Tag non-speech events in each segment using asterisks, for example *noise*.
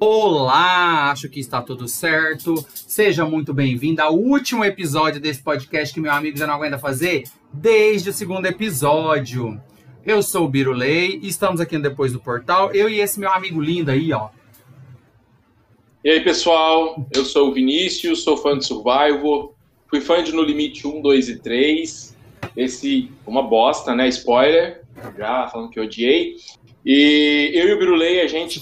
Olá, acho que está tudo certo. Seja muito bem-vindo ao último episódio desse podcast que meu amigo já não aguenta fazer desde o segundo episódio. Eu sou o Birulei e estamos aqui no Depois do Portal, eu e esse meu amigo lindo aí, ó. E aí, pessoal, eu sou o Vinícius, sou fã de Survivor, fui fã de No Limite 1, 2 e 3. Esse, uma bosta, né? Spoiler, já falando que eu odiei. E eu e o Birulei, a gente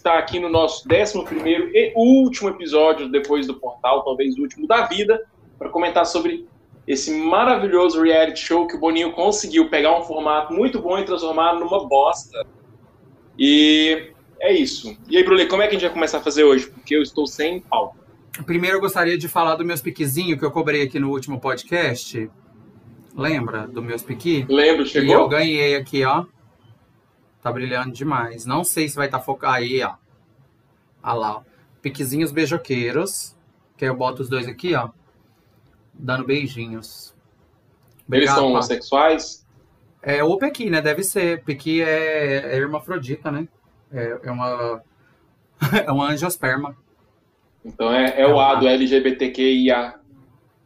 está aqui no nosso 11 e último episódio depois do portal, talvez o último da vida, para comentar sobre esse maravilhoso reality show que o Boninho conseguiu pegar um formato muito bom e transformar numa bosta. E é isso. E aí, Brulé, como é que a gente vai começar a fazer hoje? Porque eu estou sem pauta. Primeiro eu gostaria de falar do meus piquezinhos que eu cobrei aqui no último podcast. Lembra do meus piqui? Lembro, chegou. E eu ganhei aqui, ó. Tá brilhando demais. Não sei se vai estar tá focado aí, ó. Olha lá, ó. Piquezinhos beijoqueiros. Que eu boto os dois aqui, ó. Dando beijinhos. Obrigado, Eles são homossexuais? É o Pequi, né? Deve ser. Pequi é, é hermafrodita, né? É, é uma. *laughs* é uma angiosperma. Então é, é, é o A do LGBTQIA.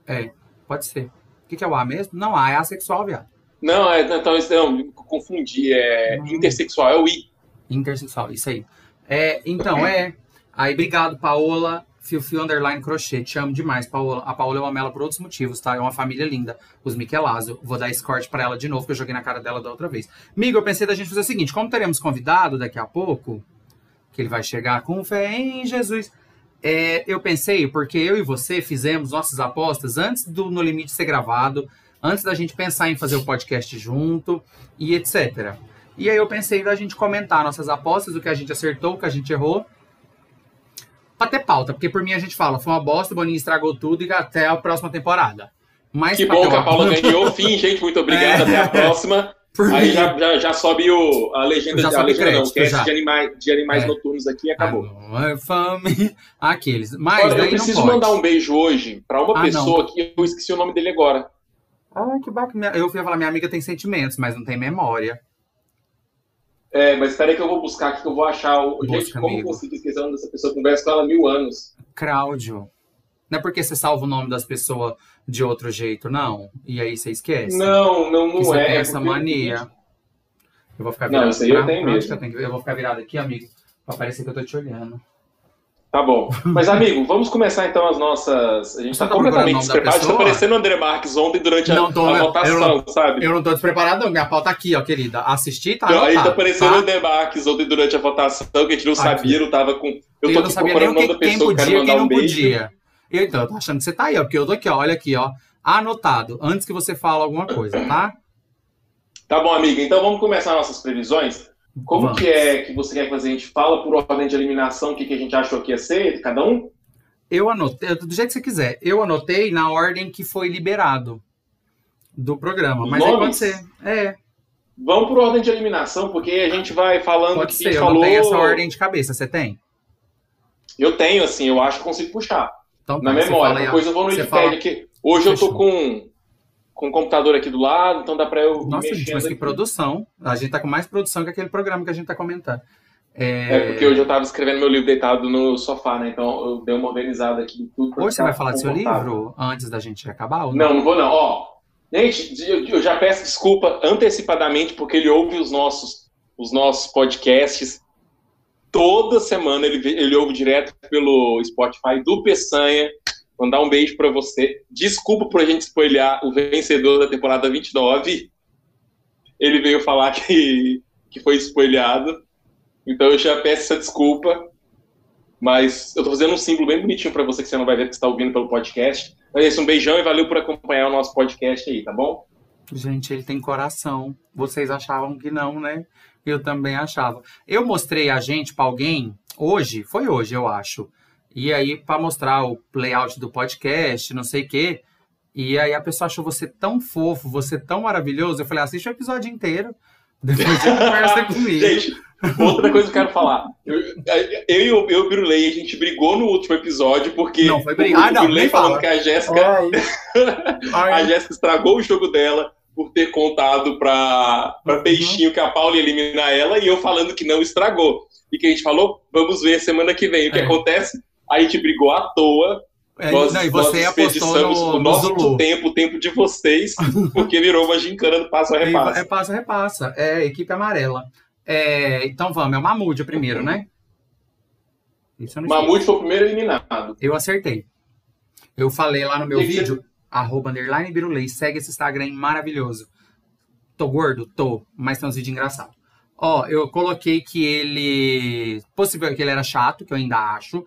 É, pode ser. O que, que é o A mesmo? Não, A é assexual, viado. Não, é, então, não, confundi. É intersexual, é o I. Intersexual, isso aí. É, então, é. Aí, obrigado, Paola. Fio Fio Underline Crochê. Te amo demais, Paola. A Paola eu amo ela por outros motivos, tá? É uma família linda. Os Michelazzo. Vou dar esse corte pra ela de novo, que eu joguei na cara dela da outra vez. Amigo, eu pensei da gente fazer o seguinte: como teremos convidado daqui a pouco, que ele vai chegar com fé em Jesus. É, eu pensei, porque eu e você fizemos nossas apostas antes do No Limite ser gravado, antes da gente pensar em fazer o podcast junto e etc. E aí eu pensei da gente comentar nossas apostas, o que a gente acertou, o que a gente errou, pra ter pauta, porque por mim a gente fala, foi uma bosta, o Boninho estragou tudo e até a próxima temporada. Mas que bom que a Paula ganhou. *laughs* Fim, gente, muito obrigado, é. até a próxima. *laughs* Por Aí já, já, já, sobe o, a legenda, já a legenda crédito, não, que é de animais, de animais é. noturnos aqui e acabou. Fame. *laughs* Aqueles. Mas Olha, eu preciso mandar um beijo hoje para uma ah, pessoa não. que eu esqueci o nome dele agora. Ah, que bacana. Eu ia falar, minha amiga tem sentimentos, mas não tem memória. É, mas espera aí que eu vou buscar aqui, que eu vou achar o. Busca, Gente, como amigo. eu consigo esquecer o dessa pessoa? Converso com ela há mil anos. Cláudio. Não é porque você salva o nome das pessoas de outro jeito, não? E aí você esquece? Não, não, não você é. Tem essa mania. Eu vou ficar virado. Não, isso aí eu tenho mesmo. Eu, tenho eu vou ficar virado aqui, amigo, pra parecer que eu tô te olhando. Tá bom. Mas, *laughs* amigo, vamos começar então as nossas. A gente está tá completamente despreparado. Está parecendo o André Marques ontem durante a, tô, a votação, não, sabe? Eu não tô despreparado, não. Minha pauta tá aqui, ó, querida. Assisti, tá? Não, aí tá parecendo tá? o André Marques ontem durante a votação, que a gente não sabia, não tava com. Eu, eu tô aqui procurando o nome da pessoa, quem podia, quem não um podia. Eu, então, eu tô achando que você tá aí, ó, porque eu tô aqui, ó, olha aqui, ó. Anotado, antes que você fale alguma coisa, tá? Tá bom, amiga. Então vamos começar nossas previsões. Como Vamos. que é que você quer fazer? A gente fala por ordem de eliminação o que, que a gente achou que ia ser, cada um? Eu anotei, do jeito que você quiser. Eu anotei na ordem que foi liberado do programa. Mas aí pode ser. É. Vamos por ordem de eliminação, porque a gente vai falando pode que ser, eu falou... não tenho essa ordem de cabeça. Você tem? Eu tenho, assim, eu acho que consigo puxar. Então, na tá, memória. Depois eu vou no Wikipedia fala... que hoje Fechou. eu tô com com o computador aqui do lado, então dá para eu. Nossa, gente, mas que aqui. produção. A gente tá com mais produção que aquele programa que a gente tá comentando. É, é porque hoje eu tava escrevendo meu livro deitado no sofá, né? Então eu dei uma organizada aqui em tudo. Hoje você vai falar do seu livro antes da gente acabar? Ou não? não, não vou não. Ó, gente, eu já peço desculpa antecipadamente porque ele ouve os nossos, os nossos podcasts. Toda semana ele, ele ouve direto pelo Spotify do Peçanha. Mandar um beijo para você. Desculpa por a gente spoiler o vencedor da temporada 29. Ele veio falar *laughs* que, que foi spoilhado. Então eu já peço essa desculpa. Mas eu tô fazendo um símbolo bem bonitinho para você que você não vai ver que está ouvindo pelo podcast. Mas é isso, um beijão e valeu por acompanhar o nosso podcast aí, tá bom? Gente, ele tem coração. Vocês achavam que não, né? Eu também achava. Eu mostrei a gente para alguém hoje, foi hoje, eu acho e aí, para mostrar o layout do podcast, não sei o quê. E aí a pessoa achou você tão fofo, você tão maravilhoso. Eu falei, assiste o episódio inteiro. Depois você conversa *laughs* comigo. Gente, outra coisa que eu quero falar. Eu, eu e o, eu, Birulei, a gente brigou no último episódio, porque não, foi brigar, o, o Birulei falando que a Jéssica. *laughs* a Jéssica estragou o jogo dela por ter contado para uhum. Peixinho que a Paula ia eliminar ela, e eu falando que não estragou. E que a gente falou, vamos ver semana que vem. O que é. acontece? A gente brigou à toa. É, nós, não, e você nós desperdiçamos no, o nosso Zulu. tempo, o tempo de vocês, *laughs* porque virou uma gincana do passo a repassa. É passo a repassa, é equipe amarela. É, então vamos, é o Mamude o primeiro, né? Mamude foi o primeiro eliminado. Eu acertei. Eu falei lá no meu vídeo, você... arroba underline Birulei, segue esse Instagram maravilhoso. Tô gordo? Tô, mas tem uns vídeos engraçados. Ó, eu coloquei que ele. Possível que ele era chato, que eu ainda acho.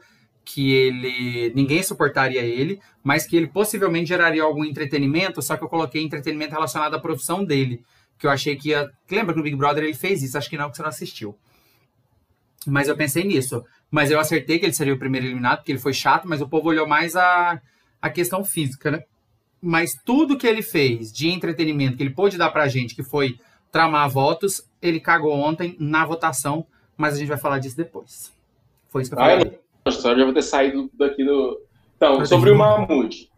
Que ele. Ninguém suportaria ele, mas que ele possivelmente geraria algum entretenimento, só que eu coloquei entretenimento relacionado à profissão dele. Que eu achei que ia. Lembra que no Big Brother ele fez isso? Acho que não, que você não assistiu. Mas eu pensei nisso. Mas eu acertei que ele seria o primeiro eliminado, porque ele foi chato, mas o povo olhou mais a, a questão física, né? Mas tudo que ele fez de entretenimento que ele pôde dar pra gente, que foi tramar votos, ele cagou ontem na votação, mas a gente vai falar disso depois. Foi isso que eu falei. Ah, eu já vou ter saído daqui do. Então, sobre o Mahmoud.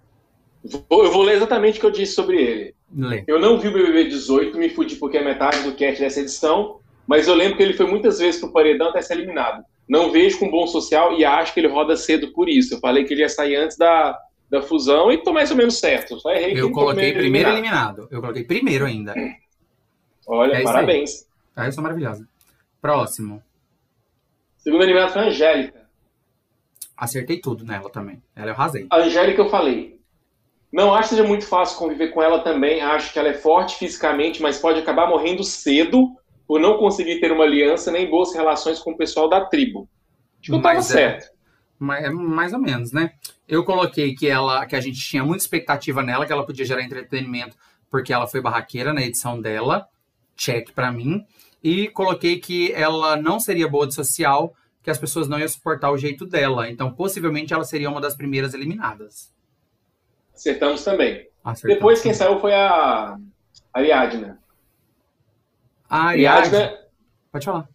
Eu vou ler exatamente o que eu disse sobre ele. Lê. Eu não vi o BBB 18, me fudi porque é metade do cast dessa edição, mas eu lembro que ele foi muitas vezes pro paredão até ser eliminado. Não vejo com bom social e acho que ele roda cedo por isso. Eu falei que ele ia sair antes da, da fusão e tô mais ou menos certo. Só errei eu coloquei primeiro eliminado. eliminado. Eu coloquei primeiro ainda. Olha, é parabéns. Aí. eu sou maravilhosa. Próximo. Segundo eliminado foi a Angélica. Acertei tudo nela também. Ela eu rasei. A Angélica eu falei. Não acho que seja muito fácil conviver com ela também. Acho que ela é forte fisicamente, mas pode acabar morrendo cedo por não conseguir ter uma aliança nem boas relações com o pessoal da tribo. Acho que eu é, certo. Mais, é mais ou menos, né? Eu coloquei que ela, que a gente tinha muita expectativa nela, que ela podia gerar entretenimento, porque ela foi barraqueira na edição dela. Check para mim. E coloquei que ela não seria boa de social, que as pessoas não iam suportar o jeito dela. Então, possivelmente, ela seria uma das primeiras eliminadas. Acertamos também. Acertamos Depois, quem saiu foi a Ariadna. A Ariadna. Pode falar.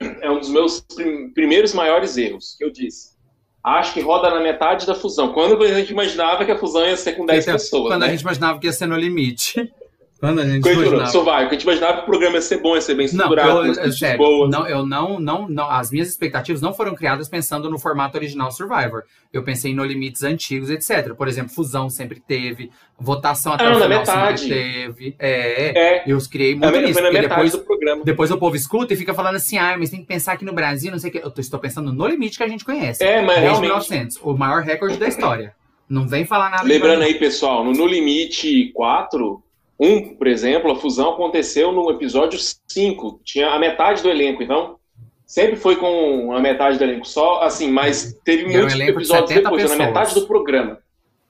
É um dos meus prim primeiros maiores erros que eu disse acho que roda na metade da fusão. Quando a gente imaginava que a fusão ia ser com 10 então, pessoas. Quando né? a gente imaginava que ia ser no limite. *laughs* Quando a gente Coisa imaginava. Survival, a gente imaginava que o programa ia ser bom, ia ser bem estruturado, não, eu, sério, boas. Não, eu não, não, não, as minhas expectativas não foram criadas pensando no formato original Survivor. Eu pensei no limites antigos, etc. Por exemplo, fusão sempre teve, votação até ah, o final metade. sempre teve. É, é, eu criei muito é, isso. depois, do programa. depois o povo escuta e fica falando assim, ah, mas tem que pensar que no Brasil, não sei o que. Eu estou pensando no limite que a gente conhece. É, mas desde realmente... 1900, o maior recorde da história. Não vem falar nada. Lembrando aí, pessoal, no No Limite 4 um, por exemplo, a fusão aconteceu no episódio 5, tinha a metade do elenco, então sempre foi com a metade do elenco só, assim, mas teve e muitos episódios de depois, pessoas. na metade do programa.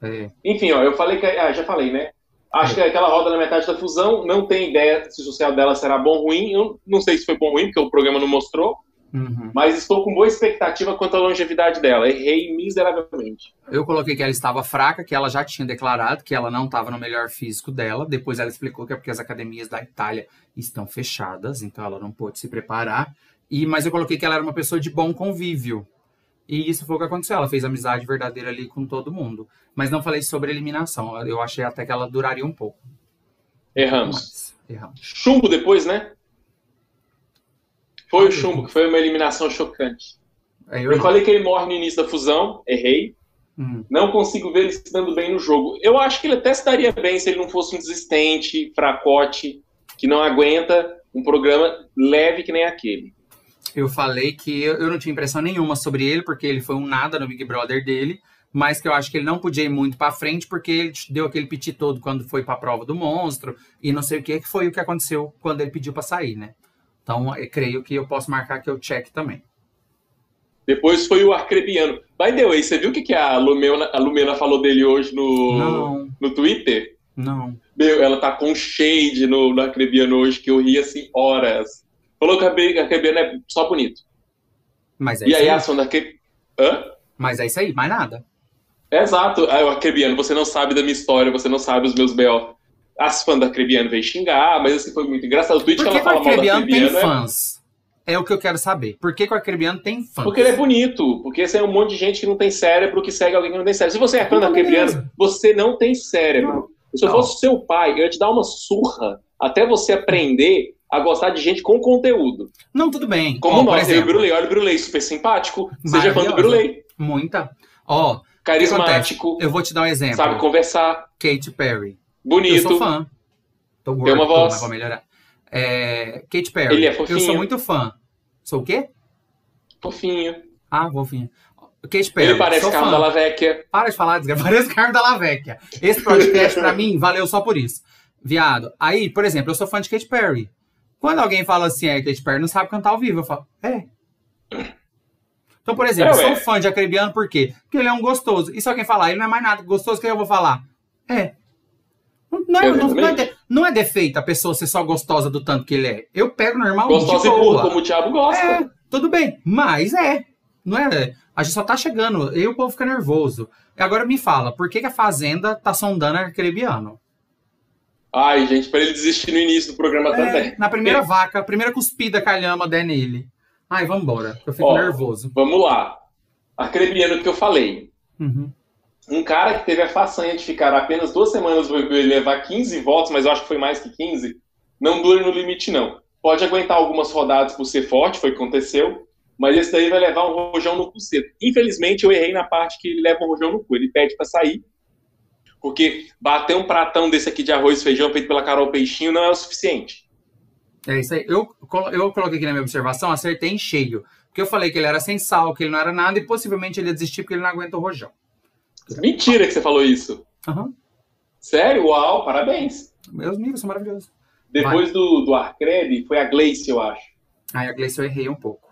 É. Enfim, ó, eu falei que, ah, já falei, né? Acho é. que aquela roda na metade da fusão, não tem ideia se o social dela será bom ou ruim, eu não sei se foi bom ou ruim, porque o programa não mostrou, Uhum. Mas estou com boa expectativa quanto à longevidade dela. Errei miseravelmente. Eu coloquei que ela estava fraca, que ela já tinha declarado que ela não estava no melhor físico dela. Depois ela explicou que é porque as academias da Itália estão fechadas, então ela não pôde se preparar. E mas eu coloquei que ela era uma pessoa de bom convívio. E isso foi o que aconteceu. Ela fez amizade verdadeira ali com todo mundo. Mas não falei sobre eliminação. Eu achei até que ela duraria um pouco. Erramos. Mas, erramos. Chumbo depois, né? Foi o Chumbo, que foi uma eliminação chocante. É, eu... eu... falei que ele morre no início da fusão, errei. Hum. Não consigo ver ele se dando bem no jogo. Eu acho que ele até estaria bem se ele não fosse um desistente, fracote, que não aguenta um programa leve que nem aquele. Eu falei que eu não tinha impressão nenhuma sobre ele, porque ele foi um nada no Big Brother dele, mas que eu acho que ele não podia ir muito para frente, porque ele deu aquele piti todo quando foi para a prova do monstro, e não sei o que, que foi o que aconteceu quando ele pediu para sair, né? Então, eu creio que eu posso marcar que eu check também. Depois foi o Arcrebiano. By the way, você viu o que, que a, Lumena, a Lumena falou dele hoje no, no Twitter? Não. Meu, ela tá com shade no, no Arcrebiano hoje, que eu ri assim horas. Falou que o Arcrebiano é só bonito. Mas é e aí, a Sonda que... Hã? Mas é isso aí, mais nada. exato. Aí, o Arcrebiano, você não sabe da minha história, você não sabe os meus B.O as fãs da Acrebiano veio xingar, mas assim, foi muito engraçado. O tweet que, que ela fala mal da tem é fãs? É... é o que eu quero saber. Por que, que o Acrebiano tem fãs? Porque ele é bonito. Porque esse é um monte de gente que não tem cérebro que segue alguém que não tem cérebro. Se você é fã da Acrebiano, você não tem cérebro. Não. Se eu fosse seu pai, eu ia te dar uma surra até você aprender a gostar de gente com conteúdo. Não, tudo bem. Como por nós, eu e o Brulei. Olha o Brulei, super simpático. Seja fã do. Brulei. Muita. Ó, o que acontece? Carismático, Eu vou te dar um exemplo. sabe conversar, Katy Perry. Eu bonito. sou fã. Gordo, Tem uma voz. melhorar. É, Katy Perry. Ele é Eu fofinho. sou muito fã. Sou o quê? Fofinho. Ah, fofinho. Katy Perry. Ele parece fã. da Lavecchia. Para de falar, desgraça. *laughs* Parece Carmo da Lavecchia. Esse podcast, pra mim, valeu só por isso. Viado. Aí, por exemplo, eu sou fã de Katy Perry. Quando alguém fala assim, é, Katy Perry não sabe cantar ao vivo, eu falo, é. Então, por exemplo, É, eu sou fã de Acrebiano por quê? Porque ele é um gostoso. E se alguém falar, ele não é mais nada gostoso, que eu vou falar? É. Não, é, não, não, é, não é defeito a pessoa ser só gostosa do tanto que ele é. Eu pego normal Gostosa e burra, boa. como o Thiago gosta. É, tudo bem, mas é. Não é. A gente só tá chegando, e o povo fica nervoso. E agora me fala, por que, que a Fazenda tá sondando Arcrebiano? Ai, gente, pra ele desistir no início do programa também. É, na primeira vaca, a primeira cuspida que a lhama der nele. Ai, vambora, eu fico Ó. nervoso. Vamos lá. Acrebiano que eu falei. Uhum. Um cara que teve a façanha de ficar apenas duas semanas no BBB e levar 15 votos, mas eu acho que foi mais que 15, não dura no limite, não. Pode aguentar algumas rodadas por ser forte, foi o que aconteceu, mas esse daí vai levar um rojão no cu cedo. Infelizmente, eu errei na parte que ele leva um rojão no cu. Ele pede pra sair, porque bater um pratão desse aqui de arroz e feijão feito pela Carol Peixinho não é o suficiente. É isso aí. Eu, eu coloquei aqui na minha observação, acertei em cheio. Porque eu falei que ele era sem sal, que ele não era nada, e possivelmente ele ia desistir porque ele não aguenta o rojão. Mentira que você falou isso. Aham. Sério? Uau, parabéns. Meus amigos são maravilhosos. Depois do, do Arcredi, foi a Gleice, eu acho. Aí a Gleice eu errei um pouco.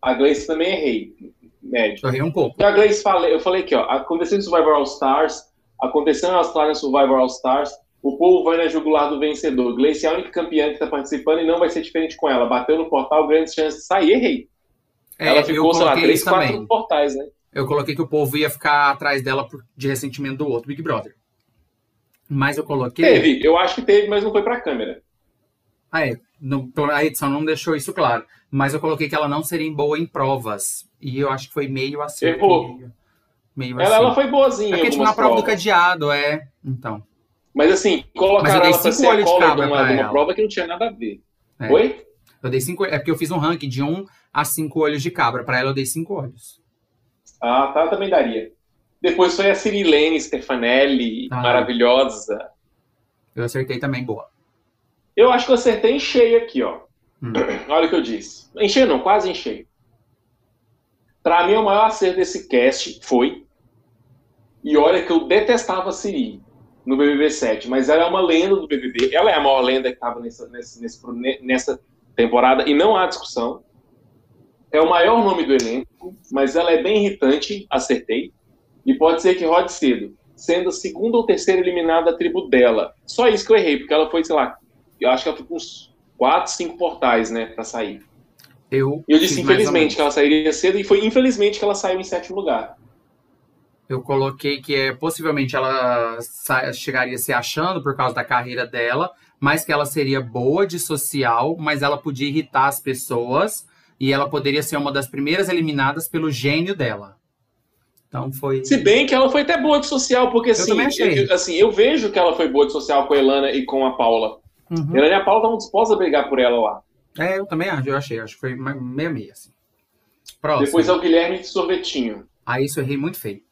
A Gleice também errei. Médio. Eu errei um pouco. E a Gleice, falei, eu falei aqui, ó, aconteceu no Survivor All Stars, aconteceu na Austrália no Survivor All Stars, o povo vai na jugular do vencedor. Gleice é a única campeã que está participando e não vai ser diferente com ela. Bateu no portal, grandes chances de sair. Errei. É, ela ficou, sei lá, três, quatro portais, né? Eu coloquei que o povo ia ficar atrás dela por- de ressentimento do outro, Big Brother. Mas eu coloquei. Teve, eu acho que teve, mas não foi pra câmera. Ah, é. No- a edição não deixou isso claro. Mas eu coloquei que ela não seria boa em provas. E eu acho que foi meio acerto. Errou. Meio, meio Ela, assim. ela foi boazinha É porque, tipo, na prova do cadeado, é. Então. Mas assim, colocaram ela pra cinco ser a olhos de cola de cabra uma, uma prova que não tinha nada a ver. É. Oi? Eu dei cinco. É porque eu fiz um ranking de um a cinco olhos de cabra. Pra ela eu dei cinco olhos. Ah, tá, também daria. Depois foi a Cirilene Stefanelli, Ah. maravilhosa. Eu acertei também, boa. Eu acho que eu acertei em cheio aqui, ó. Hum. *clears throat* Olha o que eu disse. Em cheio não, quase em cheio. Pra mim, o maior acerto desse cast foi. E olha que eu detestava a Siri no BBB 7, mas ela é uma lenda do BBB. Ela é a maior lenda que estava nessa, nesse- nessa temporada e não há discussão. É o maior nome do elenco, mas ela é bem irritante, acertei. E pode ser que rode cedo, sendo a segunda ou terceira eliminada da tribo dela. Só isso que eu errei, porque ela foi, sei lá, eu acho que ela foi com uns 4, 5 portais, né, pra sair. Eu, E eu disse infelizmente que ela sairia cedo e foi infelizmente que ela saiu em sétimo lugar. Eu coloquei que é, possivelmente ela chegaria se achando por causa da carreira dela, mas que ela seria boa de social, mas ela podia irritar as pessoas e ela poderia ser uma das primeiras eliminadas pelo gênio dela. Então foi. Se bem que ela foi até boa de social, porque assim, achei. eu, assim, eu vejo que ela foi boa de social com a Elana e com a Paula. Uhum. Elana e a Paula estavam dispostas a brigar por ela lá. É, eu também acho, eu achei, acho que foi meia meia, assim. Próximo. Depois é o Guilherme de Sorvetinho. Aí isso eu errei muito feio.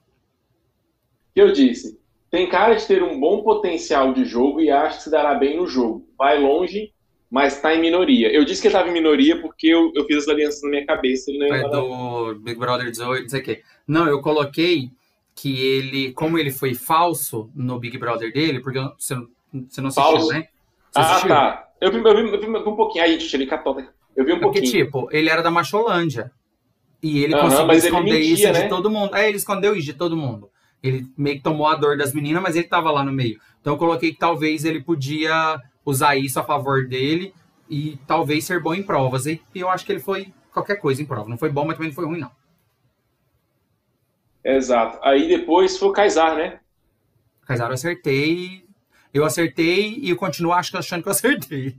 Eu disse, tem cara de ter um bom potencial de jogo e acha que se dará bem no jogo. Vai longe, mas está em minoria. Eu disse que ele estava em minoria porque eu, eu fiz as alianças na minha cabeça. Ele não É do Big Brother 18, não sei o quê. Não, eu coloquei que ele, como ele foi falso no Big Brother dele, porque você, não- você não assistiu, Falso? né? Você Ah, assistiu? tá. Eu vi, eu vi- eu vi um pouquinho. Aí, gente, ele catou. Eu vi um É Porque, pouquinho. tipo, ele era da Macholândia. E ele Aham, conseguiu mas ele esconder mentia, isso né? de todo mundo. É, ele escondeu isso de todo mundo. Ele meio que tomou a dor das meninas, mas ele tava lá no meio. Então eu coloquei que talvez ele podia usar isso a favor dele e talvez ser bom em provas. E eu acho que ele foi qualquer coisa em prova. Não foi bom, mas também não foi ruim, não. Exato. Aí depois foi o Kaysar, né? Kaysar eu acertei. Eu acertei e eu continuo achando que eu acertei.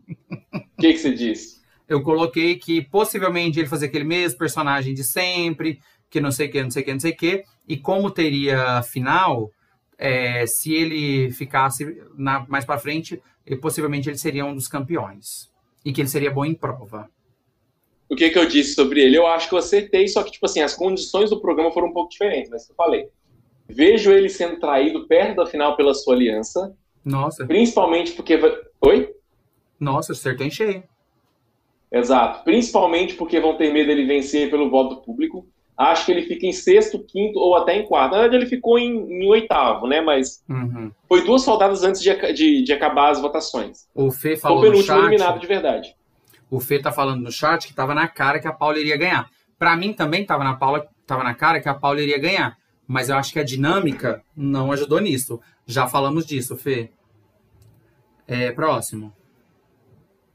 O que, que você disse? Eu coloquei que possivelmente ele fazia aquele mesmo personagem de sempre, que não sei o que, não sei o que, não sei o que. E como teria final, é, se ele ficasse na, mais para frente, possivelmente ele seria um dos campeões. E que ele seria bom em prova. O que, que eu disse sobre ele? Eu acho que eu acertei, só que, tipo assim, as condições do programa foram um pouco diferentes, mas eu falei. Vejo ele sendo traído perto da final pela sua aliança. Nossa. Principalmente porque. Oi? Nossa, acertou em cheio. Exato. Principalmente porque vão ter medo dele vencer pelo voto público. Acho que ele fica em sexto, quinto ou até em quarto. Na verdade, ele ficou em, em oitavo, né? Mas uhum. foi duas soldadas antes de, de, de, acabar as votações. O Fê falou foi no chat, eliminado de verdade. O Fê tá falando no chat que tava na cara que a Paula iria ganhar. Para mim também tava na, Paula, tava na cara que a Paula iria ganhar. Mas eu acho que a dinâmica não ajudou nisso. Já falamos disso, Fê. É, próximo.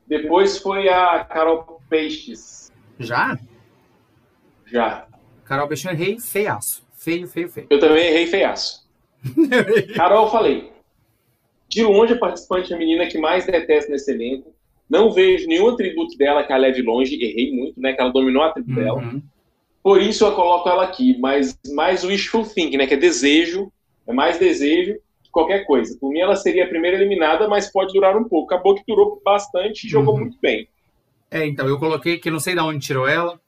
Depois foi a Carol Peixes. Já? Já. Carol eu errei feiaço. Feio, feio, feio. Eu também errei feiaço. *laughs* Carol, eu falei. De longe, a participante feminina que mais detesto nesse elenco. Não vejo nenhum atributo dela que a leve longe. Errei muito, né? Que ela dominou a atributo uhum. dela. Por isso eu coloco ela aqui. Mas mais wishful thinking, né? Que é desejo. É mais desejo qualquer coisa. Por mim, ela seria a primeira eliminada, mas pode durar um pouco. Acabou que durou bastante e jogou uhum. muito bem. É, então, eu coloquei que não sei de onde tirou ela,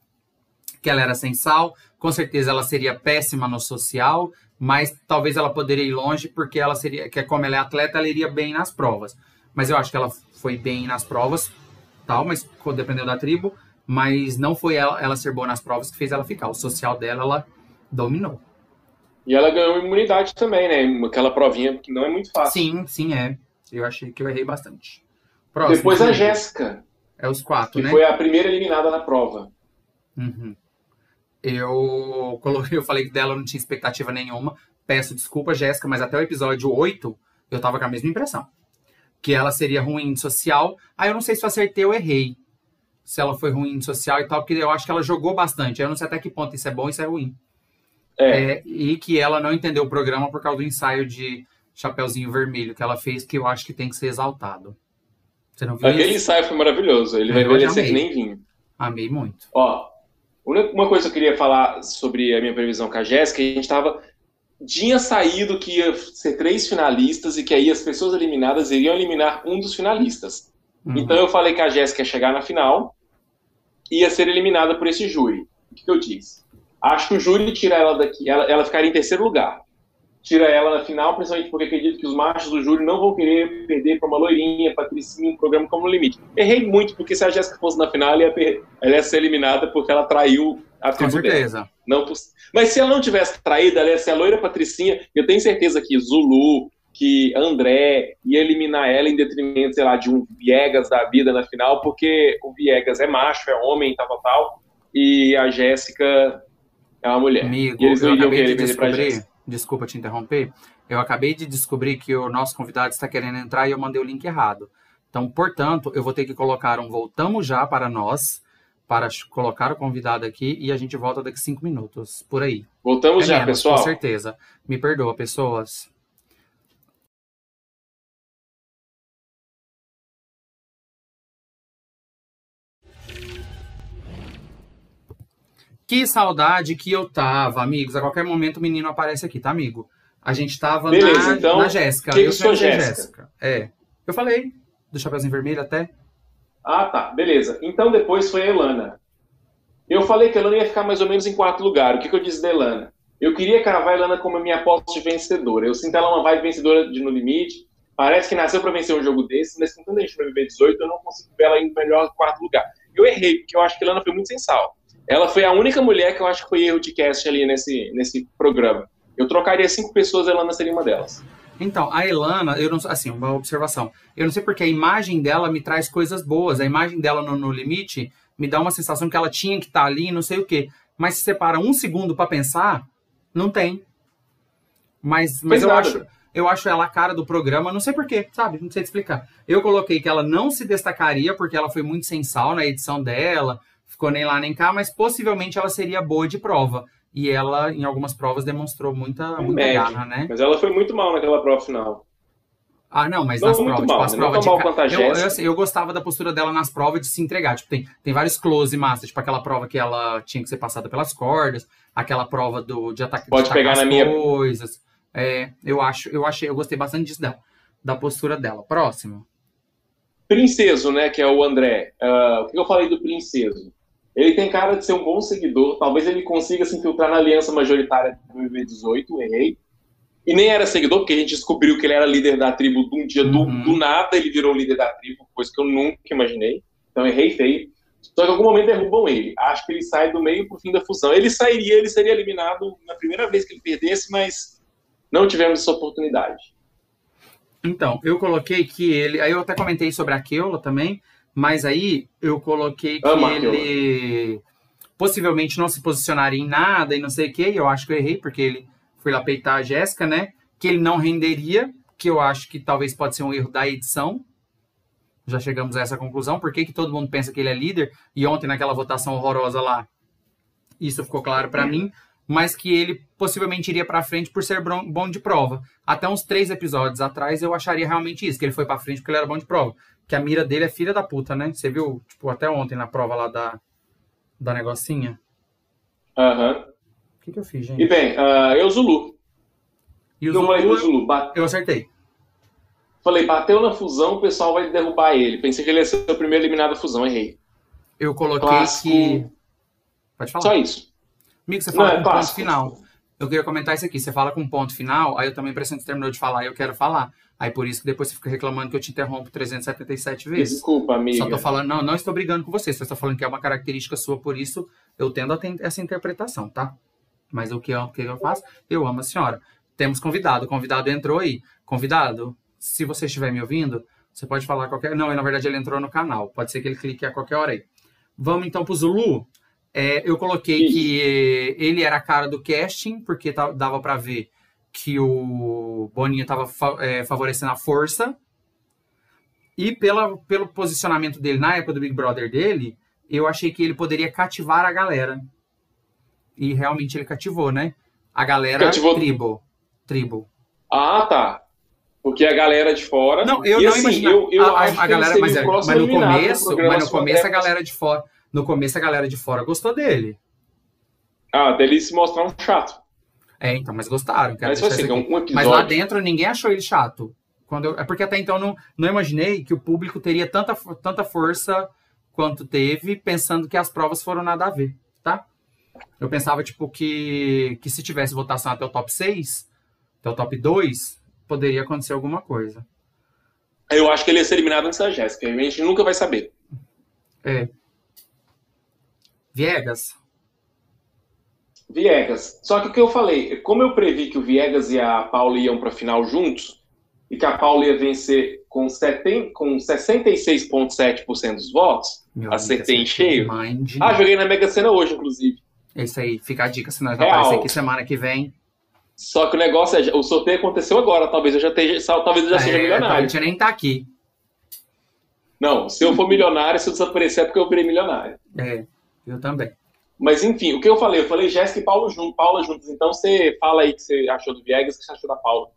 que ela era sem sal. Com certeza ela seria péssima no social, mas talvez ela poderia ir longe, porque ela seria, que como ela é atleta, ela iria bem nas provas. Mas eu acho que ela foi bem nas provas, tal, mas dependendo da tribo. Mas não foi ela, ela ser boa nas provas que fez ela ficar. O social dela, ela dominou. E ela ganhou imunidade também, né? Aquela provinha que não é muito fácil. Sim, sim, é. Eu achei que eu errei bastante. Próximo, Depois a Jéssica. É os quatro, que né? foi a primeira eliminada na prova. Uhum. Eu coloquei, eu falei que dela não tinha expectativa nenhuma. Peço desculpa, Jéssica, mas até o episódio 8 eu tava com a mesma impressão. Que ela seria ruim de social. Aí eu não sei se eu acertei ou errei. Se ela foi ruim de social e tal, porque eu acho que ela jogou bastante. Aí eu não sei até que ponto isso é bom e isso é ruim. É. É, e que ela não entendeu o programa por causa do ensaio de Chapeuzinho Vermelho que ela fez, que eu acho que tem que ser exaltado. Você não viu Aquele isso? ensaio foi maravilhoso. Ele vai envelhecer que nem vinho. Amei muito. Ó, uma coisa que eu queria falar sobre a minha previsão com a Jéssica, a gente estava tinha saído que ia ser três finalistas e que aí as pessoas eliminadas iriam eliminar um dos finalistas. Uhum. Então eu falei que a Jéssica ia chegar na final e ia ser eliminada por esse júri. O que, que eu disse? Acho que o júri tira ela daqui, ela, ela ficaria em terceiro lugar. Tira ela na final, principalmente porque acredito que os machos do júri não vão querer perder para uma loirinha, patricinha, um programa como Limite. Errei muito, porque se a Jéssica fosse na final, ela ia, per... ela ia ser eliminada porque ela traiu a Com certeza. Dela. Não, mas se ela não tivesse traído, ela ia ser a loira patricinha. Eu tenho certeza que Zulu, que André ia eliminar ela em detrimento, sei lá, de um Viegas da vida na final, porque o Viegas é macho, é homem, tal, tal, tal. E a Jéssica é uma mulher. Amigo, eu acabei de descobrir, desculpa te interromper, eu acabei de descobrir que o nosso convidado está querendo entrar e eu mandei o link errado. Então, portanto, eu vou ter que colocar um voltamos já para nós, para colocar o convidado aqui e a gente volta daqui cinco minutos, por aí. Voltamos é já, menos, pessoal. Com certeza. Me perdoa, pessoas. Que saudade que eu tava, amigos. A qualquer momento o menino aparece aqui, tá, amigo? A gente tava Beleza, na, então, na Jéssica. Que eu sou Jéssica. Jéssica. É. Eu falei do Chapeuzinho Vermelho até. Ah, tá. Beleza. Então depois foi a Elana. Eu falei que a Elana ia ficar mais ou menos em quarto lugar. O que, que eu disse da Elana? Eu queria cravar a Elana como a minha aposta de vencedora. Eu sinto ela uma vibe vencedora de No Limite. Parece que nasceu para vencer um jogo desse, mas quando a gente vai viver 18, eu não consigo ver ela indo melhor quarto lugar. Eu errei, porque eu acho que a Elana foi muito sensal. Ela foi a única mulher que eu acho que foi erro de cast ali nesse, nesse programa. Eu trocaria cinco pessoas, a Elana seria uma delas. Então, a Elana, eu não assim, uma observação. Eu não sei porque a imagem dela me traz coisas boas. A imagem dela no, no limite me dá uma sensação que ela tinha que estar tá ali, não sei o quê. Mas se separa um segundo para pensar, não tem. Mas, mas eu acho, eu acho ela a cara do programa, não sei porquê, sabe? Não sei te explicar. Eu coloquei que ela não se destacaria porque ela foi muito sensal na edição dela, ficou nem lá nem cá, mas possivelmente ela seria boa de prova. E ela, em algumas provas, demonstrou muita, muita garra, né? Mas ela foi muito mal naquela prova final. Ah, não, mas não nas provas, mal, tipo, as provas de... eu, eu, assim, eu, gostava da postura dela nas provas de se entregar. Tipo, tem, tem vários close massa, tipo aquela prova que ela tinha que ser passada pelas cordas, aquela prova do, de ataque Pode de pegar na minha coisas. É, eu acho, eu achei, eu gostei bastante disso da, da postura dela. Próximo. Princeso, né, que é o André. Uh, o que eu falei do Princeso? Ele tem cara de ser um bom seguidor. Talvez ele consiga se infiltrar na aliança majoritária do 2018, errei. E nem era seguidor, porque a gente descobriu que ele era líder da tribo de um dia do, Uhum. do nada, ele virou líder da tribo, coisa que eu nunca imaginei. Então errei feio. Só que em algum momento derrubam ele. Acho que ele sai do meio pro fim da fusão. Ele sairia, ele seria eliminado na primeira vez que ele perdesse, mas não tivemos essa oportunidade. Então, eu coloquei que ele. Aí eu até comentei sobre a Keula também, mas aí eu coloquei que Amo a ele possivelmente não se posicionaria em nada e não sei o que. Eu acho que eu errei, porque ele foi lá peitar a Jéssica, né? Que ele não renderia, que eu acho que talvez pode ser um erro da edição. Já chegamos a essa conclusão. Por que, que todo mundo pensa que ele é líder? E ontem, naquela votação horrorosa lá, isso ficou claro pra mim. Mas que ele possivelmente iria pra frente por ser bom de prova. Até uns três episódios atrás eu acharia realmente isso, que ele foi pra frente porque ele era bom de prova. Que a mira dele é filha da puta, né? Você viu, tipo, até ontem na prova lá da, da negocinha? Aham. O que, que eu fiz, E gente? bem, ah, eu Zulu. E o eu falei do Zulu, Zulu. Ba- eu acertei. Falei, bateu na fusão, o pessoal vai derrubar ele. Pensei que ele ia ser o primeiro eliminado da fusão, errei. Eu coloquei Clássico. que. Pode falar. Só isso. Amigo, você Não, fala é com ponto final. Eu queria comentar isso aqui. Você fala com ponto final, aí eu também preciso terminou de falar e eu quero falar. Aí por isso que depois você fica reclamando que eu te interrompo 377 vezes. Desculpa, amiga. Só tô falando, não, não estou brigando com você, só estou falando que é uma característica sua, por isso eu tendo a essa interpretação, tá? Mas o que eu, o que eu faço? Eu amo a senhora. Temos convidado, o convidado entrou aí. Convidado, se você estiver me ouvindo, você pode falar qualquer. Não, na verdade ele entrou no canal. Pode ser que ele clique a qualquer hora aí. Vamos então pro Zulu. É, eu coloquei Isso. que ele era a cara do casting, porque dava pra ver que o Boninho tava fa- eh, favorecendo a força. E pela, pelo posicionamento dele na época do Big Brother dele, eu achei que ele poderia cativar a galera. E realmente ele cativou, né? A galera Cativou- tribo. Tribo. Ah, tá. Porque a galera de fora. Não, eu e não assim, imaginava. Eu, eu a, a- a galera, mas, é- mas no começo, mas no começo a Puder. galera de fora, no começo a galera de fora gostou dele. Ah, dele se mostrar um chato. É, então, mas gostaram. Mas deixar assim, um, um Mas lá episódio. dentro ninguém achou ele chato. Quando eu- é porque até então eu não, não imaginei que o público teria tanta, tanta força quanto teve, pensando que as provas foram nada a ver, tá? Eu pensava, tipo, que, que se tivesse votação até o top 6, até o top 2, poderia acontecer alguma coisa. Eu acho que ele ia ser eliminado antes da Jéssica. A gente nunca vai saber. É. Viegas. Viegas. Só que o que eu falei, como eu previ que o Viegas e a Paula iam para a final juntos, e que a Paula ia vencer com, 70, com 66,7% dos votos, Meu Acertei em cheio? Mind. ah, joguei na Mega Sena hoje, inclusive. É isso aí, fica a dica, senão vai aparecer aqui semana que vem. Só que o negócio é, o sorteio aconteceu agora, talvez eu já esteja, talvez eu já seja É, a milionário. gente nem tá aqui. Não, se eu for milionário, se eu desaparecer é porque eu virei milionário. É, eu também. Mas enfim, o que eu falei? Eu falei Jéssica e Paulo juntos, Paula juntos. Então você fala aí que você achou do Viegas, o que você achou da Paula.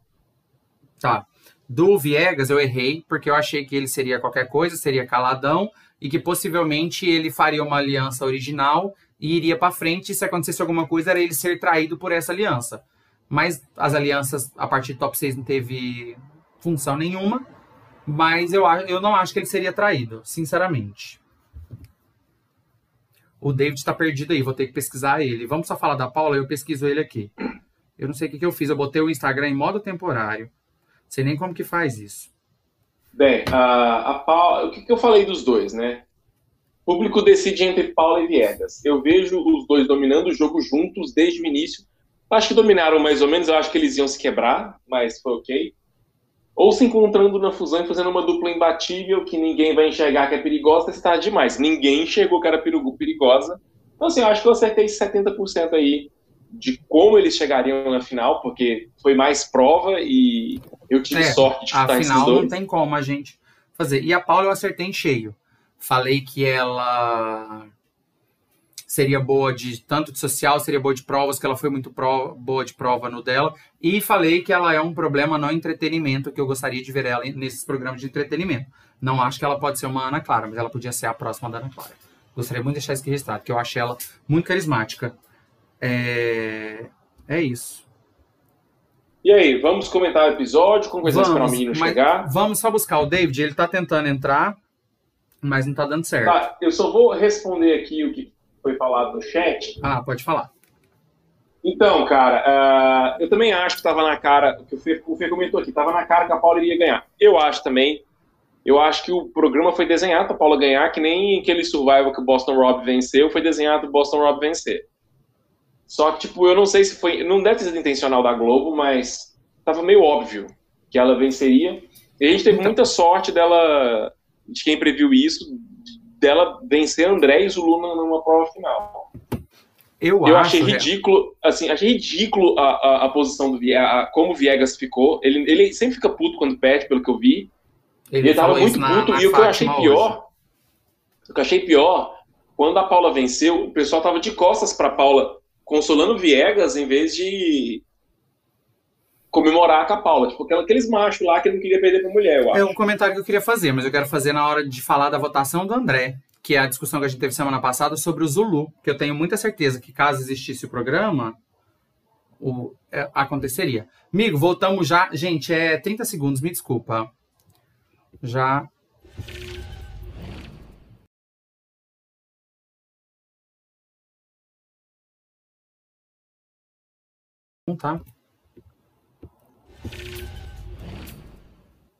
Tá. Do Viegas eu errei, porque eu achei que ele seria qualquer coisa, seria caladão, e que possivelmente ele faria uma aliança original e iria pra frente, e se acontecesse alguma coisa, era ele ser traído por essa aliança. Mas as alianças, a partir do top 6, não teve função nenhuma. Mas eu, eu não acho que ele seria traído, sinceramente. O David tá perdido aí, vou ter que pesquisar ele. Vamos só falar da Paula, eu pesquiso ele aqui. Eu não sei o que, que eu fiz, eu botei o Instagram em modo temporário. Sei nem como que faz isso. Bem, a, a Paula, o que, que eu falei dos dois, né? O público decide entre Paula e Viegas. Eu vejo os dois dominando o jogo juntos desde o início. Acho que dominaram mais ou menos, eu acho que eles iam se quebrar, mas foi ok. Ou se encontrando na fusão e fazendo uma dupla imbatível que ninguém vai enxergar que é perigosa, está demais. Ninguém enxergou que era perigo- perigosa. Então, assim, eu acho que eu acertei 70% aí de como eles chegariam na final, porque foi mais prova e eu tive É, sorte de estar esses Afinal, não dois. tem como a gente fazer. E a Paula eu acertei em cheio. Falei que ela seria boa de tanto de social, seria boa de provas, que ela foi muito pro- boa de prova no dela. E falei que ela é um problema no entretenimento, que eu gostaria de ver ela nesses programas de entretenimento. Não acho que ela pode ser uma Ana Clara, mas ela podia ser a próxima da Ana Clara. Gostaria muito de deixar isso aqui registrado, porque eu acho ela muito carismática. É, é isso. E aí, vamos comentar o episódio? Como vai esperar o menino chegar? Vamos só buscar o David, ele tá tentando entrar, mas não tá dando certo. Tá, eu só vou responder aqui o que foi falado no chat. Ah, pode falar. Então, cara, uh, eu também acho que estava na cara, o que o Fê, o comentou aqui, estava na cara que a Paula iria ganhar. Eu acho também. Eu acho que o programa foi desenhado para a Paula ganhar, que nem aquele survival que o Boston Rob venceu, foi desenhado para o Boston Rob vencer. Só que, tipo, eu não sei se foi. Não deve ter sido intencional da Globo, mas estava meio óbvio que ela venceria. E a gente teve então... muita sorte dela, de quem previu isso, dela vencer André e Zulu numa prova final. Eu, eu achei ridículo, assim, achei ridículo a, a, a posição do Viegas, como o Viegas ficou. Ele, ele sempre fica puto quando perde, pelo que eu vi. Ele, ele tava muito puto. Na, e o que eu achei pior, hoje. o que eu achei pior, quando a Paula venceu, o pessoal tava de costas para Paula, consolando o Viegas em vez de comemorar com a Paula. Tipo, aqueles machos lá que não queria perder pra mulher, eu acho. É um comentário que eu queria fazer, mas eu quero fazer na hora de falar da votação do André que é a discussão que a gente teve semana passada sobre o Zulu, que eu tenho muita certeza que caso existisse o programa, o, é, aconteceria. Amigo, voltamos já. Gente, é 30 segundos, me desculpa. Já. Tá.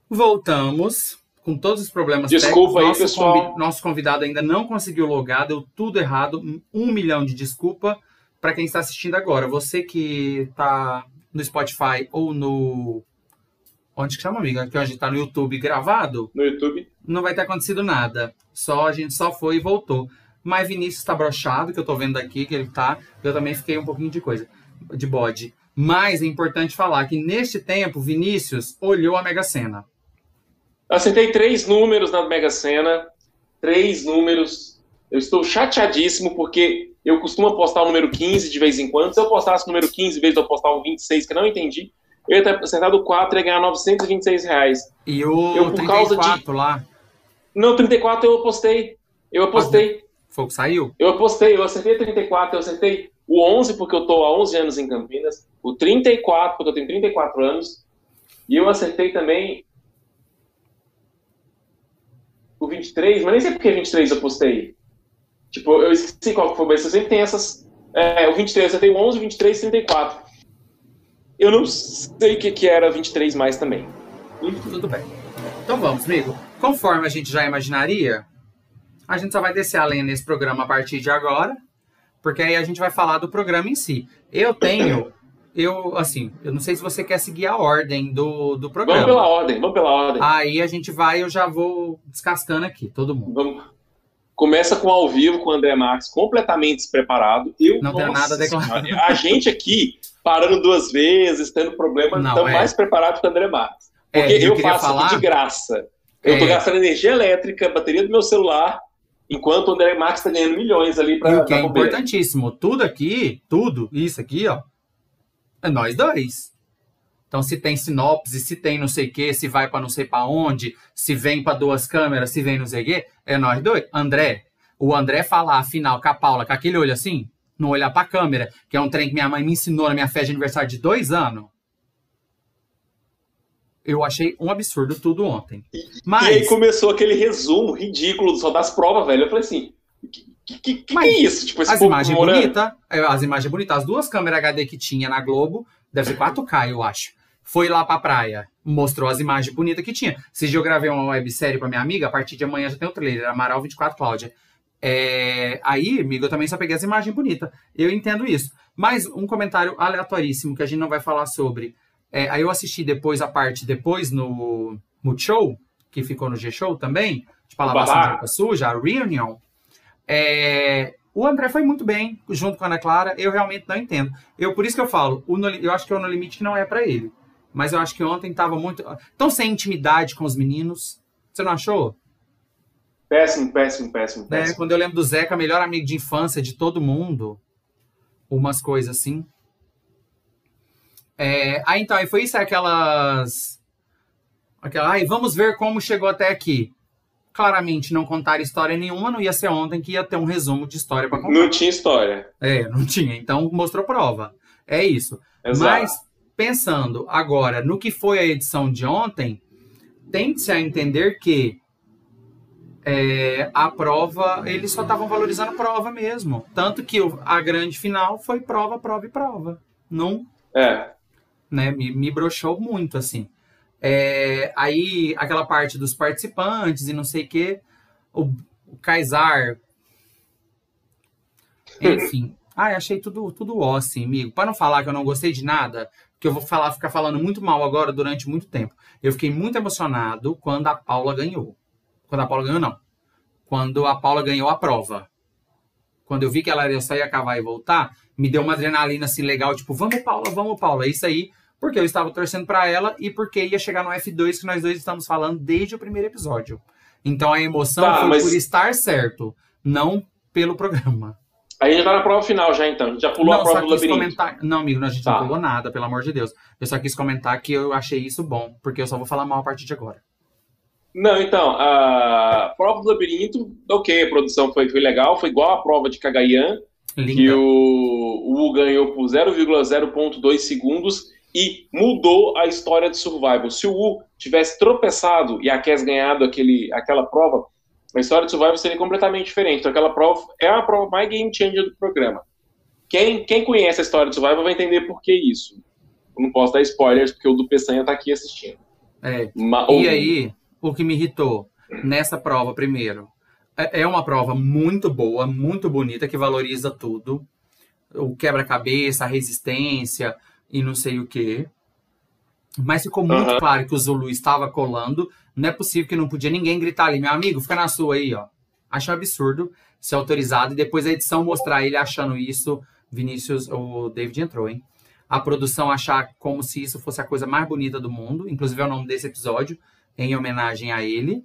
Voltamos com todos os problemas Desculpa técnicos. aí, pessoal. Convi nosso convidado ainda não conseguiu logar, deu tudo errado. Um milhão de desculpa para quem está assistindo agora. Você que está no Spotify ou no. Onde que chama, amiga? Que a gente está no YouTube gravado. No YouTube. Não vai ter acontecido nada. Só a gente só foi e voltou. Mas Vinícius está brochado, que eu estou vendo aqui, que ele tá. Eu também fiquei um pouquinho de coisa. De bode. Mas é importante falar que neste tempo, Vinícius olhou a Mega Sena. Acertei três números na Mega Sena, três números. Eu estou chateadíssimo porque eu costumo apostar o número 15 de vez em quando. Se eu apostasse o número 15 em vez de eu apostar o 26, que eu não entendi, eu ia ter acertado 4 e ia ganhar 926 reais. E o eu, por 34 causa de... lá? Não, 34 eu apostei. Eu apostei. Foi o que saiu? Eu apostei, eu acertei 34, eu acertei o 11 porque eu estou há 11 anos em Campinas, o 34 porque eu tenho 34 anos, e eu acertei também o 23, mas nem sei porque 23 eu postei. Tipo, eu esqueci qual foi, mas eu sempre tem essas. É, o 23, eu tenho 11, 23, 34. Eu não sei o que, que era 23 mais também. Tudo bem. Então vamos, amigo. Conforme a gente já imaginaria, a gente só vai descer a lenha nesse programa a partir de agora, porque aí a gente vai falar do programa em si. Eu tenho eu, assim, eu não sei se você quer seguir a ordem do, do programa. Vamos pela ordem, vamos pela ordem. Aí a gente vai, eu já vou descascando aqui, todo mundo. Vamos. Começa com ao vivo com o André Marques, completamente despreparado. Eu, não tem nada a declarar. A gente aqui, parando duas vezes, tendo problema, não, estamos é. mais preparados que o André Marques. É, Porque é, eu, eu faço falar... aqui de graça. Eu estou é... gastando energia elétrica, bateria do meu celular, enquanto o André Marques está ganhando milhões ali para. E o que é importantíssimo, tudo aqui, tudo, isso aqui, ó, é nós dois. Então, se tem sinopse, se tem não sei o que, se vai para não sei para onde, se vem para duas câmeras, se vem não sei o que, é nós dois. André, o André falar, afinal, com a Paula, com aquele olho assim, não olhar para a câmera, que é um trem que minha mãe me ensinou na minha festa de aniversário de dois anos. Eu achei um absurdo tudo ontem. Mas... E aí começou aquele resumo ridículo só das provas, velho. Eu falei assim, que, que, que, Mas, que é isso? Tipo, as imagens bonitas, é, as imagens bonitas, as duas câmeras HD que tinha na Globo, deve ser 4K, eu acho. Foi lá pra praia, mostrou as imagens bonitas que tinha. Se eu gravei uma websérie pra minha amiga, a partir de amanhã já tem o trailer, Amaral 24 Cláudia. É, aí, amigo, eu também só peguei as imagens bonitas. Eu entendo isso. Mas um comentário aleatoríssimo que a gente não vai falar sobre. É, aí eu assisti depois a parte depois no Multishow, que ficou no G-Show também, de lavação de roupa suja, a Reunion. É, o André foi muito bem, junto com a Ana Clara. Eu realmente não entendo. Eu, por isso que eu falo, no, eu acho que o No Limite não é para ele. Mas eu acho que ontem tava muito. tão sem intimidade com os meninos. Você não achou? Péssimo, péssimo, péssimo. Né? péssimo. Quando eu lembro do Zeca, melhor amigo de infância de todo mundo. Umas coisas assim. É, aí então, aí foi isso, aquelas. Aquela, ai, vamos ver como chegou até aqui claramente não contar história nenhuma, não ia ser ontem que ia ter um resumo de história para contar. Não tinha história. É, não tinha. Então mostrou prova. É isso. Exato. Mas pensando agora no que foi a edição de ontem, tente-se a entender que é, a prova, eles só estavam valorizando prova mesmo. Tanto que a grande final foi prova, prova e prova. Não. É. Né, me, me broxou muito, assim. É, aí, aquela parte dos participantes e não sei o quê. O, Kaysar. Enfim. Ai, achei tudo, tudo ó, assim, amigo. Para não falar que eu não gostei de nada, que eu vou falar, ficar falando muito mal agora durante muito tempo. Eu fiquei muito emocionado quando a Paula ganhou. Quando a Paula ganhou, não. Quando a Paula ganhou a prova. Quando eu vi que ela ia sair, acabar e voltar, me deu uma adrenalina assim legal, tipo, vamos Paula, vamos Paula. Isso aí, porque eu estava torcendo para ela e porque ia chegar no F2 que nós dois estamos falando desde o primeiro episódio. Então a emoção tá, foi mas... por estar certo, não pelo programa. Aí gente tá na prova final já, então. Já pulou não, a prova do labirinto. Comentar... Não, amigo, a gente tá. não pulou nada, pelo amor de Deus. Eu só quis comentar que eu achei isso bom, porque eu só vou falar mal a partir de agora. Não, então, a prova do labirinto, ok, a produção foi, foi legal, foi igual a prova de Cagayan, que o, o U ganhou por 0,0.2 segundos e mudou a história de Survival. Se o U tivesse tropeçado e a Kes ganhado aquele, aquela prova, a história de Survival seria completamente diferente. Então, aquela prova é a prova mais game changer do programa. Quem, quem conhece a história de Survival vai entender por que isso. Eu não posso dar spoilers, porque o do Peçanha tá aqui assistindo. É. Mas, e aí, o que me irritou nessa prova, primeiro, é, é uma prova muito boa, muito bonita, que valoriza tudo. O quebra-cabeça, a resistência e não sei o quê. Mas ficou muito uhum. claro que o Zulu estava colando. Não é possível que não podia ninguém gritar ali, meu amigo, fica na sua aí, ó. Acho um absurdo ser autorizado e depois a edição mostrar ele achando isso. Vinícius, o David entrou, hein? A produção achar como se isso fosse a coisa mais bonita do mundo. Inclusive é o nome desse episódio em homenagem a ele.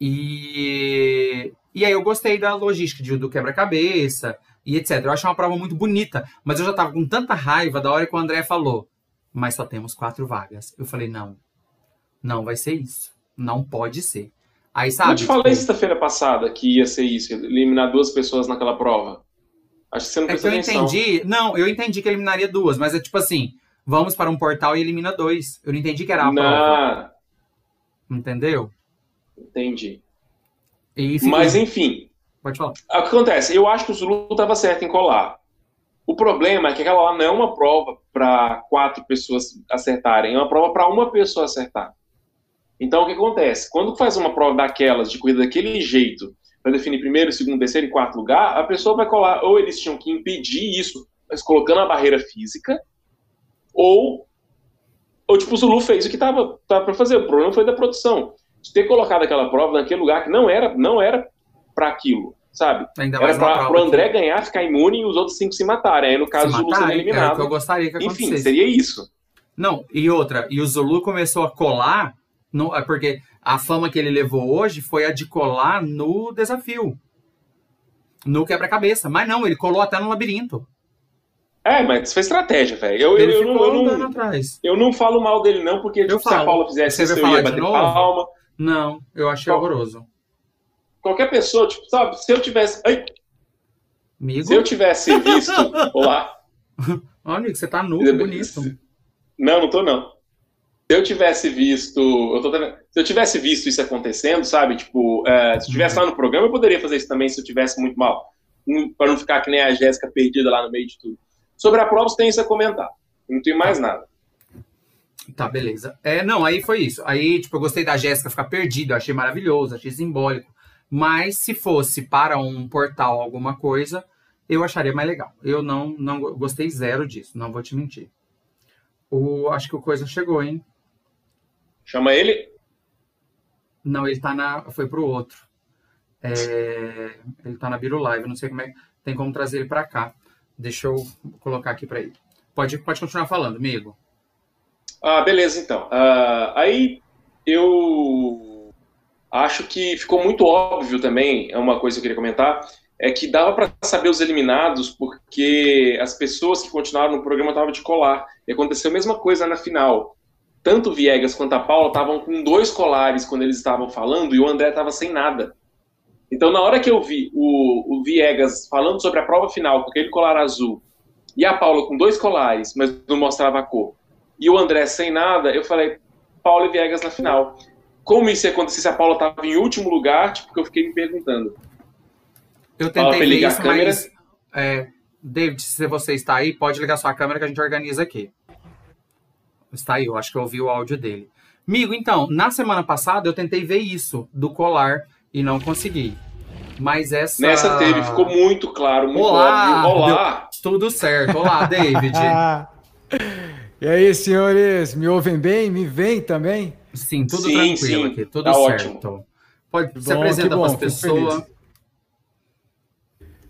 E, e aí eu gostei da logística de, do quebra-cabeça e etc. Eu achei uma prova muito bonita, mas eu já tava com tanta raiva da hora que o André falou, mas só temos quatro vagas. Eu falei, não, não vai ser isso. Não pode ser. Aí, sabe, eu te falei tipo, sexta-feira passada que ia ser isso, eliminar duas pessoas naquela prova. Acho que você não é prestou eu entendi. Não, eu entendi que eliminaria duas, mas é tipo assim, vamos para um portal e elimina dois. Eu não entendi que era a não. prova. Entendeu? Entendi. Mas, enfim. Pode falar. O que acontece? Eu acho que o Zulu estava certo em colar. O problema é que aquela lá não é uma prova para quatro pessoas acertarem, é uma prova para uma pessoa acertar. Então, o que acontece? Quando faz uma prova daquelas, de corrida daquele jeito, para definir primeiro, segundo, terceiro e quarto lugar, a pessoa vai colar, ou eles tinham que impedir isso, mas colocando a barreira física, ou ou tipo, o Zulu fez o que tava, tava para fazer. O problema foi da produção. De ter colocado aquela prova naquele lugar que não era, não era para aquilo, sabe? Ainda era para o André ganhar, ficar imune e os outros cinco se matarem. Aí, no caso, o Zulu ser eliminado. É o que eu gostaria que acontecesse. Enfim, seria isso. Não, e outra, e o Zulu começou a colar, no, é porque a fama que ele levou hoje foi a de colar no desafio. No quebra-cabeça. Mas não, ele colou até no labirinto. É, mas foi estratégia, velho. Eu, eu, eu, não, eu, não, eu não falo mal dele, não, porque tipo, se a Paula fizesse isso, eu ia bater palma. Não, eu achei Qual... horroroso. Qualquer pessoa, tipo, sabe, se eu tivesse. Ai? Se eu tivesse visto. *laughs* Olá. Ó, amigo, você tá nu, bonito. Não, não tô, não. Se eu tivesse visto. Eu tô, se eu tivesse visto isso acontecendo, sabe? Tipo, é, se eu estivesse lá no programa, eu poderia fazer isso também se eu tivesse muito mal. Para não ficar que nem a Jéssica perdida lá no meio de tudo. Sobre a prova, tem isso a comentar. Não tem mais nada. Tá, beleza. É, não, aí foi isso. Aí, tipo, eu gostei da Jéssica ficar perdida, achei maravilhoso, achei simbólico. Mas se fosse para um portal alguma coisa, eu acharia mais legal. Eu não, não gostei zero disso, não vou te mentir. O, acho que o coisa chegou, hein? Chama ele? Não, ele tá na. Foi pro outro. É, ele tá na Biro Live, não sei como é. Tem como trazer ele para cá. Deixa eu colocar aqui para ele. Pode, pode continuar falando, amigo. Ah, beleza, então. Uh, aí eu acho que ficou muito óbvio também, é uma coisa que eu queria comentar, é que dava para saber os eliminados porque as pessoas que continuaram no programa estavam de colar. E aconteceu a mesma coisa na final. Tanto o Viegas quanto a Paula estavam com dois colares quando eles estavam falando e o André estava sem nada. Então, na hora que eu vi o, o Viegas falando sobre a prova final com aquele colar azul e a Paula com dois colares, mas não mostrava a cor, e o André sem nada, eu falei, Paula e Viegas na final. Como isso ia acontecer se a Paula estava em último lugar, tipo, que eu fiquei me perguntando. Eu tentei ver isso, mas... É, David, se você está aí, pode ligar sua câmera que a gente organiza aqui. Está aí, eu acho que eu ouvi o áudio dele. Amigo, então, na semana passada eu tentei ver isso do colar e não consegui. Mas essa. Nessa teve, ficou muito claro, muito Olá, óbvio. Olá! Tudo certo. Olá, David. *laughs* e aí, senhores, me ouvem bem? Me veem também? Sim, tudo sim, tranquilo sim. aqui, tudo tá certo. Ótimo. Pode que se bom, apresenta para as pessoas.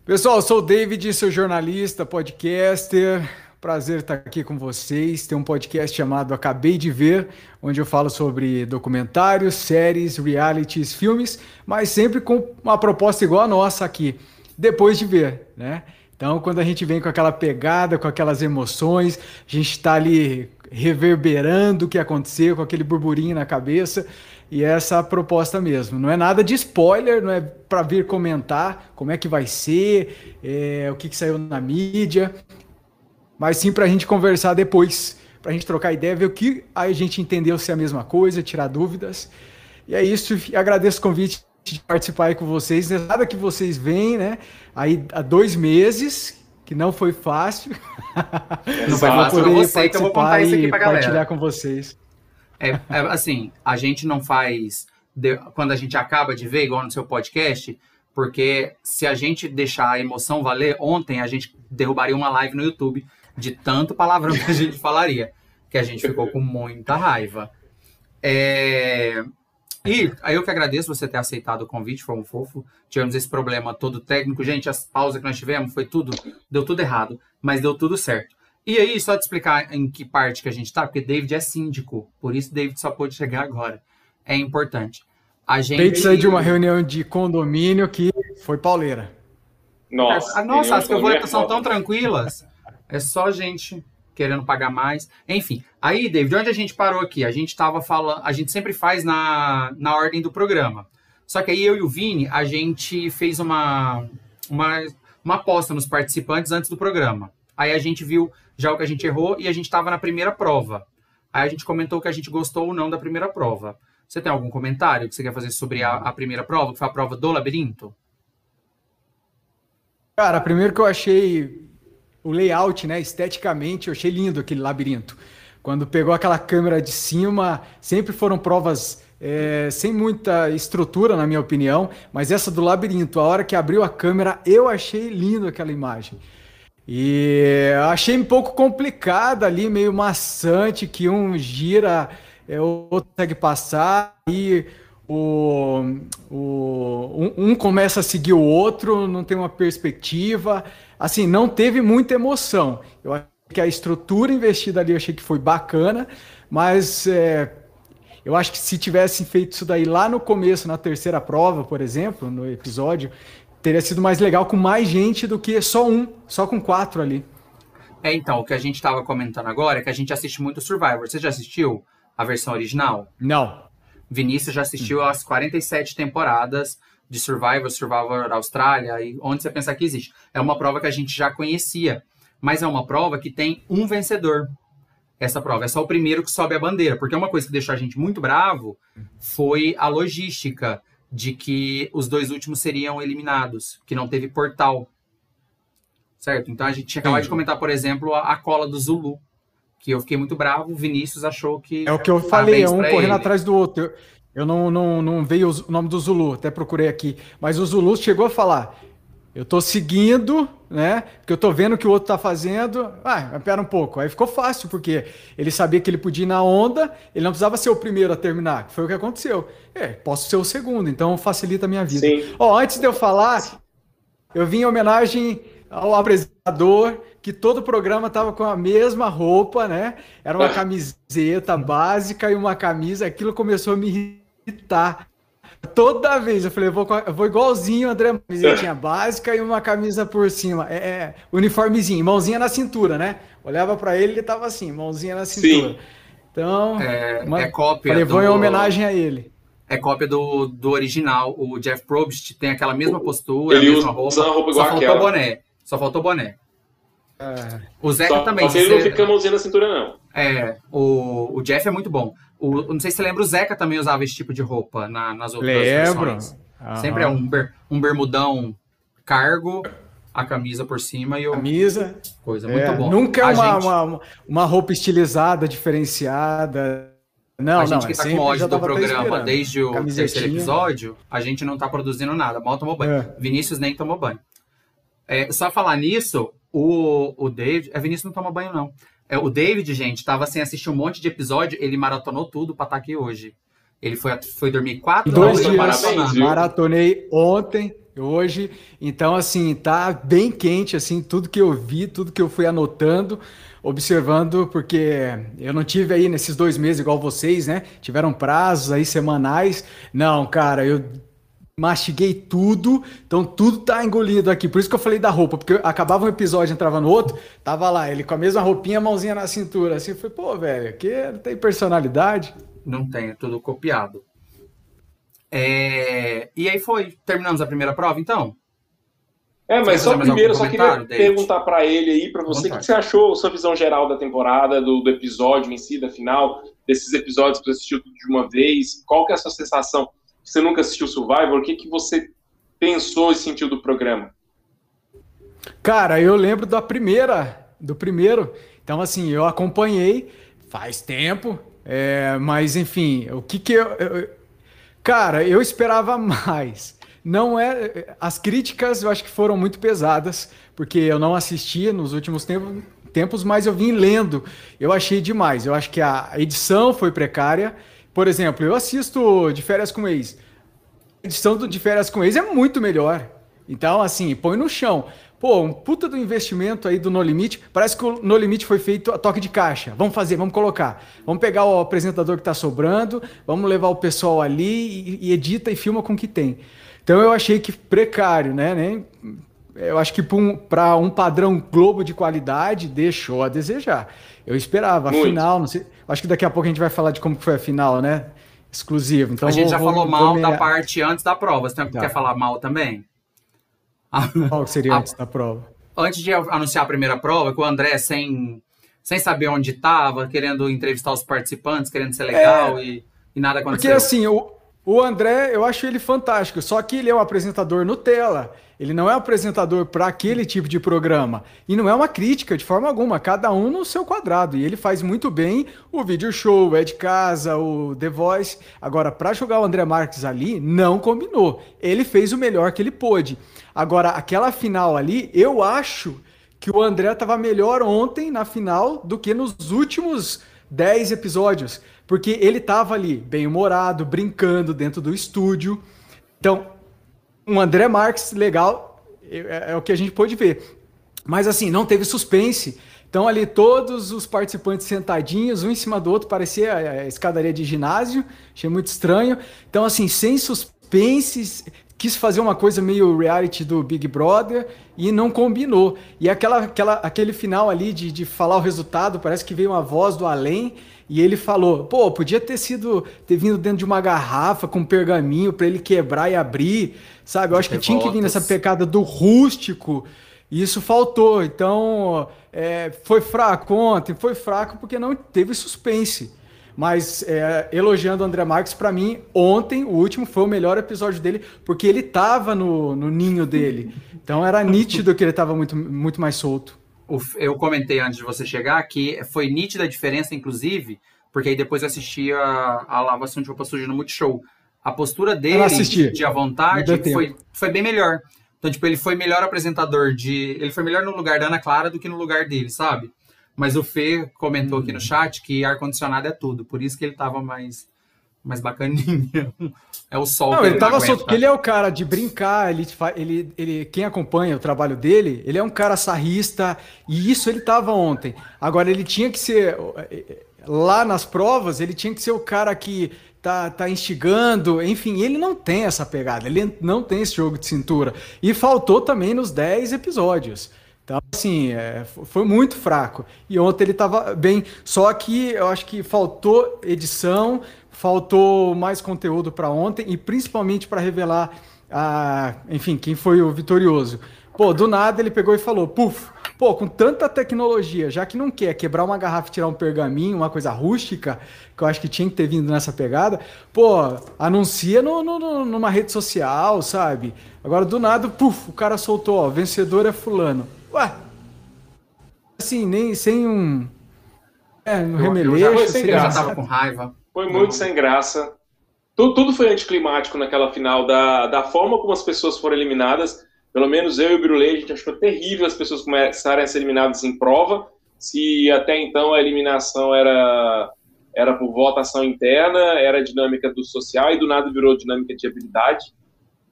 Pessoal, eu sou o David, sou jornalista, podcaster. Prazer estar aqui com vocês. Tem um podcast chamado Acabei de Ver, onde eu falo sobre documentários, séries, realities, filmes, mas sempre com uma proposta igual a nossa aqui, depois de ver, né? Então, quando a gente vem com aquela pegada, com aquelas emoções, a gente está ali reverberando o que aconteceu, com aquele burburinho na cabeça. E essa é a proposta mesmo. Não é nada de spoiler, não é para vir comentar como é que vai ser, é, o que, que saiu na mídia mas sim para a gente conversar depois, para a gente trocar ideia, ver o que a gente entendeu se é a mesma coisa, tirar dúvidas. E é isso, agradeço o convite de participar aí com vocês. Nada que vocês veem, né? Aí há dois meses, que não foi fácil. *laughs* Não foi fácil para você, então eu vou contar isso aqui para galera. Compartilhar com vocês. É, é, assim, a gente não faz quando a gente acaba de ver, igual no seu podcast, porque se a gente deixar a emoção valer, ontem a gente derrubaria uma live no YouTube de tanto palavrão que a gente falaria, que a gente ficou com muita raiva. É... E aí eu que agradeço você ter aceitado o convite, foi um fofo. Tivemos esse problema todo técnico. Gente, as pausas que nós tivemos foi tudo, deu tudo errado, mas deu tudo certo. E aí, só te explicar em que parte que a gente tá, porque David é síndico, por isso David só pôde chegar agora. É importante. A gente. David saiu de uma reunião de condomínio que foi pauleira. Nossa, nossa as que são tão tranquilas. É só gente querendo pagar mais. Enfim, aí, David, onde a gente parou aqui? A gente estava falando, a gente sempre faz na, na ordem do programa. Só que aí eu e o Vini, a gente fez uma, uma, uma aposta nos participantes antes do programa. Aí a gente viu já o que a gente errou e a gente estava na primeira prova. Aí a gente comentou que a gente gostou ou não da primeira prova. Você tem algum comentário que você quer fazer sobre a, a primeira prova, que foi a prova do labirinto? Cara, primeiro que eu achei o layout, né, esteticamente, eu achei lindo aquele labirinto. Quando pegou aquela câmera de cima, sempre foram provas é, sem muita estrutura, na minha opinião, mas essa do labirinto, a hora que abriu a câmera, eu achei lindo aquela imagem. E achei um pouco complicada ali, meio maçante, que um gira, é, o outro consegue passar, e o, o, um, um começa a seguir o outro, não tem uma perspectiva assim, não teve muita emoção. Eu acho que a estrutura investida ali eu achei que foi bacana, mas é, eu acho que se tivessem feito isso daí lá no começo, na terceira prova, por exemplo, no episódio, teria sido mais legal com mais gente do que só um, só com quatro ali. É, então, o que a gente estava comentando agora é que a gente assiste muito Survivor. Você já assistiu a versão original? Não. Vinícius já assistiu as 47 temporadas de Survivor, Survivor Austrália, e onde você pensar que existe. É uma prova que a gente já conhecia, mas é uma prova que tem um vencedor. Essa prova é só o primeiro que sobe a bandeira, porque uma coisa que deixou a gente muito bravo foi a logística de que os dois últimos seriam eliminados, que não teve portal. Certo? Então a gente tinha acabado de comentar, por exemplo, a, a cola do Zulu, que eu fiquei muito bravo, o Vinícius achou que. É o que eu falei, é um correndo ele. atrás do outro. Eu, eu não, não, não veio o nome do Zulu, até procurei aqui. Mas o Zulu chegou a falar: eu tô seguindo, né? Porque eu tô vendo o que o outro tá fazendo. Ah, espera um pouco. Aí ficou fácil, porque ele sabia que ele podia ir na onda, ele não precisava ser o primeiro a terminar, que foi o que aconteceu. É, posso ser o segundo, então facilita a minha vida. Ó, antes de eu falar, eu vim em homenagem ao apresentador, que todo o programa tava com a mesma roupa, né? Era uma *laughs* camiseta básica e uma camisa, aquilo começou a me tá. Toda vez eu falei, eu vou, vou igualzinho, André, camisetinha *laughs* básica e uma camisa por cima. É, é, uniformezinho, mãozinha na cintura, né? Olhava para ele, ele tava assim, mãozinha na cintura. Sim. Então, é, uma, é cópia. Falei, vou em homenagem a ele. É cópia do, do original. O Jeff Probst tem aquela mesma postura, ele a mesma roupa. roupa só faltou boné. Só faltou boné. É. O Zeca Só, também. Só ele não fica a mãozinha na cintura, não. É, o, o Jeff é muito bom. O, não sei se você lembra, o Zeca também usava esse tipo de roupa na, nas outras Lembro. versões. Sempre é um, ber, um bermudão cargo, a camisa por cima e o. Camisa. Coisa muito é, boa. Nunca é uma, gente- uma, uma roupa estilizada, diferenciada. Não, a gente não, que é tá sempre com ódio já do programa desde o terceiro episódio, a gente não tá produzindo nada. Mal tomou banho. É. Vinícius nem tomou banho. É, só falar nisso, o, o David. É, Vinícius não toma banho, não. É, o David, gente, tava sem assistir um monte de episódio, ele maratonou tudo pra estar aqui hoje. Ele foi, foi dormir quatro Dois horas dias, parabéns, maratonei ontem, hoje. Então, assim, tá bem quente, assim, tudo que eu vi, tudo que eu fui anotando, observando, porque eu não tive aí nesses dois meses igual vocês, né? Tiveram prazos aí semanais. Não, cara, eu mastiguei tudo, então tudo tá engolido aqui. Por isso que eu falei da roupa, porque acabava um episódio, entrava no outro, tava lá, ele com a mesma roupinha, mãozinha na cintura, assim, eu falei, pô, velho, aqui não tem personalidade. Não tem, é tudo copiado. É, E aí foi. Terminamos a primeira prova, então? É, mas só primeiro, só queria perguntar pra ele aí, pra você, o que, você achou, sua visão geral da temporada, do, do episódio em si, da final, desses episódios que você assistiu tudo de uma vez? Qual que é a sua sensação? Você nunca assistiu Survivor? O que, que você pensou e sentiu do programa? Cara, eu lembro da primeira, do primeiro. Então, assim, eu acompanhei faz tempo, é, mas enfim, o que que eu, eu- Cara, eu esperava *laughs* mais. Não é. As críticas eu acho que foram muito pesadas, porque eu não assisti nos últimos tempos, tempos, mas eu vim lendo. Eu achei demais. Eu acho que a edição foi precária. Por exemplo, eu assisto de férias com ex. A edição do de férias com ex é muito melhor. Então, assim, põe no chão. Pô, um puta do investimento aí do No Limite. Parece que o No Limite foi feito a toque de caixa. Vamos fazer, vamos colocar. Vamos pegar o apresentador que tá sobrando, vamos levar o pessoal ali e, e edita e filma com o que tem. Então eu achei que precário, né? Nem, eu acho que para um, padrão Globo de qualidade deixou a desejar. Eu esperava. A final, não sei. Acho que daqui a pouco a gente vai falar de como foi a final, né? Exclusivo. Então a gente vou- já vou- falou vou mal me- da parte antes da prova. Você Tá. quer falar mal também? Qual seria Ah. antes da prova? Antes de anunciar a primeira prova, que o André, sem, sem saber onde estava, querendo entrevistar os participantes, querendo ser legal e, e nada Porque aconteceu. assim, o, o André, eu acho ele fantástico, só que ele é um apresentador Nutella. Ele não é um apresentador para aquele tipo de programa. E não é uma crítica de forma alguma, cada um no seu quadrado. E ele faz muito bem o vídeo show, o É de Casa, o The Voice. Agora, para jogar o André Marques ali, não combinou. Ele fez o melhor que ele pôde. Agora, aquela final ali, eu acho que o André estava melhor ontem na final do que nos últimos 10 episódios. Porque ele estava ali, bem-humorado, brincando dentro do estúdio. Então, um André Marques legal é, é o que a gente pôde ver. Mas assim, não teve suspense. Então, ali, todos os participantes sentadinhos, um em cima do outro, parecia a escadaria de ginásio. Achei muito estranho. Então, assim, sem suspense, quis fazer uma coisa meio reality do Big Brother e não combinou. E aquela, aquela, aquele final ali de, de falar o resultado, parece que veio uma voz do além e ele falou: pô, podia ter sido, ter vindo dentro de uma garrafa com pergaminho para ele quebrar e abrir, sabe? Eu acho que tinha que vir nessa pecada do rústico. E isso faltou. Então, é, foi fraco ontem, foi fraco porque não teve suspense. Mas é, elogiando o André Marques, para mim, ontem, o último, foi o melhor episódio dele, porque ele tava no, no ninho dele. Então era nítido que ele tava muito, muito mais solto. Eu comentei antes de você chegar que foi nítida a diferença, inclusive, porque aí depois eu assisti a, a lavação de roupa suja no Multishow. A postura dele, de à vontade, foi, foi bem melhor. Então, tipo, ele foi melhor apresentador de. Ele foi melhor no lugar da Ana Clara do que no lugar dele, sabe? Mas o Fê comentou aqui Hum. no chat que ar-condicionado é tudo, por isso que ele tava mais, mais bacaninha. É o sol Não, que ele tava aguenta. solto, porque ele é o cara de brincar, ele, ele, ele, quem acompanha o trabalho dele, ele é um cara sarrista, e isso ele tava ontem. Agora, ele tinha que ser, lá nas provas, ele tinha que ser o cara que tá, tá instigando, enfim, ele não tem essa pegada, ele não tem esse jogo de cintura. E faltou também nos 10 episódios. Então, assim, é, foi muito fraco. E ontem ele estava bem. Só que eu acho que faltou edição, faltou mais conteúdo para ontem e principalmente para revelar, a, enfim, quem foi o vitorioso. Pô, do nada ele pegou e falou, puf, pô, com tanta tecnologia, já que não quer quebrar uma garrafa e tirar um pergaminho, uma coisa rústica, que eu acho que tinha que ter vindo nessa pegada, pô, anuncia no, no, numa rede social, sabe? Agora, do nada, puf, o cara soltou, ó, vencedor é fulano. Ué, assim, nem sem um... É, no remeleixo, sem graça. tava com raiva. Foi muito sem graça. Tudo, tudo foi anticlimático naquela final, da, da forma como as pessoas foram eliminadas, pelo menos eu e o Brulé, a gente achou terrível as pessoas começarem a ser eliminadas em prova. Se até então a eliminação era, era por votação interna, era dinâmica do social, e do nada virou dinâmica de habilidade.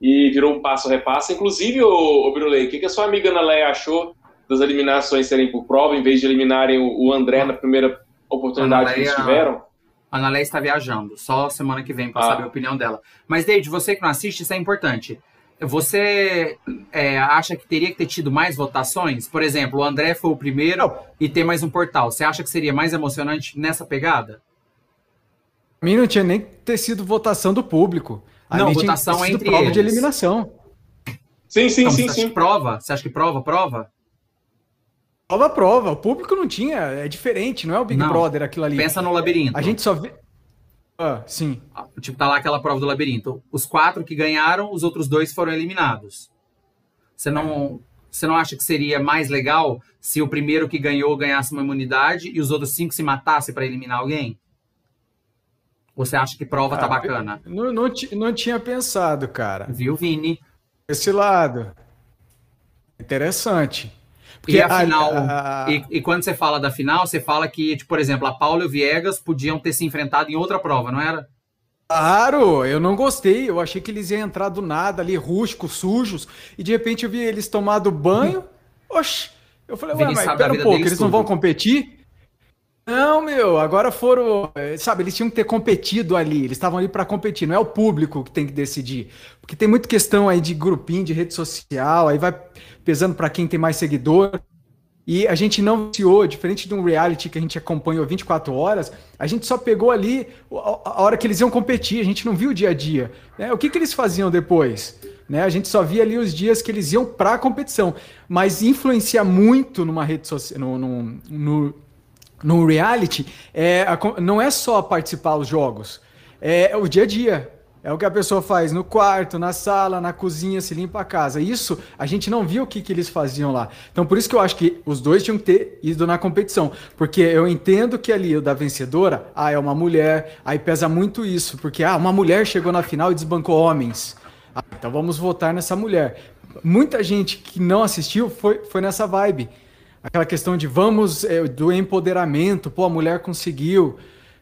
E virou um passo-repassa. Inclusive, o, o Brulé, o que, que a sua amiga Ana Leia achou das eliminações serem por prova, em vez de eliminarem o, o André na primeira oportunidade Leia, que eles tiveram? A Ana Leia está viajando, só semana que vem para ah. saber a opinião dela. Mas, David, você que não assiste, isso é importante. Você é, acha que teria que ter tido mais votações? Por exemplo, o André foi o primeiro não. e ter mais um portal. Você acha que seria mais emocionante nessa pegada? Pra mim não tinha nem ter sido votação do público. A não, votação entre prova eles. de eliminação. Sim, sim, então, sim, sim. prova? Você acha que prova, prova? Prova, prova. O público não tinha. É diferente, não é o Big não. Brother aquilo ali. Pensa no labirinto. A gente só vê. Ah, sim. Ah, tipo, tá lá aquela prova do labirinto. Os quatro que ganharam, os outros dois foram eliminados. Você não, você não acha que seria mais legal se o primeiro que ganhou ganhasse uma imunidade e os outros cinco se matassem para eliminar alguém? Ou você acha que prova tá ah, tá bacana? Não, não, não tinha pensado, cara. Viu, Vini? Esse lado. Interessante. Porque e a final. A, a... E, e, quando você fala da final, você fala que, tipo, por exemplo, a Paula e o Viegas podiam ter se enfrentado em outra prova, não era? Claro, eu não gostei. Eu achei que eles iam entrar do nada ali, rústicos, sujos, e de repente eu vi eles tomando banho. *laughs* Oxi! Eu falei, ué, mas pera um pouco, eles tudo. não vão competir? Não, meu, agora foram. Eh, sabe, eles tinham que ter competido ali. Eles estavam ali para competir, não é o público que tem que decidir. Porque tem muita questão aí de grupinho, de rede social, aí vai pesando para quem tem mais seguidor. E a gente não iniciou, diferente de um reality que a gente acompanhou 24 horas, a gente só pegou ali a hora que eles iam competir, a gente não viu o dia a dia. Né? O que, que eles faziam depois? Né? A gente só via ali os dias que eles iam para a competição. Mas influencia muito numa rede social, no, no, no no reality, é, não é só participar dos jogos, é o dia a dia. É o que a pessoa faz no quarto, na sala, na cozinha, se limpa a casa. Isso a gente não viu o que, que eles faziam lá. Então por isso que eu acho que os dois tinham que ter ido na competição. Porque eu entendo que ali o da vencedora, ah, é uma mulher, aí pesa muito isso. Porque ah, uma mulher chegou na final e desbancou homens. Ah, então vamos votar nessa mulher. Muita gente que não assistiu foi, foi nessa vibe aquela questão de vamos é, do empoderamento, pô, a mulher conseguiu.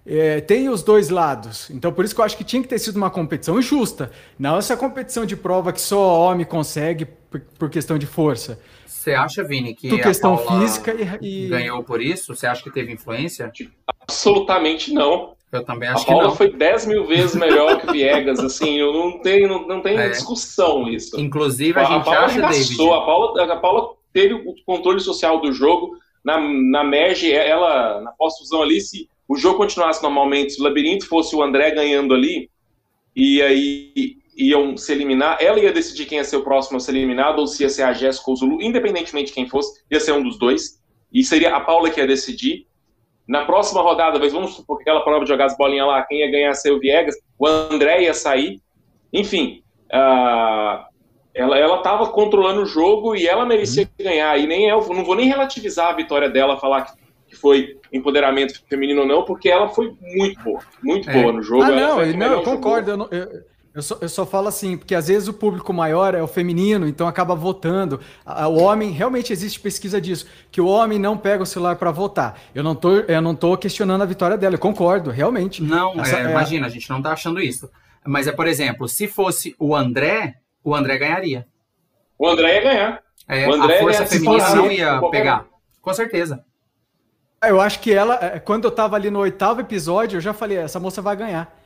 É, tem os dois lados. Então, por isso que eu acho que tinha que ter sido uma competição justa. Não essa competição de prova que só homem consegue por, por questão de força. Você acha, Vini, que por questão física e, e, ganhou por isso? Você acha que teve influência? Absolutamente não. Eu também acho a Paula que não. foi 10 mil vezes melhor que o Viegas, assim, eu não tem, não, não tem é. discussão isso. Inclusive, a, a gente Paula acha, David... A Paula, a Paula teve o controle social do jogo. Na, na merge, ela, na pós-fusão ali, se o jogo continuasse normalmente, se o labirinto fosse o André ganhando ali, e aí iam se eliminar, ela ia decidir quem ia ser o próximo a ser eliminado, ou se ia ser a Jéssica ou o Zulu, independentemente de quem fosse, ia ser um dos dois, e seria a Paula que ia decidir. Na próxima rodada, vamos supor que aquela prova de jogar as bolinhas lá, quem ia ganhar ser o Viegas, o André ia sair. Enfim, uh, ela ela estava controlando o jogo e ela merecia uhum. ganhar. E nem eu não vou nem relativizar a vitória dela, falar que, que foi empoderamento feminino ou não, porque ela foi muito boa, muito é. boa no jogo. Ah, não, não eu concordo. Eu, não, eu, eu, só, eu só falo assim, porque às vezes o público maior é o feminino, então acaba votando. O homem, realmente existe pesquisa disso, que o homem não pega o celular para votar. Eu não, tô, eu não tô questionando a vitória dela, eu concordo, realmente. Não, Essa, é, é, imagina, a gente não tá achando isso. Mas é, por exemplo, se fosse o André, o André ganharia. O André ia ganhar. É, o André a força feminina não ia pegar. Com certeza. É, eu acho que ela, é, quando eu tava ali no oitavo episódio, eu já falei, essa moça vai ganhar.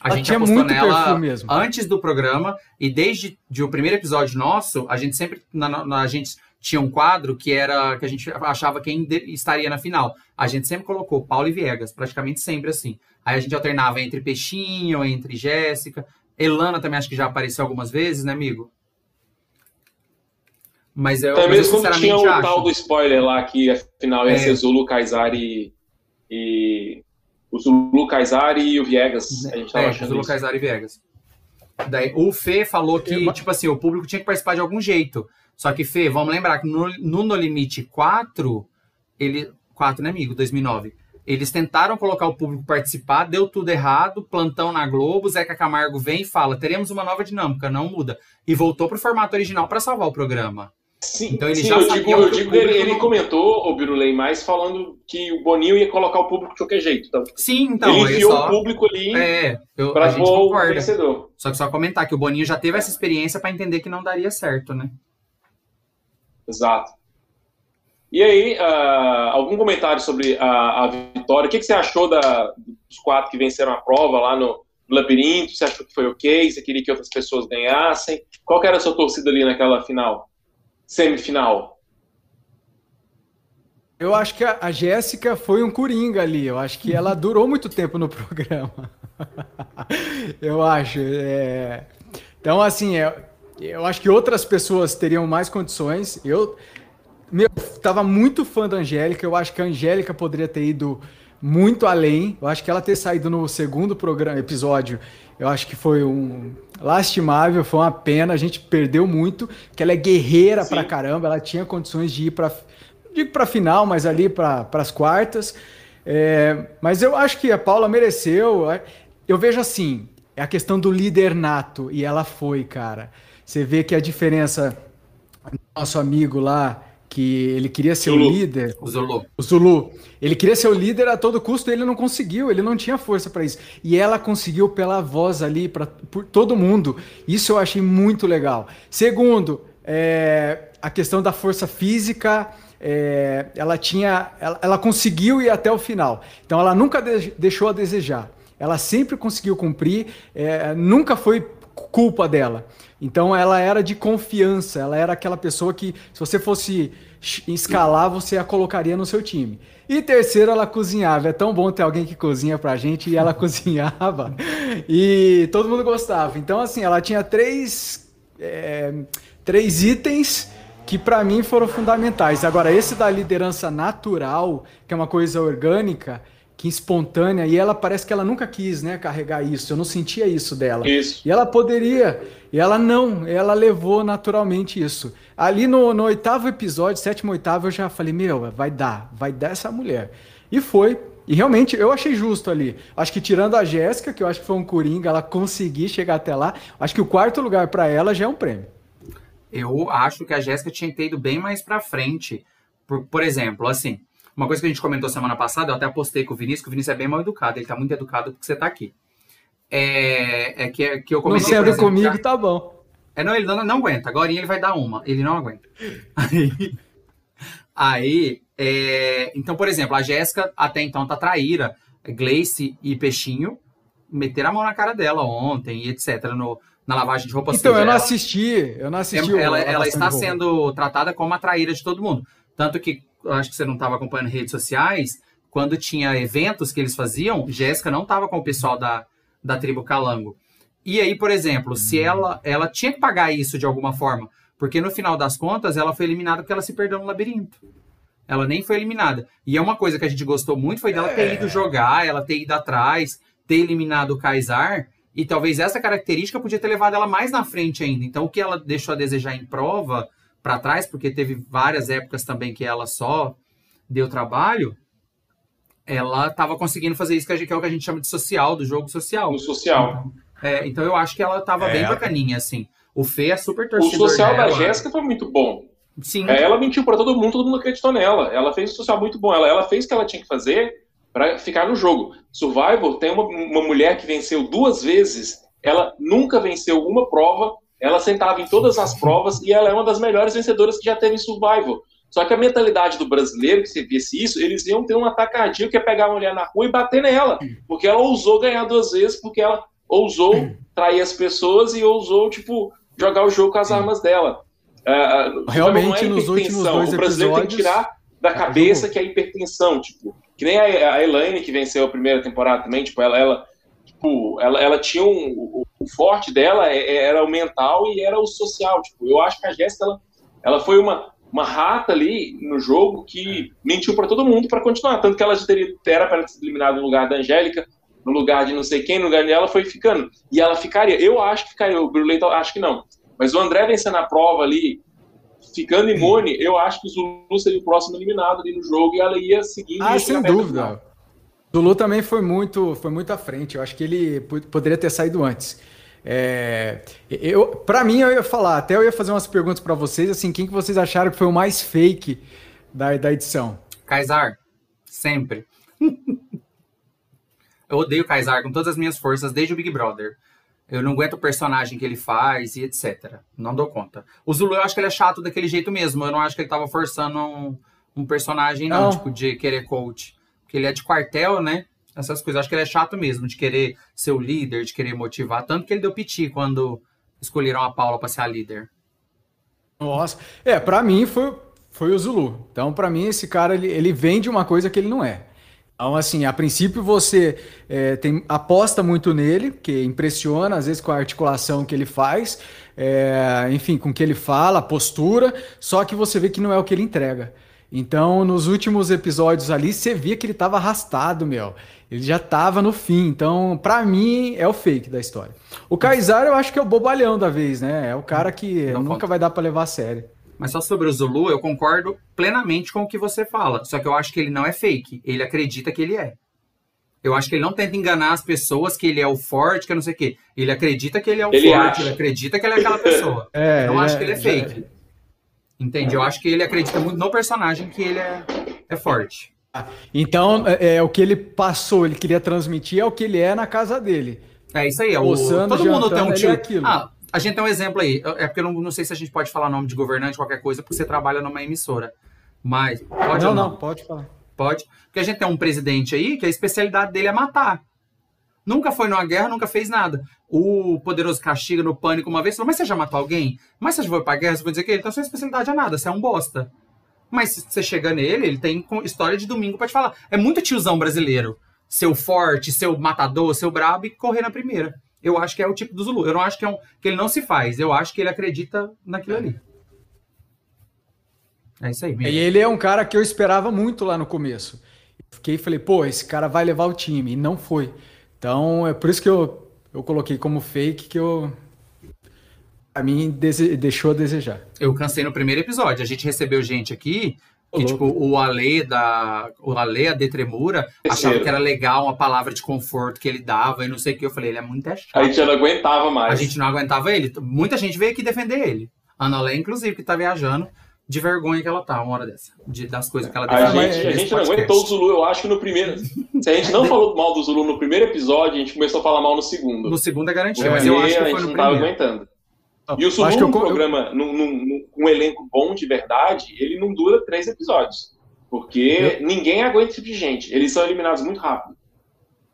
A ela gente tinha muito nela mesmo. antes do programa e desde de o primeiro episódio nosso, a gente sempre na, na, a gente tinha um quadro que era que a gente achava quem de, estaria na final. A gente sempre colocou Paulo e Viegas, praticamente sempre assim. Aí a gente alternava entre Peixinho, entre Jéssica. Elana também acho que já apareceu algumas vezes, né, amigo? Mas eu, Também mas eu quando tinha o acho. tal do spoiler lá que afinal ia É. ser Zulu, Kaysar e, e. O Zulu, Kaysar e o Viegas. A gente tava É, achando do isso. Lucas e Vegas. Daí, o Fê falou que, Eu- tipo assim, o público tinha que participar de algum jeito. Só que, Fê, vamos lembrar que no No, no Limite 4, ele. 4, né, amigo? 2009. Eles tentaram colocar o público participar, deu tudo errado, plantão na Globo, Zeca Camargo vem e fala: teremos uma nova dinâmica, não muda. E voltou pro formato original para salvar o programa. Sim, Então ele sim, já eu digo, eu o digo ele, ele não- comentou, o Birulei, mais falando que o Boninho ia colocar o público de qualquer jeito. Então, Sim, então. ele aí enfiou só- o público ali É, eu, para o vencedor. Só que só comentar que o Boninho já teve essa experiência para entender que não daria certo, né? Exato. E aí, ah, algum comentário sobre a, a vitória? O que, que você achou da, dos quatro que venceram a prova lá no, labirinto? Você achou que foi ok? Você queria que outras pessoas ganhassem? Qual era a sua torcida ali naquela final? Semifinal? Eu acho que a, a Jéssica foi um coringa ali. Eu acho que ela durou muito tempo no *laughs* programa. eu acho. é. Então, assim, é- eu acho que outras pessoas teriam mais condições. Eu meu, tava muito fã da Angélica. Eu acho que a Angélica poderia ter ido muito além. Eu acho que ela ter saído no segundo programa, episódio, eu acho que foi um lastimável, foi uma pena. A gente perdeu muito, que ela é guerreira Sim. pra caramba. Ela tinha condições de ir pra não digo para final, mas ali para as quartas. É, mas eu acho que a Paula mereceu. Eu vejo assim, é a questão do líder nato e ela foi, cara. Você vê que a diferença nosso amigo lá que ele queria ser Zulu. o líder, O Zulu. o Zulu, ele queria ser o líder a todo custo, ele não conseguiu, ele não tinha força para isso. E ela conseguiu pela voz ali para por todo mundo. Isso eu achei muito legal. Segundo, é, a questão da força física, é, ela tinha, ela, ela conseguiu ir até o final. Então ela nunca de- deixou a desejar. Ela sempre conseguiu cumprir, é, nunca foi culpa dela. Então ela era de confiança, ela era aquela pessoa que, se você fosse escalar, você a colocaria no seu time. E terceiro, ela cozinhava. É tão bom ter alguém que cozinha pra gente e ela *laughs* cozinhava. E todo mundo gostava. Então, assim, ela tinha três, é, três itens que pra mim foram fundamentais. Agora, esse da liderança natural, que é uma coisa orgânica, que espontânea, e ela parece que ela nunca quis, né, carregar isso. Eu não sentia isso dela. Isso. E ela poderia, e ela não, ela levou naturalmente isso. Ali no, no oitavo episódio, sétimo, oitavo, eu já falei, meu, vai dar, vai dar essa mulher. E foi. E realmente eu achei justo ali. Acho que tirando a Jéssica, que eu acho que foi um coringa, ela conseguir chegar até lá, acho que o quarto lugar para ela já é um prêmio. Eu acho que a Jéssica tinha que ter ido bem mais pra frente. Por, por exemplo, assim, uma coisa que a gente comentou semana passada, eu até postei com o Vinícius, que o Vinícius é bem mal educado, ele tá muito educado porque você tá aqui. É, é que, que eu Não comentei. por sendo exemplo, comigo, que- tá bom. É, não, ele não, não aguenta. Agora ele vai dar uma. Ele não aguenta. Aí, aí, é, então, por exemplo, a Jéssica até então tá traíra. Gleice e Peixinho meteram a mão na cara dela ontem e etc. No, na lavagem de roupa Então, eu não Ela- assisti, eu não assisti. ela, ela lavação está sendo tratada como a traíra de todo mundo. Tanto que, acho que você não estava acompanhando redes sociais, quando tinha eventos que eles faziam, Jéssica não estava com o pessoal da, da tribo Calango. E aí, por exemplo, se ela, ela tinha que pagar isso de alguma forma, porque no final das contas ela foi eliminada porque ela se perdeu no labirinto. Ela nem foi eliminada. E é uma coisa que a gente gostou muito foi dela ter ido jogar, ela ter ido atrás, ter eliminado o Kaysar. E talvez essa característica podia ter levado ela mais na frente ainda. Então, o que ela deixou a desejar em prova para trás, porque teve várias épocas também que ela só deu trabalho, ela estava conseguindo fazer isso que, a gente, que é o que a gente chama de social, do jogo social. No social. É, então, eu acho que ela estava É. bem bacaninha, assim. O Fê é super O torcedor social da dela. Jéssica foi muito bom. Sim, É, ela mentiu pra todo mundo, todo mundo acreditou nela. Ela fez um social muito bom. Ela, ela fez o que ela tinha que fazer pra ficar no jogo. Survivor tem uma, uma mulher que venceu duas vezes. Ela nunca venceu uma prova. Ela sentava em todas as provas e ela é uma das melhores vencedoras que já teve em Survivor. Só que a mentalidade do brasileiro, que se visse isso, eles iam ter um ataque cardíaco que é pegar a mulher na rua e bater nela. Porque ela ousou ganhar duas vezes, porque ela ousou trair as pessoas e ousou, tipo, jogar o jogo com as armas dela. É, Realmente, é nos últimos hipertensão. dois O brasileiro tem que episódios, tirar da cabeça que é hipertensão, tipo, que nem a, a Elaine que venceu a primeira temporada também, tipo, ela, ela, tipo, ela, ela tinha um, o, forte dela é- é- era o mental e era o social, tipo, eu acho que a Jéssica, ela, ela foi uma, uma rata ali no jogo que mentiu para todo mundo para continuar. Tanto que ela já teria, era para ser eliminada no lugar da Angélica, no lugar de não sei quem, no lugar dela, foi ficando. E ela ficaria. Eu acho que ficaria. O Bruleta acho que não. Mas o André vencendo a prova ali, ficando imune, eu acho que o Zulu seria o próximo eliminado ali no jogo e ela ia seguir. Ah, sem dúvida. Zulu também foi muito, foi muito à frente. Eu acho que ele poderia ter saído antes. É, eu, para mim, eu ia falar, até eu ia fazer umas perguntas para vocês, assim, quem que vocês acharam que foi o mais fake da, da edição? Kaysar, sempre. *laughs* eu odeio Kaysar com todas as minhas forças desde o Big Brother. Eu não aguento o personagem que ele faz e etc. Não dou conta. O Zulu, eu acho que ele é chato daquele jeito mesmo. Eu não acho que ele tava forçando um, um personagem, não, não, tipo, de querer coach. Porque ele é de quartel, né? Essas coisas. Acho que ele é chato mesmo, de querer ser o líder, de querer motivar. Tanto que ele deu piti quando escolheram a Paula para ser a líder. Nossa. É, para mim foi, foi o Zulu. Então, para mim, esse cara, ele, ele vende uma coisa que ele não é. Então, assim, a princípio você é, tem, aposta muito nele, que impressiona, às vezes, com a articulação que ele faz, é, enfim, com o que ele fala, a postura, só que você vê que não é o que ele entrega. Então, nos últimos episódios ali, você via que ele estava arrastado, meu. Ele já estava no fim. Então, para mim, é o fake da história. O Kaysar, eu acho que é o bobalhão da vez, né? É o cara que não nunca conta. vai dar para levar a sério. Mas só sobre o Zulu, eu concordo plenamente com o que você fala. Só que eu acho que ele não é fake. Ele acredita que ele é. Eu acho que ele não tenta enganar as pessoas que ele é o forte, que é não sei o quê. Ele acredita que ele é o ele forte, acha. ele acredita que ele é aquela pessoa. *laughs* É, eu não acho é, que ele é fake. É. Entende? Eu acho que ele acredita muito no personagem que ele é, é forte. Então, é, é, o que ele passou, ele queria transmitir é o que ele é na casa dele. É isso aí. É o, todo mundo tem um tio. É ah, a gente tem um exemplo aí. É porque eu não, não sei se a gente pode falar nome de governante, qualquer coisa, porque você trabalha numa emissora. Mas pode não, não? não, pode falar. Pode. Porque a gente tem um presidente aí que a especialidade dele é matar. Nunca foi numa guerra, nunca fez nada. O poderoso castiga no pânico uma vez falou: Mas você já matou alguém? Mas você já foi pra guerra? Você vai dizer que ele, então sua especialidade é nada, você é um bosta. Mas se você chega nele, ele tem história de domingo para te falar. É muito tiozão brasileiro. Seu forte, seu matador, seu brabo e correr na primeira. Eu acho que é o tipo do Zulu. Eu não acho que, é um, que ele não se faz. Eu acho que ele acredita naquilo ali. É isso aí. Mesmo. E ele é um cara que eu esperava muito lá no começo. Fiquei e falei, pô, esse cara vai levar o time. E não foi. Então é por isso que eu, eu coloquei como fake que eu. A mim dese, deixou a desejar. Eu cansei no primeiro episódio. A gente recebeu gente aqui que, tipo, o Ale da. O Ale, a Detremura, achava que era legal uma palavra de conforto que ele dava e não sei o que. Eu falei, ele é muito chato. A gente não aguentava mais. A gente não aguentava ele. Muita gente veio aqui defender ele. A Ana Lé, inclusive, que tá viajando, de vergonha que ela tá, uma hora dessa. De, das coisas que ela defende. A gente, a gente não aguentou o Zulu, eu acho que no primeiro. Se a gente não *laughs* falou mal do Zulu no primeiro episódio, a gente começou a falar mal no segundo. No segundo é garantia, mas eu acho que foi a gente não tava aguentando. E o Zulu, num programa, num, num, num, um elenco bom de verdade, ele não dura três episódios. Porque eu... ninguém aguenta esse tipo de gente. Eles são eliminados muito rápido.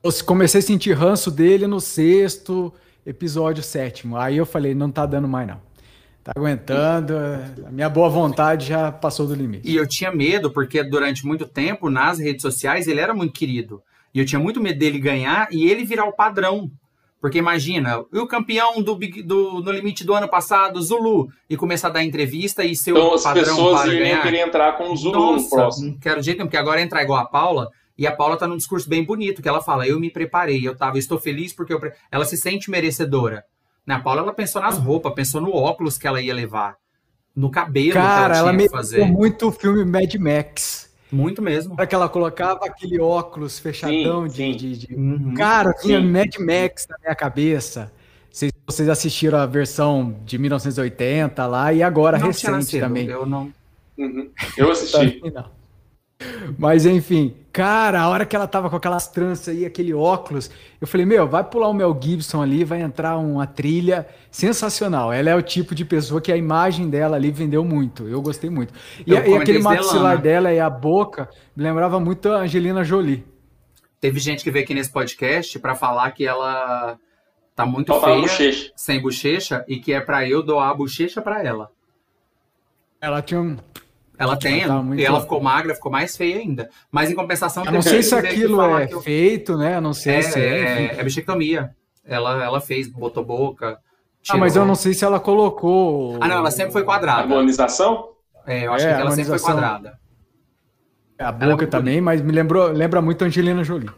Eu comecei a sentir ranço dele no sexto episódio sétimo. Aí eu falei, não tá dando mais não. Tá aguentando, a minha boa vontade já passou do limite. E eu tinha medo, porque durante muito tempo, nas redes sociais, ele era muito querido. E eu tinha muito medo dele ganhar e ele virar o padrão. Porque imagina, o campeão do, do, no limite do ano passado, Zulu, e começar a dar entrevista e ser então, o padrão para ganhar. Então as pessoas querer entrar com o Zulu Nossa, no próximo. Não quero jeito nenhum, porque agora entrar igual a Paula, e a Paula tá num discurso bem bonito, que ela fala, eu me preparei, eu tava, estou feliz porque eu... ela se sente merecedora. Né? A Paula, ela pensou nas roupas, pensou no óculos que ela ia levar, no cabelo Cara, que ela, ela me fazer. muito o filme Mad Max. Muito mesmo. Para que ela colocava aquele óculos fechadão sim, de, sim. de, de... Uhum. Cara, tinha Mad Max na minha cabeça. Vocês, vocês assistiram a versão de 1980 lá e agora não recente também. Eu não. Uhum. Eu assisti. *laughs* não. Mas enfim, cara, a hora que ela tava com aquelas tranças aí, aquele óculos, eu falei, meu, vai pular o Mel Gibson ali, vai entrar uma trilha sensacional. Ela é o tipo de pessoa que a imagem dela ali vendeu muito. Eu gostei muito. E, e aquele maxilar dela e a boca me lembrava muito a Angelina Jolie. Teve gente que veio aqui nesse podcast para falar que ela tá muito feia, bochecha. sem bochecha, e que é para eu doar a bochecha para ela. Ela tinha um ela tem, muito... e ela ficou magra, ficou mais feia ainda. Mas em compensação, eu não sei se aquilo é eu... feito, né? Eu não sei é, se é. É, é bichectomia. Ela, ela fez, botou boca, Ah, mas eu não sei se ela colocou. Ah, não, ela sempre foi quadrada. Harmonização? É, eu acho é, que ela sempre foi quadrada. A boca também, mas me lembrou, lembra muito Angelina Jolie.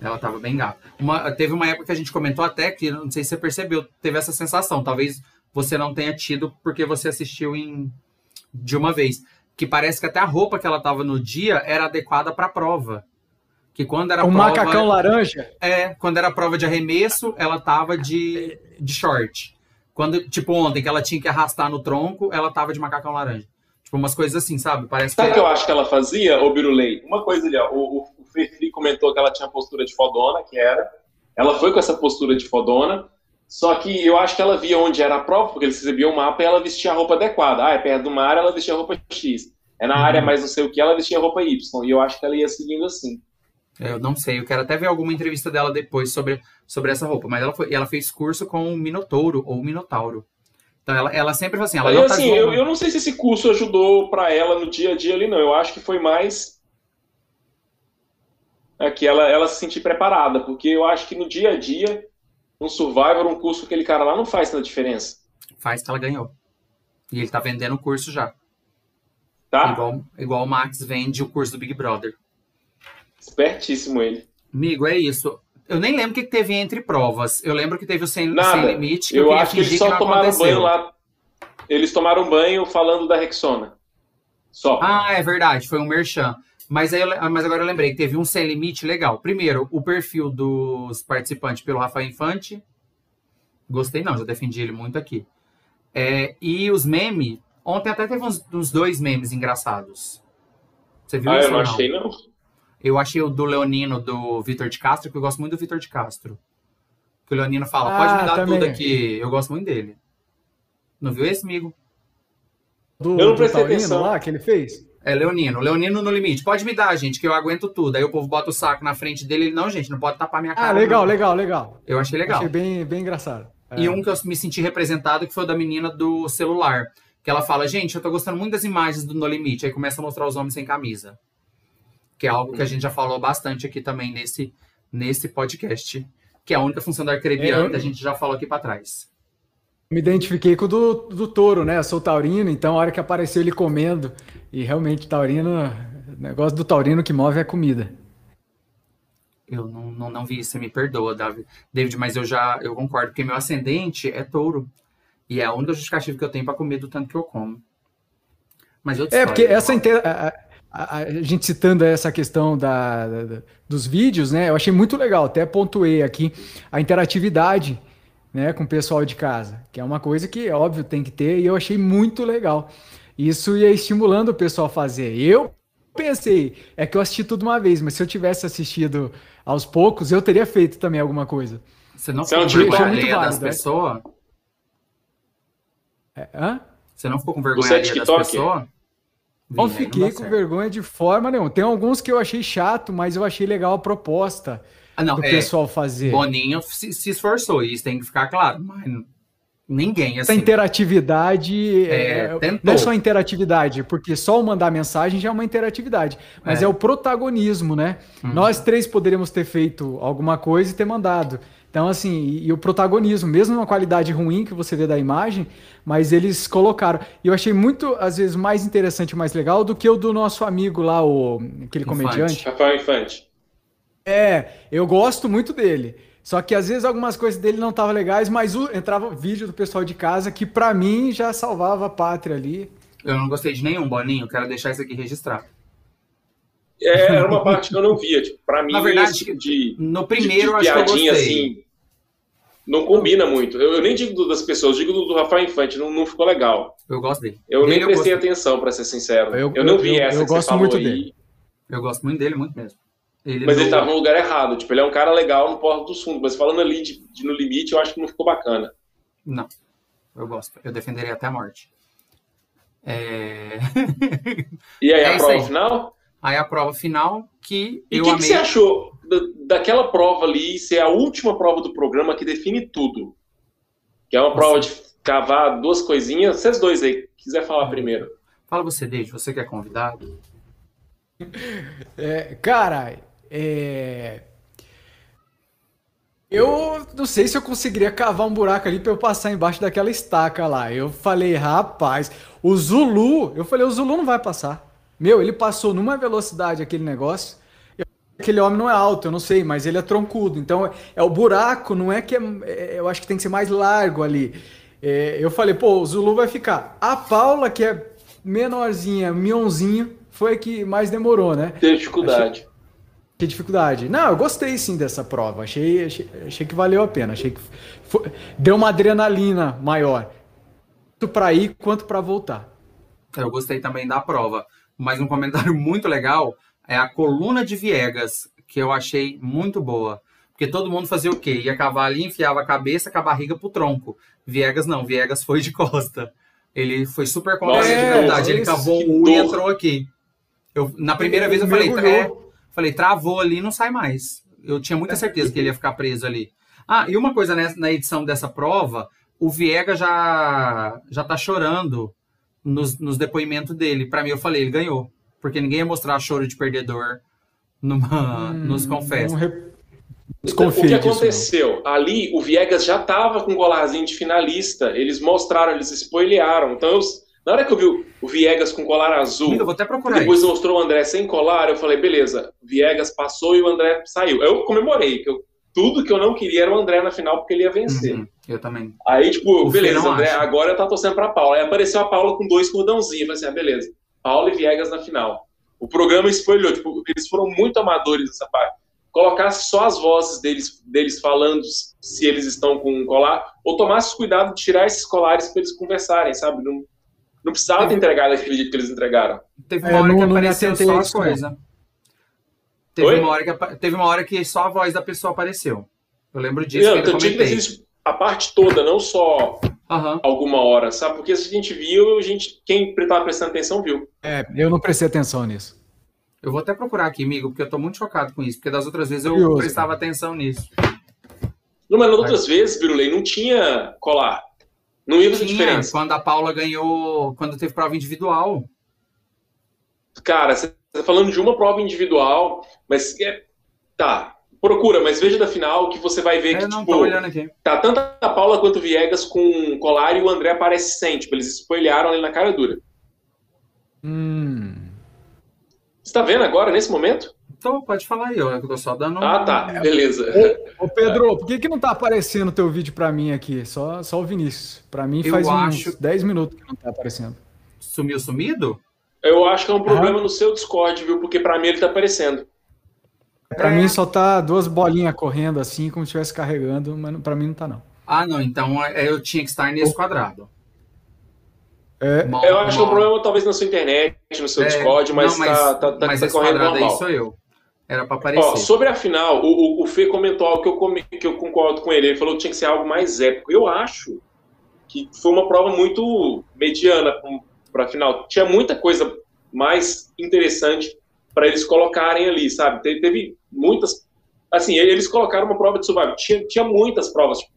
Ela tava bem gata. Uma, teve uma época que a gente comentou até que, não sei se você percebeu, teve essa sensação. Talvez você não tenha tido porque você assistiu em de uma vez. Que parece que até a roupa que ela tava no dia era adequada pra prova. Que quando era um prova, macacão laranja? É, quando era prova de arremesso, ela tava de, de short. Quando, tipo, ontem, que ela tinha que arrastar no tronco, ela tava de macacão laranja. Tipo, umas coisas assim, sabe? Parece sabe o que, que eu acho que ela fazia, ô Birulei? Uma coisa ali, ó, o, o Ferfri comentou que ela tinha postura de fodona, que era. Ela foi com essa postura de fodona, só que eu acho que ela via onde era a prova, porque eles recebiam o mapa e ela vestia a roupa adequada. Ah, é perto do mar, ela vestia a roupa X. É na uhum. área mais não sei o que, ela vestia a roupa Y. E eu acho que ela ia seguindo assim. Eu não sei, eu quero até ver alguma entrevista dela depois sobre, sobre essa roupa. Mas ela, foi, ela fez curso com o Minotouro ou Minotauro. Então ela, ela sempre fala assim, ela Aí, não tá assim, eu, eu não sei se esse curso ajudou para ela no dia a dia ali, não. Eu acho que foi mais é, que ela, ela se sentir preparada, porque eu acho que no dia a dia, um Survivor, um curso aquele cara lá não faz tanta diferença. Faz que ela ganhou. E ele tá vendendo o curso já. Tá? Igual, igual o Max vende o curso do Big Brother. Espertíssimo ele. Amigo, é isso. Eu nem lembro o que teve entre provas. Eu lembro que teve o sem, Nada. sem limite. Que eu, eu acho que eles só tomaram aconteceu. banho lá. Eles tomaram banho falando da Rexona. Só. Ah, é verdade. Foi um merchan. Mas, aí, mas agora eu lembrei que teve um sem limite legal. Primeiro, o perfil dos participantes pelo Rafael Infante. Gostei não, já defendi ele muito aqui. É, e os memes. Ontem até teve uns, uns, dois memes engraçados. Você viu ah, isso? Ah, eu não achei não. Eu achei o do Leonino, do Vitor de Castro, que eu gosto muito do Vitor de Castro. Que o Leonino fala, ah, pode me dar também. tudo aqui. Eu gosto muito dele. Não viu esse, amigo? Do, eu não prestei atenção lá que ele fez? É, Leonino. Leonino no limite. Pode me dar, gente, que eu aguento tudo. Aí o povo bota o saco na frente dele. Ele, não, gente, não pode tapar minha ah, cara. Ah, legal, não. legal, legal. Eu achei legal. Achei bem, bem engraçado. E é. um que eu me senti representado, que foi o da menina do celular. Que ela fala, gente, eu tô gostando muito das imagens do No Limite. Aí começa a mostrar os homens sem camisa que é algo que a gente já falou bastante aqui também nesse, nesse podcast, que é a única função da arcrebiana, é, a gente já falou aqui para trás. Me identifiquei com o do, do touro, né? Eu sou taurino, então a hora que apareceu ele comendo, e realmente taurino, o negócio do taurino que move é a comida. Eu não, não, não vi isso, você me perdoa, David, mas eu já eu concordo, porque meu ascendente é touro. E é a única justificativa que eu tenho para comer do tanto que eu como. Mas eu É, porque essa, a, a, gente citando essa questão da, da, dos vídeos, né? Eu achei muito legal, até pontuei aqui a interatividade né, com o pessoal de casa, que é uma coisa que, óbvio, tem que ter, e eu achei muito legal. Isso ia estimulando o pessoal a fazer. Eu pensei, é que eu assisti tudo uma vez, mas se eu tivesse assistido aos poucos, eu teria feito também alguma coisa. Você não ficou com vergonha das né? pessoas? É, hã? Você não ficou com vergonha das pessoas? Não fiquei com vergonha de forma nenhuma. Tem alguns que eu achei chato, mas eu achei legal a proposta ah, não, do é, pessoal fazer. Boninho se, se, esforçou, isso tem que ficar claro. Mas ninguém, assim. Essa interatividade é, é, não é só interatividade, porque só o mandar mensagem já é uma interatividade, mas é, é o protagonismo, né? Uhum. Nós três poderíamos ter feito alguma coisa e ter mandado. Então, assim, e, e, o protagonismo, mesmo uma qualidade ruim que você vê da imagem, mas eles colocaram. E eu achei muito, às vezes, mais interessante, mais legal do que o do nosso amigo lá, o, aquele Infante. comediante. Rafael Infante. É, eu gosto muito dele. Só que às vezes algumas coisas dele não estavam legais, mas o, entrava vídeo do pessoal de casa que para mim já salvava a pátria ali. Eu não gostei de nenhum, Boninho. Quero deixar isso aqui registrado. É, era uma parte que eu não via. Tipo, pra mim, Na verdade, de, no primeiro de, de acho que eu gostei. assim não combina muito. Eu, eu nem digo das pessoas, digo do, do Rafael Infante, não, não, ficou legal. Eu gosto dele. Eu dele nem prestei atenção, para ser sincero. Eu, eu não vi essa eu que gosto muito aí. dele. Eu gosto muito dele, muito mesmo. Ele mas não... ele tava no lugar errado. Tipo, ele é um cara legal no Porto do Fundo, mas falando ali de, de, no limite, eu acho que não ficou bacana. Não. Eu gosto. Eu defenderia até a morte. É... e aí, *laughs* é a prova aí. final? Aí a prova final que e eu que amei. O que você achou daquela prova ali ser a última prova do programa que define tudo? Que é uma você. prova de cavar duas coisinhas. Vocês dois aí, quiser falar primeiro. Fala você, Deide, você que é convidado. É, cara, é... Eu não sei se eu conseguiria cavar um buraco ali para eu passar embaixo daquela estaca lá. Eu falei, rapaz, o Zulu, eu falei, o Zulu não vai passar. Meu, ele passou numa velocidade aquele negócio. Aquele homem não é alto, eu não sei, mas ele é troncudo. Então, é o buraco, não é que é, é eu acho que tem que ser mais largo ali. É, eu falei, pô, o Zulu vai ficar. A Paula, que é menorzinha, mionzinho, foi a que mais demorou, né? Teve dificuldade. Que dificuldade. Não, eu gostei sim dessa prova. Achei, achei, achei que valeu a pena. Achei que foi, deu uma adrenalina maior. Tanto para ir quanto para voltar. Eu gostei também da prova. Mas um comentário *laughs* muito legal é a coluna de Viegas, que eu achei muito boa. Porque todo mundo fazia o quê? Ia cavar ali, enfiava a cabeça com a barriga pro tronco. Viegas não, Viegas foi de *laughs* costa. Ele foi super é, de verdade. Ele cavou um e entrou aqui. Eu, na primeira ele vez eu falei, é, falei, travou ali não sai mais. Eu tinha muita certeza que ele ia ficar preso ali. Ah, e uma coisa nessa, na edição dessa prova, o Viega já, já tá chorando nos, nos depoimentos dele. Para mim, eu falei, ele ganhou. Porque ninguém ia mostrar choro de perdedor numa, hum, nos confessos. Então, o que aconteceu? Ali, o Viegas já estava com o colarzinho de finalista. Eles mostraram, eles spoilearam. Então, eu, na hora que eu vi o Viegas com colar azul, vou até procurar depois isso. mostrou o André sem colar, eu falei, beleza, Viegas passou e o André saiu. Eu comemorei, que eu, tudo que eu não queria era o André na final, porque ele ia vencer. Uhum, eu também. Aí, tipo, o beleza, André, acho. agora eu tá torcendo pra Paula. Aí apareceu a Paula com dois cordãozinhos. Falei assim, ah, beleza, Paula e Viegas na final. O programa spoilou, tipo, eles foram muito amadores nessa parte colocasse só as vozes deles, deles falando se eles estão com um colar, ou tomasse cuidado de tirar esses colares para eles conversarem, sabe? Não, não precisava Teve... entregar daquele jeito que eles entregaram. Teve uma é, hora não, que apareceu só as coisas. Teve uma, hora que, teve uma hora que só a voz da pessoa apareceu. Eu lembro disso. Não, eu tinha que ter a parte toda, não só uhum. alguma hora, sabe? Porque se a gente viu, a gente, quem estava prestando atenção viu. É, eu não prestei atenção nisso. Eu vou até procurar aqui, amigo, porque eu tô muito chocado com isso, porque das outras vezes eu Curioso, prestava atenção nisso. Não, mas nas outras vezes, Virulei, não tinha colar. Não ia fazer diferença. Quando a Paula ganhou, quando teve prova individual. Cara, você tá falando de uma prova individual, mas é, tá, procura, mas veja da final que você vai ver é, que, não, tipo, olhando aqui. tá tanto a Paula quanto o Viegas com colar e o André aparece sem, tipo, eles espolharam ali na cara dura. Hum. Você está vendo agora, nesse momento? Então, pode falar aí, eu tô só dando. Ah, tá, beleza. Ô, ô Pedro, por que, que não tá aparecendo o teu vídeo para mim aqui? Só, só o Vinícius. Para mim faz eu uns acho... 10 minutos que não tá aparecendo. Sumiu sumido? Eu acho que é um problema ah. no seu Discord, viu? Porque para mim ele tá aparecendo. Para é... mim só tá duas bolinhas correndo assim, como se estivesse carregando, mas para mim não tá não. Ah, não, então é, eu tinha que estar nesse quadrado. É, mal, eu acho mal. que o problema talvez na sua internet, no seu é, Discord, mas, não, mas tá, tá, tá, mas tá correndo normal. aí sou eu. Era para aparecer. Ó, sobre a final, o, o, o Fê comentou algo que eu, que eu concordo com ele. Ele falou que tinha que ser algo mais épico. Eu acho que foi uma prova muito mediana para a final. Tinha muita coisa mais interessante para eles colocarem ali, sabe? Teve, teve, muitas. Assim, eles colocaram uma prova de survival. Tinha, tinha muitas provas. Tipo,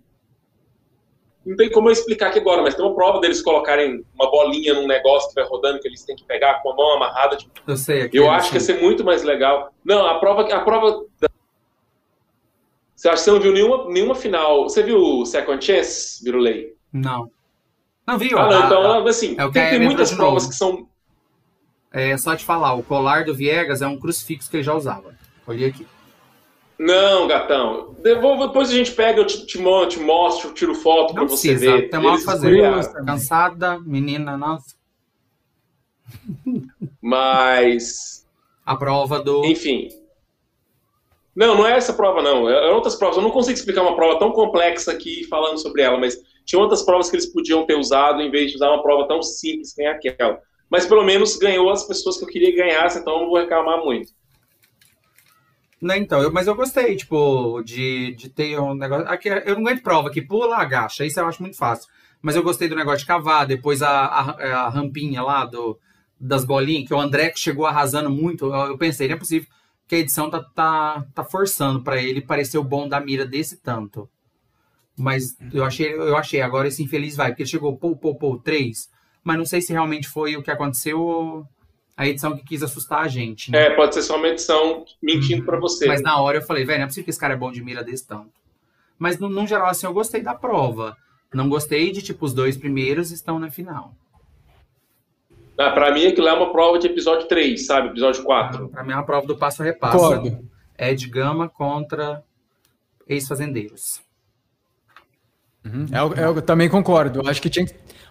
não tem como eu explicar aqui agora, mas tem uma prova deles colocarem uma bolinha num negócio que vai rodando, que eles têm que pegar com a mão amarrada. Tipo, eu sei. Eu acho que ia ser muito mais legal. Não, a prova. A prova da... Você acha que você não viu nenhuma, nenhuma final? Você viu o Second Chance, Virulei? Não. Não viu? Ah, não, então, assim, é tem, tem muitas provas que são. É só te falar, o colar do Viegas é um crucifixo que ele já usava. Olhei aqui. Não, gatão. Depois a gente pega, eu te, te, te mostro, tiro foto para você ver. Tem mal fazer. Cansada, menina, nossa. Mas. A prova do. Enfim. Não, não é essa prova, não. É, é outras provas. Eu não consigo explicar uma prova tão complexa aqui falando sobre ela, mas tinha outras provas que eles podiam ter usado em vez de usar uma prova tão simples que nem aquela. Mas pelo menos ganhou as pessoas que eu queria que ganhasse, então eu não vou reclamar muito. Não, então, eu, mas eu gostei, tipo, de, de ter um negócio. Aqui, eu não aguento prova, que pula, agacha. Isso eu acho muito fácil. Mas eu gostei do negócio de cavar, depois a, a, a rampinha lá do, das bolinhas, que o André chegou arrasando muito. Eu, eu pensei, não é possível que a edição tá, tá, tá forçando para ele parecer o bom da mira desse tanto. Mas eu achei, eu achei, agora esse infeliz vai, porque ele chegou pô, pô, pô, três. Mas não sei se realmente foi o que aconteceu a edição que quis assustar a gente. Né? É, pode ser só uma edição mentindo uhum. para você. Mas na hora eu falei, velho, não é possível que esse cara é bom de mira desse tanto. Mas, no, no geral, assim, eu gostei da prova. Não gostei de, tipo, os dois primeiros estão na final. Ah, pra mim, aquilo é uma prova de episódio 3, sabe? Episódio 4. Pra mim é uma prova do passo a repasso. Concordo. Ed Gama contra ex-fazendeiros. Uhum. Eu, eu também concordo. Eu acho que tinha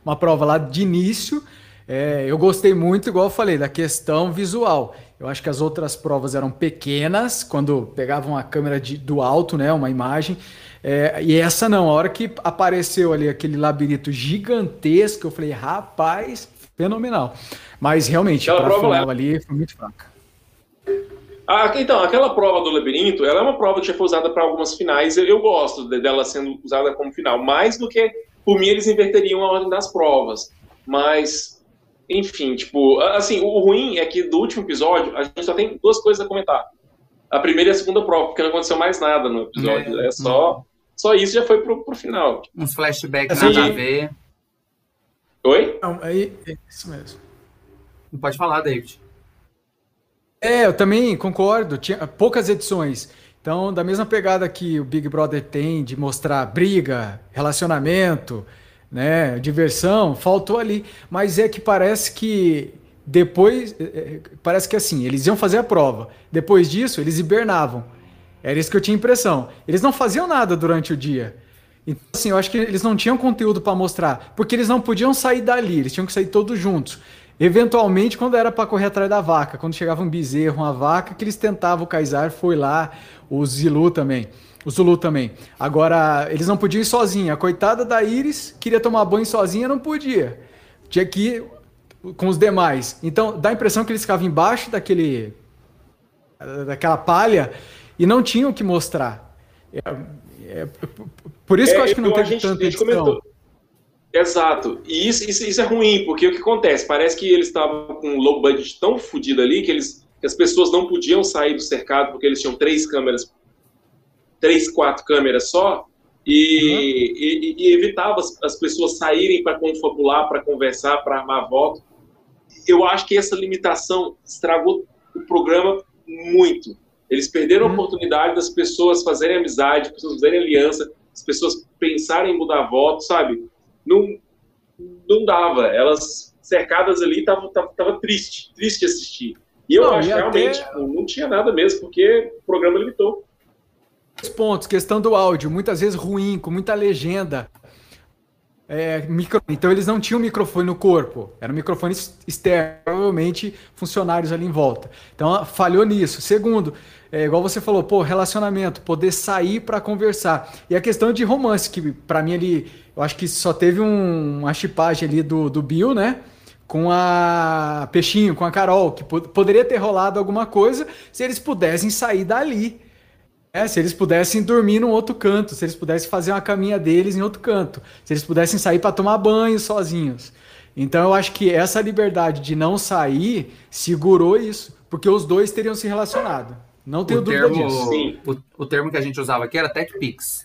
uma prova lá de início. É, eu gostei muito, igual eu falei, da questão visual. Eu acho que as outras provas eram pequenas, quando pegavam a câmera de, do alto, né, uma imagem. É, e essa não, a hora que apareceu ali aquele labirinto gigantesco, eu falei, rapaz, fenomenal. Mas realmente, Aquela a prova ali foi muito fraca. Ah, então, aquela prova do labirinto, ela é uma prova que já foi usada para algumas finais. Eu, eu gosto de- dela sendo usada como final, mais do que, por mim, eles inverteriam a ordem das provas. Mas, enfim, tipo, assim, o ruim é que do último episódio, a gente só tem duas coisas a comentar. A primeira e a segunda prova, porque não aconteceu mais nada no episódio. É, só, só isso já foi pro, pro final. Uns flashbacks Assim, nada a ver. Oi? Não, aí, é isso mesmo. Não pode falar, David. É, eu também concordo. Tinha poucas edições. Então, da mesma pegada que o Big Brother tem de mostrar briga, relacionamento, né, diversão, faltou ali. Mas é que parece que depois, é, é, parece que assim, eles iam fazer a prova. Depois disso, eles hibernavam. Era isso que eu tinha impressão. Eles não faziam nada durante o dia. Então, assim, eu acho que eles não tinham conteúdo para mostrar, porque eles não podiam sair dali, eles tinham que sair todos juntos. Eventualmente, quando era para correr atrás da vaca, quando chegava um bezerro, uma vaca, que eles tentavam, o Kaysar foi lá, o Zilu também, o Zulu também. Agora, eles não podiam ir sozinhos. A coitada da Iris queria tomar banho sozinha, não podia. Tinha que ir com os demais. Então, dá a impressão que eles ficavam embaixo daquele daquela palha e não tinham o que mostrar. É, é, por isso que eu acho que não É, teve tanta comentou. Exato. E isso, isso, isso é ruim, porque o que acontece? Parece que eles estavam com um low budget tão fodido ali que, eles, que as pessoas não podiam sair do cercado porque eles tinham três câmeras, três, quatro câmeras só, e, e- e evitava as, as pessoas saírem para confabular, para conversar, para armar voto. Eu acho que essa limitação estragou o programa muito. Eles perderam a Uhum. oportunidade das pessoas fazerem amizade, as pessoas fazerem aliança, as pessoas pensarem em mudar voto, sabe? Não, não dava. Elas cercadas ali tava, tava, tava triste, triste assistir. E eu Não, acho que realmente até- tipo, não tinha nada mesmo, porque o programa limitou. Dois pontos, questão do áudio, muitas vezes ruim, com muita legenda. É, micro- Então eles não tinham microfone no corpo, era um microfone ex- externo, provavelmente funcionários ali em volta. Então falhou nisso. Segundo, é, igual você falou, pô, relacionamento, poder sair para conversar. E a questão de romance, que para mim ali, eu acho que só teve um, uma chipagem ali do, do Bill, né? Com a Peixinho, com a Carol, que po- poderia ter rolado alguma coisa se eles pudessem sair dali. É, se eles pudessem dormir num outro canto, se eles pudessem fazer uma caminha deles em outro canto, se eles pudessem sair para tomar banho sozinhos. Então eu acho que essa liberdade de não sair segurou isso, porque os dois teriam se relacionado. Não tenho o dúvida termo, disso. Sim. O, o termo que a gente usava aqui era Tech Pix.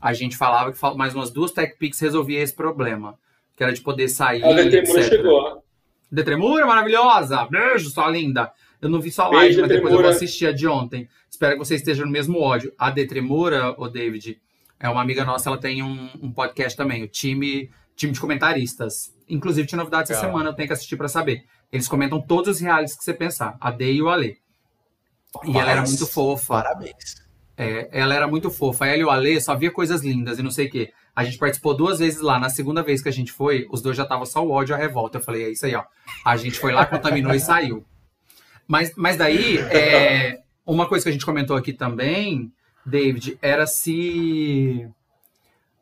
A gente falava que mais umas duas Tech Pix resolvia esse problema. Que era de poder sair. A Detemura etc. chegou. ó. Detremura, maravilhosa! Beijo, sua linda! Eu não vi sua Beijo, live, mas depois eu vou assistir a de ontem. Espero que você esteja no mesmo ódio. A Detremura, o David, é uma amiga nossa, ela tem um, um podcast também, o time, time de comentaristas. Inclusive, tinha novidades essa semana, eu tenho que assistir pra saber. Eles comentam todos os realities que você pensar, a D e o Ale. E ela era muito fofa. Parabéns. É, ela era muito fofa. Ela e o Ale só via coisas lindas e não sei o quê. A gente participou duas vezes lá. Na segunda vez que a gente foi, os dois já estavam só o ódio e a revolta. Eu falei, é isso aí, ó. A gente foi lá, contaminou e saiu. Mas, mas daí, *laughs* é, uma coisa que a gente comentou aqui também, David, era se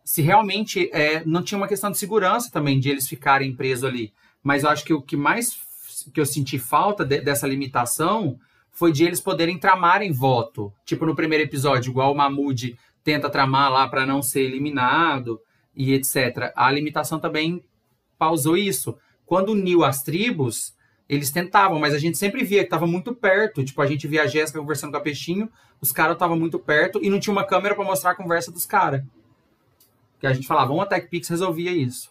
se realmente é, não tinha uma questão de segurança também de eles ficarem presos ali. Mas eu acho que o que mais que eu senti falta de- dessa limitação foi de eles poderem tramarem voto. Tipo no primeiro episódio, igual o Mahmoud tenta tramar lá para não ser eliminado e etc. A limitação também pausou isso. Quando uniu as tribos, eles tentavam, mas a gente sempre via que estava muito perto. Tipo, a gente via a Jéssica conversando com a Peixinho, os caras estavam muito perto e não tinha uma câmera para mostrar a conversa dos caras. Que a gente falava, uma Tech Pix resolvia isso.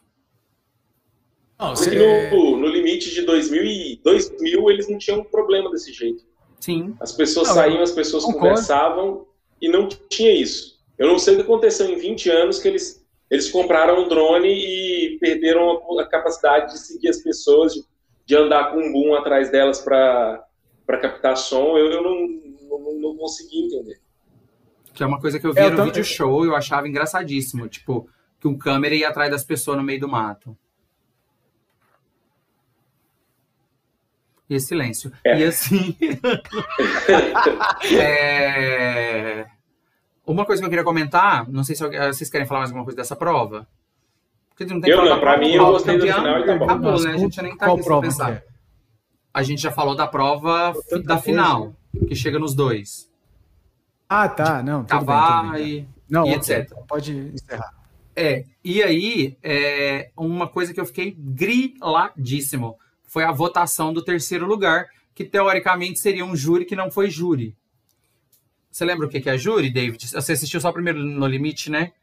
Não, Porque você- no, no limite de 2000, e 2000 eles não tinham problema desse jeito. Sim. As pessoas Não, saíam, as pessoas concordo. conversavam e não tinha isso. Eu não sei o que aconteceu em 20 anos que eles, eles compraram um drone e perderam a, a capacidade de seguir as pessoas, de, de andar com um boom atrás delas para captar som. Eu, eu não, não, não, consegui entender. Que é uma coisa que eu vi é, no vídeo show e eu achava engraçadíssimo. Tipo, que um câmera ia atrás das pessoas no meio do mato. E silêncio. É. E assim. *laughs* é... Uma coisa que eu queria comentar, não sei se vocês querem falar mais alguma coisa dessa prova. Porque não tem eu não, pra mim eu gostei do final e acabou. acabou né? A gente nem tá aqui prova pensar. É? A gente já falou da prova da final, que chega nos dois. Ah, tá. Não, cavar bem, e, não, e etc. Pode encerrar. É, e aí, é, uma coisa que eu fiquei griladíssimo foi a votação do terceiro lugar, que teoricamente seria um júri que não foi júri. Você lembra o que é júri, David? Você assistiu só o primeiro No Limite, né?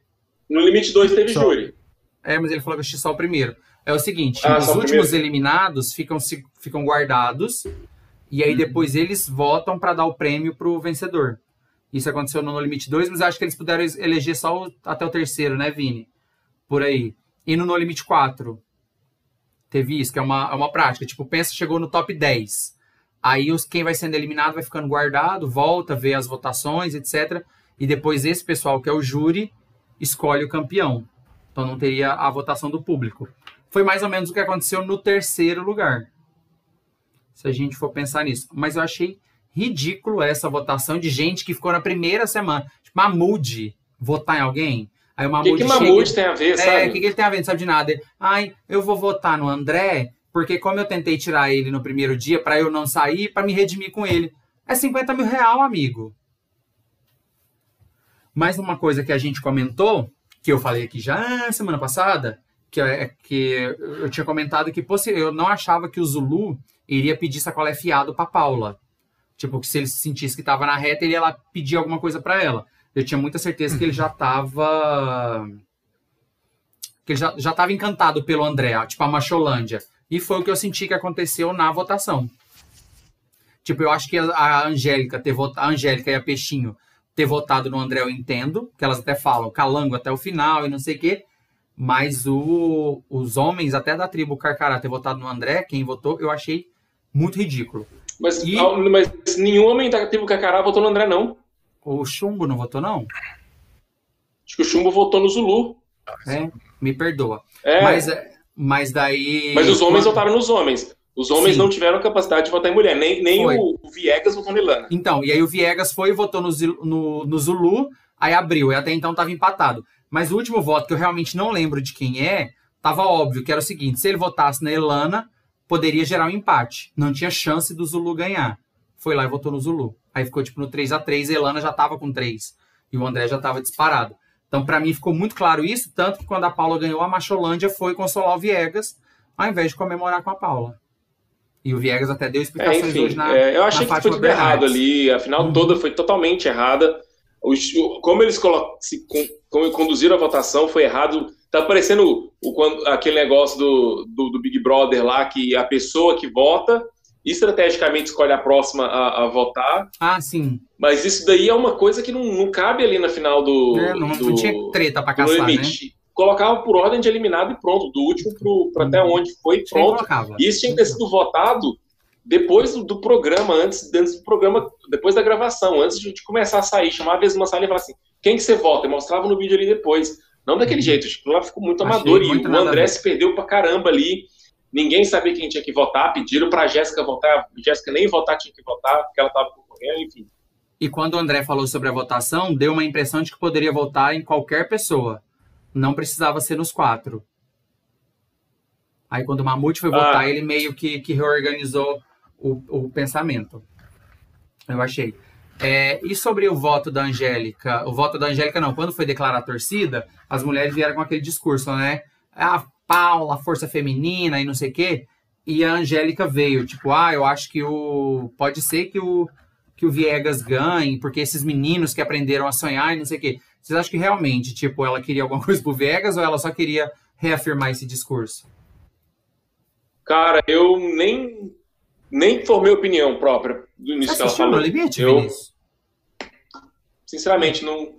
No Limite 2 teve só. júri. É, mas ele falou que assistiu só o primeiro. É o seguinte, ah, os últimos eliminados ficam, ficam guardados e aí hum. depois eles votam para dar o prêmio pro vencedor. Isso aconteceu no No Limite 2, mas acho que eles puderam eleger só o, até o terceiro, né, Vini? Por aí. E no No Limite 4, teve isso, que é uma, é uma prática. Tipo, pensa, chegou no top 10. Aí os, quem vai sendo eliminado vai ficando guardado, volta, vê as votações, etc. E depois esse pessoal, que é o júri, escolhe o campeão. Então não teria a votação do público. Foi mais ou menos o que aconteceu no terceiro lugar. Se a gente for pensar nisso. Mas eu achei ridículo essa votação de gente que ficou na primeira semana. Tipo, Mamude votar em alguém. Aí o Mamute. O que, que Mamute tem a ver, sabe? É, o que, que ele tem a ver? Não sabe de nada. Ele, Ai, eu vou votar no André, porque como eu tentei tirar ele no primeiro dia, para eu não sair, para me redimir com ele. É 50 mil real, amigo. Mais uma coisa que a gente comentou, que eu falei aqui já semana passada, que é que eu tinha comentado que eu não achava que o Zulu iria pedir sacolé fiado para Paula. Tipo, que se ele sentisse que estava na reta, ele ia lá pedir alguma coisa para ela eu tinha muita certeza que ele já estava que ele já, já tava encantado pelo André, tipo a Macholândia. E foi o que eu senti que aconteceu na votação. Tipo, eu acho que a Angélica ter votado, a Angélica e a Peixinho ter votado no André eu entendo, que elas até falam calango até o final e não sei o quê. Mas o, os homens, até da tribo Carcará, ter votado no André, quem votou, eu achei muito ridículo. Mas, e... mas nenhum homem da tribo Carcará votou no André, não. O Chumbo não votou, não? Acho que o Chumbo votou no Zulu. É, me perdoa. É. Mas, mas daí. Mas os homens votaram nos homens. Os homens Sim. não tiveram capacidade de votar em mulher, nem, nem o, o, Viegas votou na Ilana. Então, e aí o Viegas foi e votou no, no, no Zulu, aí abriu, e até então estava empatado. Mas o último voto, que eu realmente não lembro de quem é, tava óbvio, que era o seguinte: se ele votasse na Elana, poderia gerar um empate. Não tinha chance do Zulu ganhar. Foi lá e votou no Zulu. Aí ficou tipo no 3 a 3 Elana já tava com 3 e o André já tava disparado. Então, para mim, ficou muito claro isso, tanto que quando a Paula ganhou, a Macholândia foi consolar o Viegas, ao invés de comemorar com a Paula. E o Viegas até deu explicações é, enfim, hoje na. É, eu achei que foi tudo errado ali, a final uhum. toda foi totalmente errada. como eles se, como conduziram a votação foi errado. Tá parecendo o, quando, aquele negócio do, do, do Big Brother lá, que a pessoa que vota estrategicamente escolhe a próxima a, a, votar. Ah, sim. Mas isso daí é uma coisa que não, não cabe ali na final do. É, não, do, não tinha treta pra caçar, né? Colocava por ordem de eliminado e pronto, do último pro até onde foi pronto. E isso tinha que ter sido votado depois do, programa, antes, antes do programa, depois da gravação, antes de, começar a sair, chamava vezes uma sala e falava assim: quem que você vota? E mostrava no vídeo ali depois. Não daquele jeito, tipo, lá ficou muito Achei amador. Muito e o André se perdeu pra caramba ali Ninguém sabia quem tinha que votar, pediram para a Jéssica votar, a Jéssica nem votar tinha que votar, porque ela estava concorrendo, enfim. E quando o André falou sobre a votação, deu uma impressão de que poderia votar em qualquer pessoa. Não precisava ser nos quatro. Aí quando o Mamute foi votar, ah. ele meio que, que reorganizou o, o pensamento. Eu achei. É, e sobre o voto da Angélica? O voto da Angélica não. Quando foi declarar a torcida, as mulheres vieram com aquele discurso, né? Ah, Paula, força feminina e não sei o quê. E a Angélica veio, tipo, ah, eu acho que o. Pode ser que o, que o Viegas ganhe, porque esses meninos que aprenderam a sonhar e não sei o quê. Vocês acham que realmente, tipo, ela queria alguma *laughs* coisa pro Viegas ou ela só queria reafirmar esse discurso? Cara, eu nem, nem formei opinião própria do início Você assistiu no limite, eu, Sinceramente, não,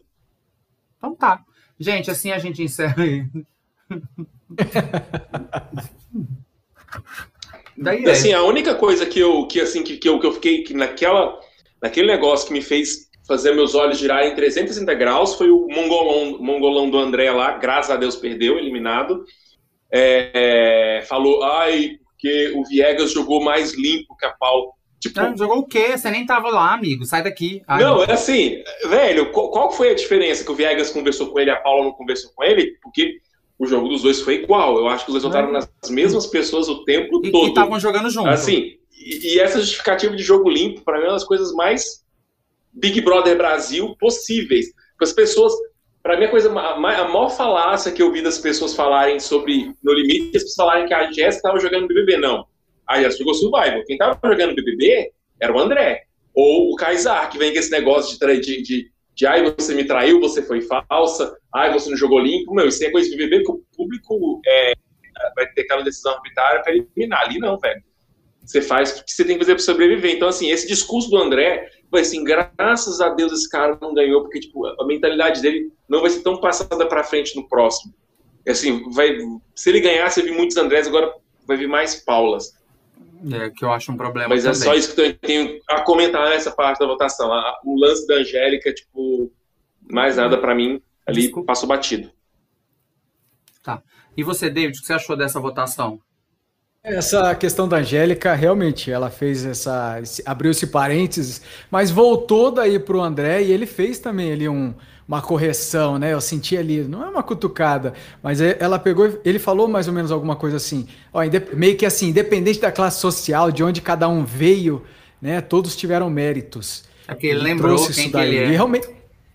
Então tá. Gente, assim a gente encerra aí. *laughs* Daí é. Assim, a única coisa que eu, que, assim, que, que, eu, que eu fiquei que naquela, naquele negócio que me fez fazer meus olhos girarem 360 graus foi o mongolão, mongolão do André lá, graças a Deus perdeu, eliminado. É, é, falou, ai, porque o Viegas jogou mais limpo que a Paulo. Tipo, não, jogou o quê? Você nem tava lá, amigo. Sai daqui. Ai, não, é assim, velho, qual, qual, foi a diferença que o Viegas conversou com ele e a Paula não conversou com ele? Porque o jogo dos dois foi igual. Eu acho que os dois votaram nas mesmas pessoas o tempo e, todo. E estavam jogando junto. Assim, e, e, essa justificativa de jogo limpo, para mim, é uma das coisas mais Big Brother Brasil possíveis. Porque as pessoas. Para mim, a coisa a, maior falácia que eu vi das pessoas falarem sobre No Limite, as pessoas falarem que a Jéssica estava jogando BBB. Não. A Jéssica jogou Survival. Quem estava jogando BBB era o André. Ou o Kaysar, que vem com esse negócio de, de, de, de ai, você me traiu, você foi falsa, ai, você não jogou limpo. Meu, isso é coisa de BBB que o público é, vai ter aquela decisão arbitrária para eliminar. Ali não, velho. Você faz o que você tem que fazer para sobreviver. Então, assim, esse discurso do André vai assim, graças a Deus esse cara não ganhou, porque tipo, a mentalidade dele não vai ser tão passada para frente no próximo. Assim, vai, se ele ganhar, você vir muitos Andrés, agora vai vir mais Paulas. É, que eu acho um problema Mas também. é só isso que eu tenho a comentar nessa parte da votação. o lance da Angélica, tipo, mais nada para mim, ali Desculpa. passou batido. Tá. E você, David, o que você achou dessa votação? Essa questão da Angélica, realmente, ela fez essa. abriu esse parênteses, mas voltou daí para o André e ele fez também ali um, uma correção, né? Eu senti ali, não é uma cutucada, mas ela pegou, ele falou mais ou menos alguma coisa assim, ó, meio que assim, independente da classe social, de onde cada um veio, né? Todos tiveram méritos. É porque ele, ele lembrou quem que ele é. E realmente.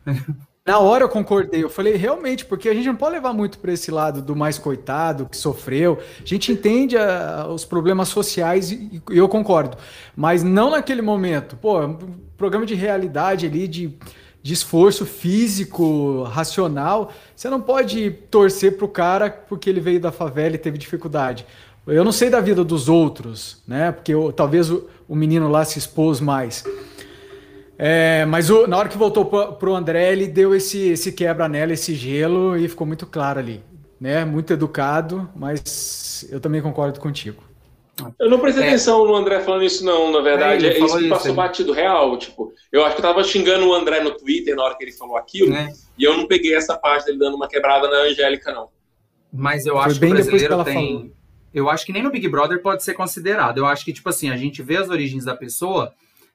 *laughs* Na hora eu concordei, eu falei, realmente, porque a gente não pode levar muito para esse lado do mais coitado, que sofreu. A gente entende a, ah, os problemas sociais e, e, eu concordo, mas não naquele momento. Pô, um programa de realidade ali, de, de esforço físico, racional. Você não pode torcer pro cara porque ele veio da favela e teve dificuldade. Eu não sei da vida dos outros, né? Porque eu, talvez o, o menino lá se expôs mais. É, mas o, na hora que voltou para o André, ele deu esse, esse quebra nela, esse gelo, e ficou muito claro ali. Né? Muito educado, mas eu também concordo contigo. Eu não prestei é. atenção no André falando isso, não, na verdade. É, é isso que passou isso, batido real. Tipo, eu acho que eu tava xingando o André no Twitter na hora que ele falou aquilo, é. e eu não peguei essa parte dele dando uma quebrada na Angélica, não. Mas eu acho que o brasileiro tem. Falou. Eu acho que nem no Big Brother pode ser considerado. Eu acho que, tipo assim, a gente vê as origens da pessoa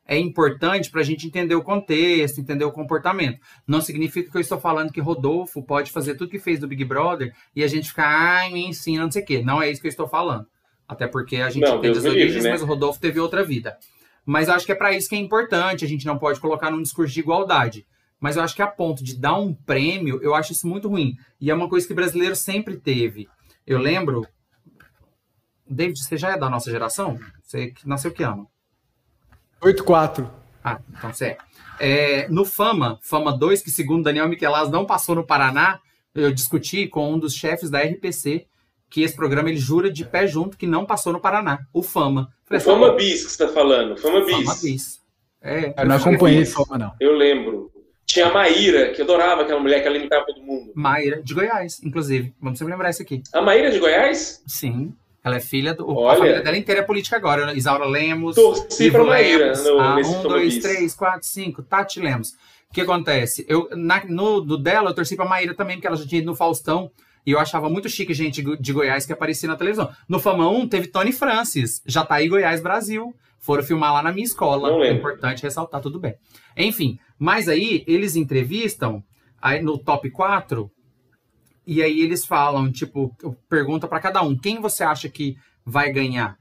é importante para a gente entender o contexto, entender o comportamento. Não significa que eu estou falando que Rodolfo pode fazer tudo que fez do Big Brother e a gente ficar, ai, me ensina, não sei o quê. Não é isso que eu estou falando. Até porque a gente não, as origens, livre, né? mas o Rodolfo teve outra vida. Mas eu acho que é para isso que é importante, a gente não pode colocar num discurso de igualdade. Mas eu acho que a ponto de dar um prêmio, eu acho isso muito ruim. E é uma coisa que o brasileiro sempre teve. Eu lembro. David, você já é da nossa geração? Você nasceu que ano? 8-4. Ah, então você é. No Fama, Fama 2, que segundo Daniel Miquelas não passou no Paraná, eu discuti com um dos chefes da RPC que esse programa ele jura de pé junto que não passou no Paraná. O Fama. Falei, o Fama Bis que você está falando. Fama Bis. Fama Bis. É, eu não acompanhei Fama, não. Eu lembro. Tinha a Maíra, que adorava aquela mulher que ela imitava todo mundo. Maíra, de Goiás, inclusive. Vamos sempre lembrar isso aqui. A Maíra é de Goiás? Sim. Ela é filha do. Olha, a família dela inteira é política agora. Né? Isaura Lemos. Torci pra Maíra. No, ah, um, dois, três, quatro, cinco. Tati Lemos. O que acontece? Eu, na, no do dela, eu torci pra Maíra também, porque ela já tinha ido no Faustão. E eu achava muito chique gente de Goiás que aparecia na televisão. No Fama 1 teve Tony Francis. Já tá aí Goiás, Brasil. Foram filmar lá na minha escola. É importante ressaltar, tudo bem. Enfim, mas aí eles entrevistam aí no top 4 e aí eles falam, tipo, pergunta para cada um, quem você acha que vai ganhar?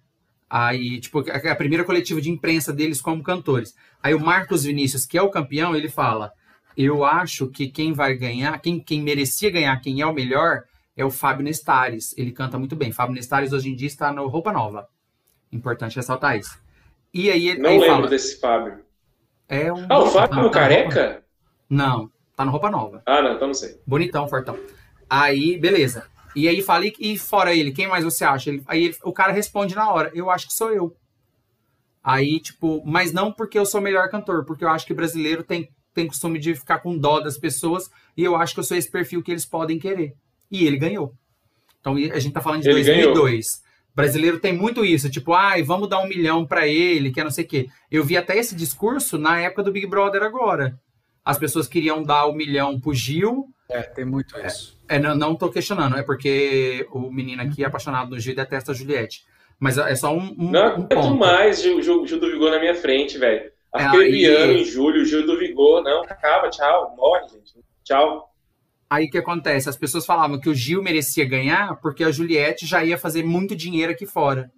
Aí, tipo, a primeira coletiva de imprensa deles como cantores. Aí o Marcos Vinícius, que é o campeão, ele fala: Eu acho que quem vai ganhar, quem, quem merecia ganhar, quem é o melhor, é o Fábio Nestares. Ele canta muito bem. Fábio Nestares hoje em dia está no Roupa Nova. Importante ressaltar isso. E aí Não aí lembro fala, desse Fábio. É um. Ah, o Fábio tá, careca? Não, tá no Roupa Nova. Ah, não, então não sei. Bonitão, fortão. Aí, beleza. E aí fala, e fora ele, quem mais você acha? Ele, aí ele, o cara responde na hora, eu acho que sou eu. Aí, tipo, mas não porque eu sou o melhor cantor, porque eu acho que brasileiro tem, tem costume de ficar com dó das pessoas, e eu acho que eu sou esse perfil que eles podem querer. E ele ganhou. Então a gente tá falando de ele 2002. Ganhou. Brasileiro tem muito isso, tipo, ai, vamos dar um milhão para ele, que é não sei o quê. Eu vi até esse discurso na época do Big Brother agora. As pessoas queriam dar o um milhão pro Gil. É, tem muito isso. É, não, não tô questionando, é porque o menino aqui é apaixonado no Gil e detesta a Juliette. Mas é só um. um não um mais Gil, Gil, Gil do Vigor na minha frente, velho. Arcrebiano é, em julho, Gil do Vigor. Não, acaba, tchau, morre, gente. Tchau. Aí o que acontece? As pessoas falavam que o Gil merecia ganhar porque a Juliette já ia fazer muito dinheiro aqui fora.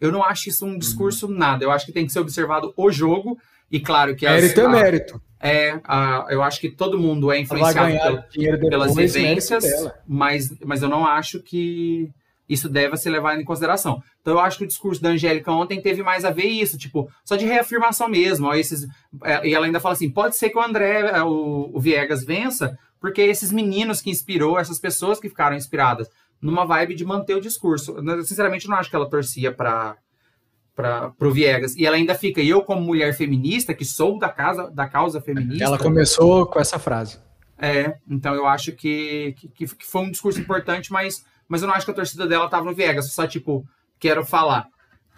Eu não acho isso um discurso uhum. nada. Eu acho que tem que ser observado o jogo. E claro que. Mérito é mérito. É, a, eu acho que todo mundo é influenciado pelas vivências, mas, mas eu não acho que isso deve ser levado em consideração. Então eu acho que o discurso da Angélica ontem teve mais a ver isso, tipo, só de reafirmação mesmo. Ó, esses, é, e ela ainda fala assim: pode ser que o André, é, o, o Viegas vença, porque esses meninos que inspirou, essas pessoas que ficaram inspiradas, numa vibe de manter o discurso. Eu, sinceramente, não acho que ela torcia para para o Viegas. E ela ainda fica, e eu como mulher feminista, que sou da casa da causa feminista. Ela começou com essa frase. É, então eu acho que, que, que foi um discurso importante, mas, mas eu não acho que a torcida dela estava no Viegas, só tipo, quero falar.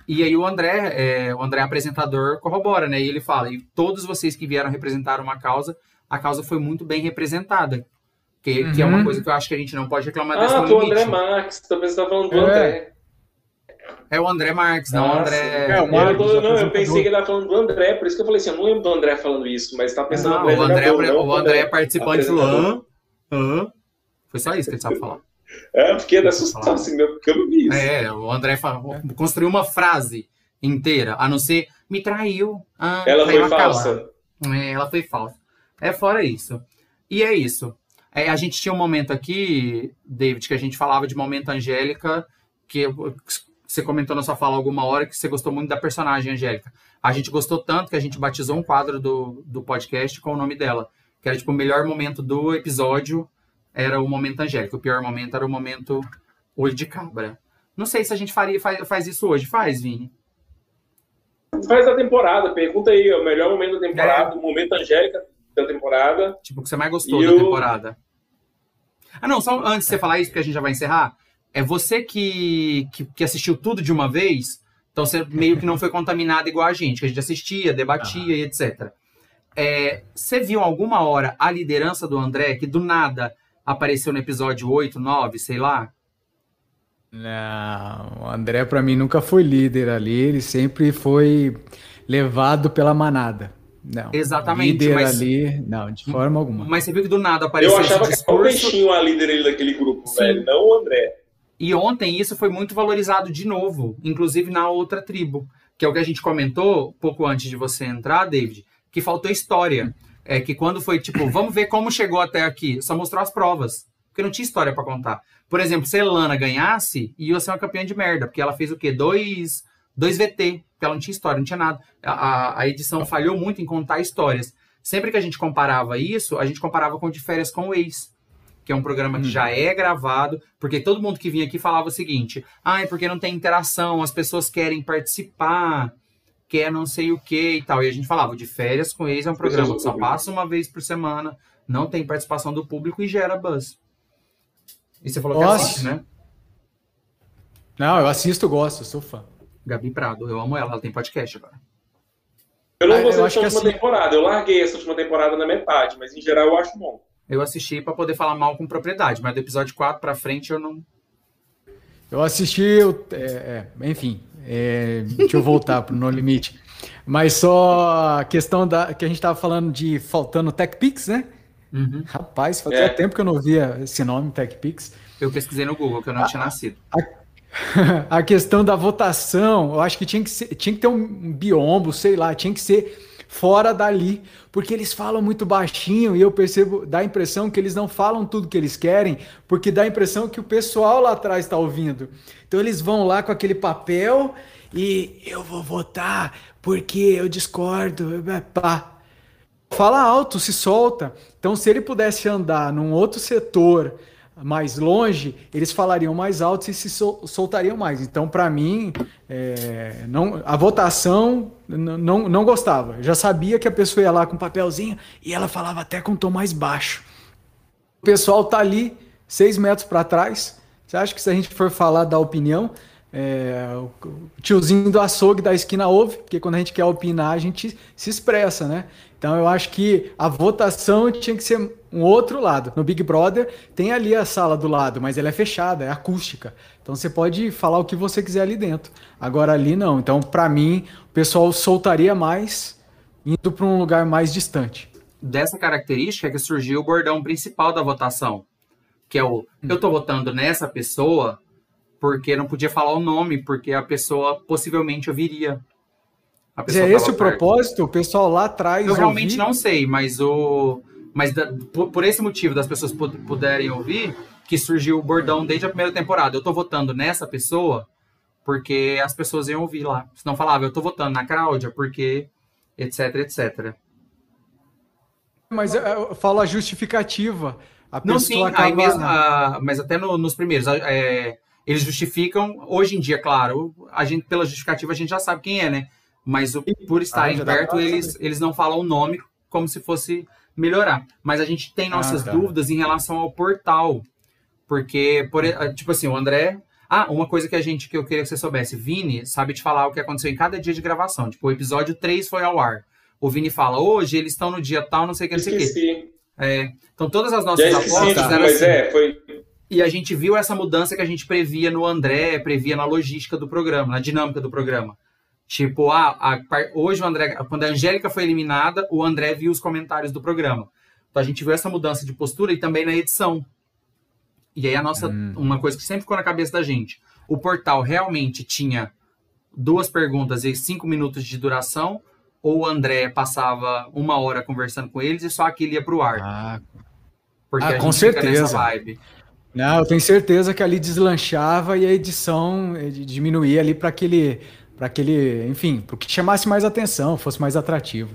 E aí o André, é, o André apresentador, corrobora, né? E ele fala, e todos vocês que vieram representar uma causa, a causa foi muito bem representada. Que, uhum. que é uma uhum. coisa que eu acho que a gente não pode reclamar Ah, o André Marques, talvez você tá falando do é. André. É o André Marques, não o André. É, o Marques, eu, não, eu pensei que ele estava falando do André, por isso que eu falei assim, eu não lembro do André falando isso, mas tá pensando não, no André. André não, o André é participante falou, ah, Foi só isso que ele sabe falar. É, porque é assustado assim, porque eu não vi isso. É, o André falou, construiu uma frase inteira, a não ser me traiu. Ah, ela foi falsa. É, ela foi falsa. É fora isso. E é isso. É, a gente tinha um momento aqui, David, que a gente falava de momento Angélica, que você comentou na sua fala alguma hora que você gostou muito da personagem Angélica. A gente gostou tanto que a gente batizou um quadro do, do podcast com o nome dela. Que era tipo o melhor momento do episódio era o momento Angélica. O pior momento era o momento olho de cabra. Não sei se a gente faria, faz, faz isso hoje. Faz, Vini? Faz a temporada. Pergunta aí, o melhor momento da temporada, é. o momento Angélica da temporada. Tipo, o que você mais gostou da temporada. Ah, não, só antes de você falar isso, porque a gente já vai encerrar. É você que, que, que, assistiu tudo de uma vez, então você meio que não foi contaminado igual a gente, que a gente assistia, debatia ah. e etc. É, você viu alguma hora a liderança do André, que do nada apareceu no episódio 8, 9, sei lá? Não, o André para mim nunca foi líder ali, ele sempre foi levado pela manada. Não. Exatamente. Líder mas... ali, não, de forma alguma. Mas você viu que do nada apareceu Eu achava esse discurso... que o Peixinho a líder daquele grupo, Sim. velho, não o André. E ontem isso foi muito valorizado de novo, inclusive na outra tribo, que é o que a gente comentou pouco antes de você entrar, David, que faltou história. É que quando foi tipo, vamos ver como chegou até aqui, só mostrou as provas, porque não tinha história para contar. Por exemplo, se a Elana ganhasse, ia ser uma campeã de merda, porque ela fez o quê? Dois, dois VT, porque ela não tinha história, não tinha nada. A, a edição falhou muito em contar histórias. Sempre que a gente comparava isso, a gente comparava com De Férias com o Ex, que é um programa que já uhum. é gravado, porque todo mundo que vinha aqui falava o seguinte: ah, é porque não tem interação, as pessoas querem participar, quer não sei o que e tal. E a gente falava: De Férias com Ex é um programa que só passa uma vez por semana, não tem participação do público e gera buzz. E você falou Nossa. que assiste, né? Não, eu assisto, gosto, sou fã. Gabi Prado, eu amo ela, ela tem podcast agora. Eu não ah, gostei dessa última assim... temporada, eu larguei essa última temporada na metade, mas em geral eu acho bom. Eu assisti para poder falar mal com propriedade, mas do episódio 4 para frente eu não. Eu assisti, eu, é, é, enfim, é, deixa eu voltar para o No Limite. Mas só a questão da que a gente estava falando de faltando TechPix, né? Uhum. Rapaz, fazia é. tempo que eu não via esse nome, TechPix. Eu pesquisei no Google, que eu não a, tinha nascido. A, *laughs* a, questão da votação, eu acho que tinha que, ser, tinha que ter um biombo, sei lá, tinha que ser fora dali, porque eles falam muito baixinho e eu percebo, dá a impressão que eles não falam tudo que eles querem, porque dá a impressão que o pessoal lá atrás está ouvindo. Então eles vão lá com aquele papel e eu vou votar porque eu discordo, pá fala alto, se solta. Então, se ele pudesse andar num outro setor mais longe, eles falariam mais alto e se sol soltariam mais. Então, para mim, é, não, a votação não, não gostava. Eu já sabia que a pessoa ia lá com papelzinho e ela falava até com tom mais baixo. O pessoal tá ali, seis metros para trás. Você acha que se a gente for falar da opinião, é, o tiozinho do açougue da esquina ouve, porque quando a gente quer opinar, a gente se expressa, né? Então eu acho que a votação tinha que ser um outro lado. No Big Brother tem ali a sala do lado, mas ela é fechada, é acústica. Então você pode falar o que você quiser ali dentro. Agora ali não. Então para mim o pessoal soltaria mais indo para um lugar mais distante. Dessa característica é que surgiu o bordão principal da votação, que é o eu estou votando nessa pessoa porque não podia falar o nome, porque a pessoa possivelmente ouviria. é esse o perto. propósito? O pessoal lá atrás. Eu realmente não sei, mas o. Mas da, por, por, esse motivo das pessoas puderem ouvir, que surgiu o bordão desde a primeira temporada. Eu tô votando nessa pessoa porque as pessoas iam ouvir lá. Se não falava, eu tô votando na Cláudia porque etc, etc. Mas eu falo a justificativa. A não, sim, acaba... mesmo, a, mas até no, nos primeiros. É, eles justificam, hoje em dia, claro, a gente, pela justificativa a gente já sabe quem é, né? Mas o, por estarem ah, perto, eles, eles não falam o nome como se fosse melhorar. Mas a gente tem nossas ah, tá. dúvidas em relação ao portal. Porque, por, tipo assim, o André. Ah, uma coisa que a gente que eu queria que você soubesse, Vini sabe te falar o que aconteceu em cada dia de gravação. Tipo, o episódio 3 foi ao ar. O Vini fala, hoje eles estão no dia tal, não sei o que, não sei o que. É, então todas as nossas apostas eram mas assim. É, foi, e a gente viu essa mudança que a gente previa no André, previa na logística do programa, na dinâmica do programa. Tipo, ah, a, hoje o André, quando a Angélica foi eliminada, o André viu os comentários do programa. Então a gente viu essa mudança de postura e também na edição. E aí a nossa, hum. uma coisa que sempre ficou na cabeça da gente, o portal realmente tinha duas perguntas e cinco minutos de duração, ou o André passava uma hora conversando com eles e só aquilo ia pro ar. Ah, Porque ah, com certeza. vibe. Não, eu tenho certeza que ali deslanchava e a edição eh, diminuía ali para aquele, para aquele, enfim, para que chamasse mais atenção, fosse mais atrativo.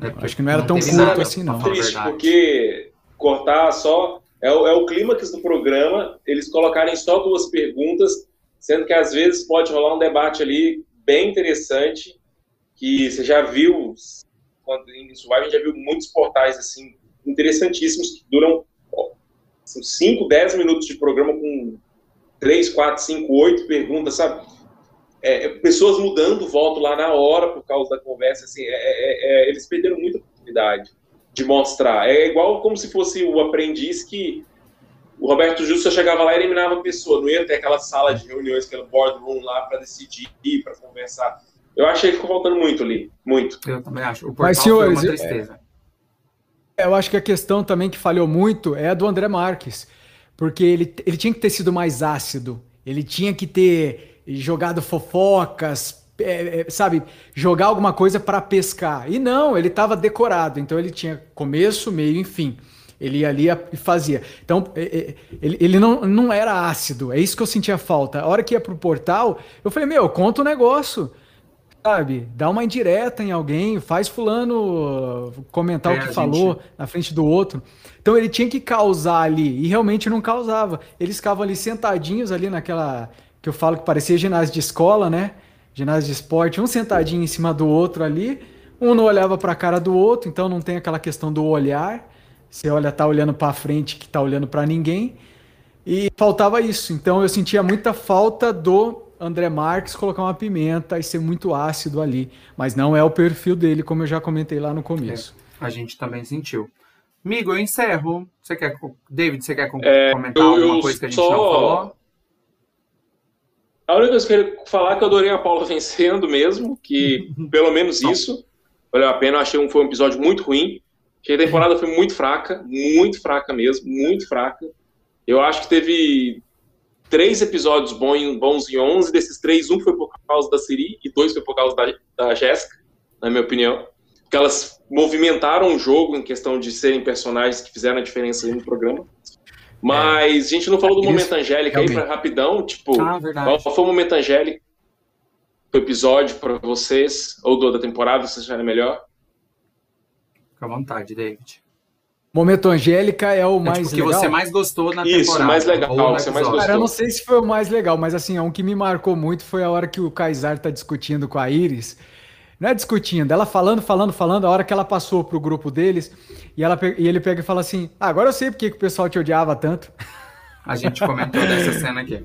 É, acho que não era não tão curto nada, assim, não. Triste, porque cortar só é o, é o clímax do programa, eles colocarem só duas perguntas, sendo que às vezes pode rolar um debate ali bem interessante, que você já viu, quando em Survivor, a gente já viu muitos portais assim interessantíssimos que duram 5, 10 minutos de programa com 3, 4, 5, 8 perguntas, sabe? É, é, pessoas mudando o voto lá na hora por causa da conversa, assim, é, é, é, eles perderam muita oportunidade de mostrar. É igual como se fosse o aprendiz que o Roberto Justo chegava lá e eliminava a pessoa, não ia ter aquela sala de reuniões, aquela boardroom lá para decidir, para conversar. Eu achei que ficou faltando muito ali, muito. Eu também acho. O Mas, senhores, foi uma tristeza. Eu acho que a questão também que falhou muito é a do André Marques, porque ele, ele tinha que ter sido mais ácido, ele tinha que ter jogado fofocas, é, é, sabe, jogar alguma coisa para pescar. E não, ele estava decorado, então ele tinha começo, meio e fim. Ele ia ali e fazia. Então, é, é, ele, ele não, não era ácido, é isso que eu sentia falta. A hora que ia pro portal, eu falei, meu, conta o um negócio sabe? Dá uma indireta em alguém, faz fulano comentar é, o que gente... falou na frente do outro. Então ele tinha que causar ali e realmente não causava. Eles ficavam ali sentadinhos ali naquela que eu falo que parecia ginásio de escola, né? Ginásio de esporte, um sentadinho em cima do outro ali. Um não olhava para a cara do outro, então não tem aquela questão do olhar. Você olha, tá olhando para frente que tá olhando para ninguém. E faltava isso. Então eu sentia muita falta do André Marques colocar uma pimenta e ser muito ácido ali. Mas não é o perfil dele, como eu já comentei lá no começo. É, a gente também sentiu. Migo, eu encerro. Você quer, David, você quer é, comentar eu, alguma coisa que a gente só... não falou? A única coisa que eu queria falar é que eu adorei a Paula *laughs* vencendo mesmo, que *laughs* pelo menos isso valeu a pena. Eu achei um, foi um episódio muito ruim, que a temporada foi muito fraca, muito fraca mesmo, muito fraca. Eu acho que teve três episódios bons em 11, desses três, um foi por causa da Siri e dois foi por causa da, da Jéssica, na minha opinião. Porque elas movimentaram o jogo em questão de serem personagens que fizeram a diferença no programa. Mas é. a gente não falou do momento Angélica aí, para rapidão, tipo, ah, qual foi o momento Angélica do episódio para vocês, ou do, da temporada, vocês acharam melhor? Fica à vontade, David. Momento Angélica é o mais é, tipo, legal. que você mais gostou na Isso, temporada. mais legal, você mais gostou. Cara, eu não sei se foi o mais legal, mas assim, um que me marcou muito foi a hora que o Kaysar tá discutindo com a Iris. Não é discutindo, ela falando, falando, falando, a hora que ela passou pro grupo deles, e, ela, e ele pega e fala assim: ah, agora eu sei porque que o pessoal te odiava tanto. A gente comentou dessa cena aqui.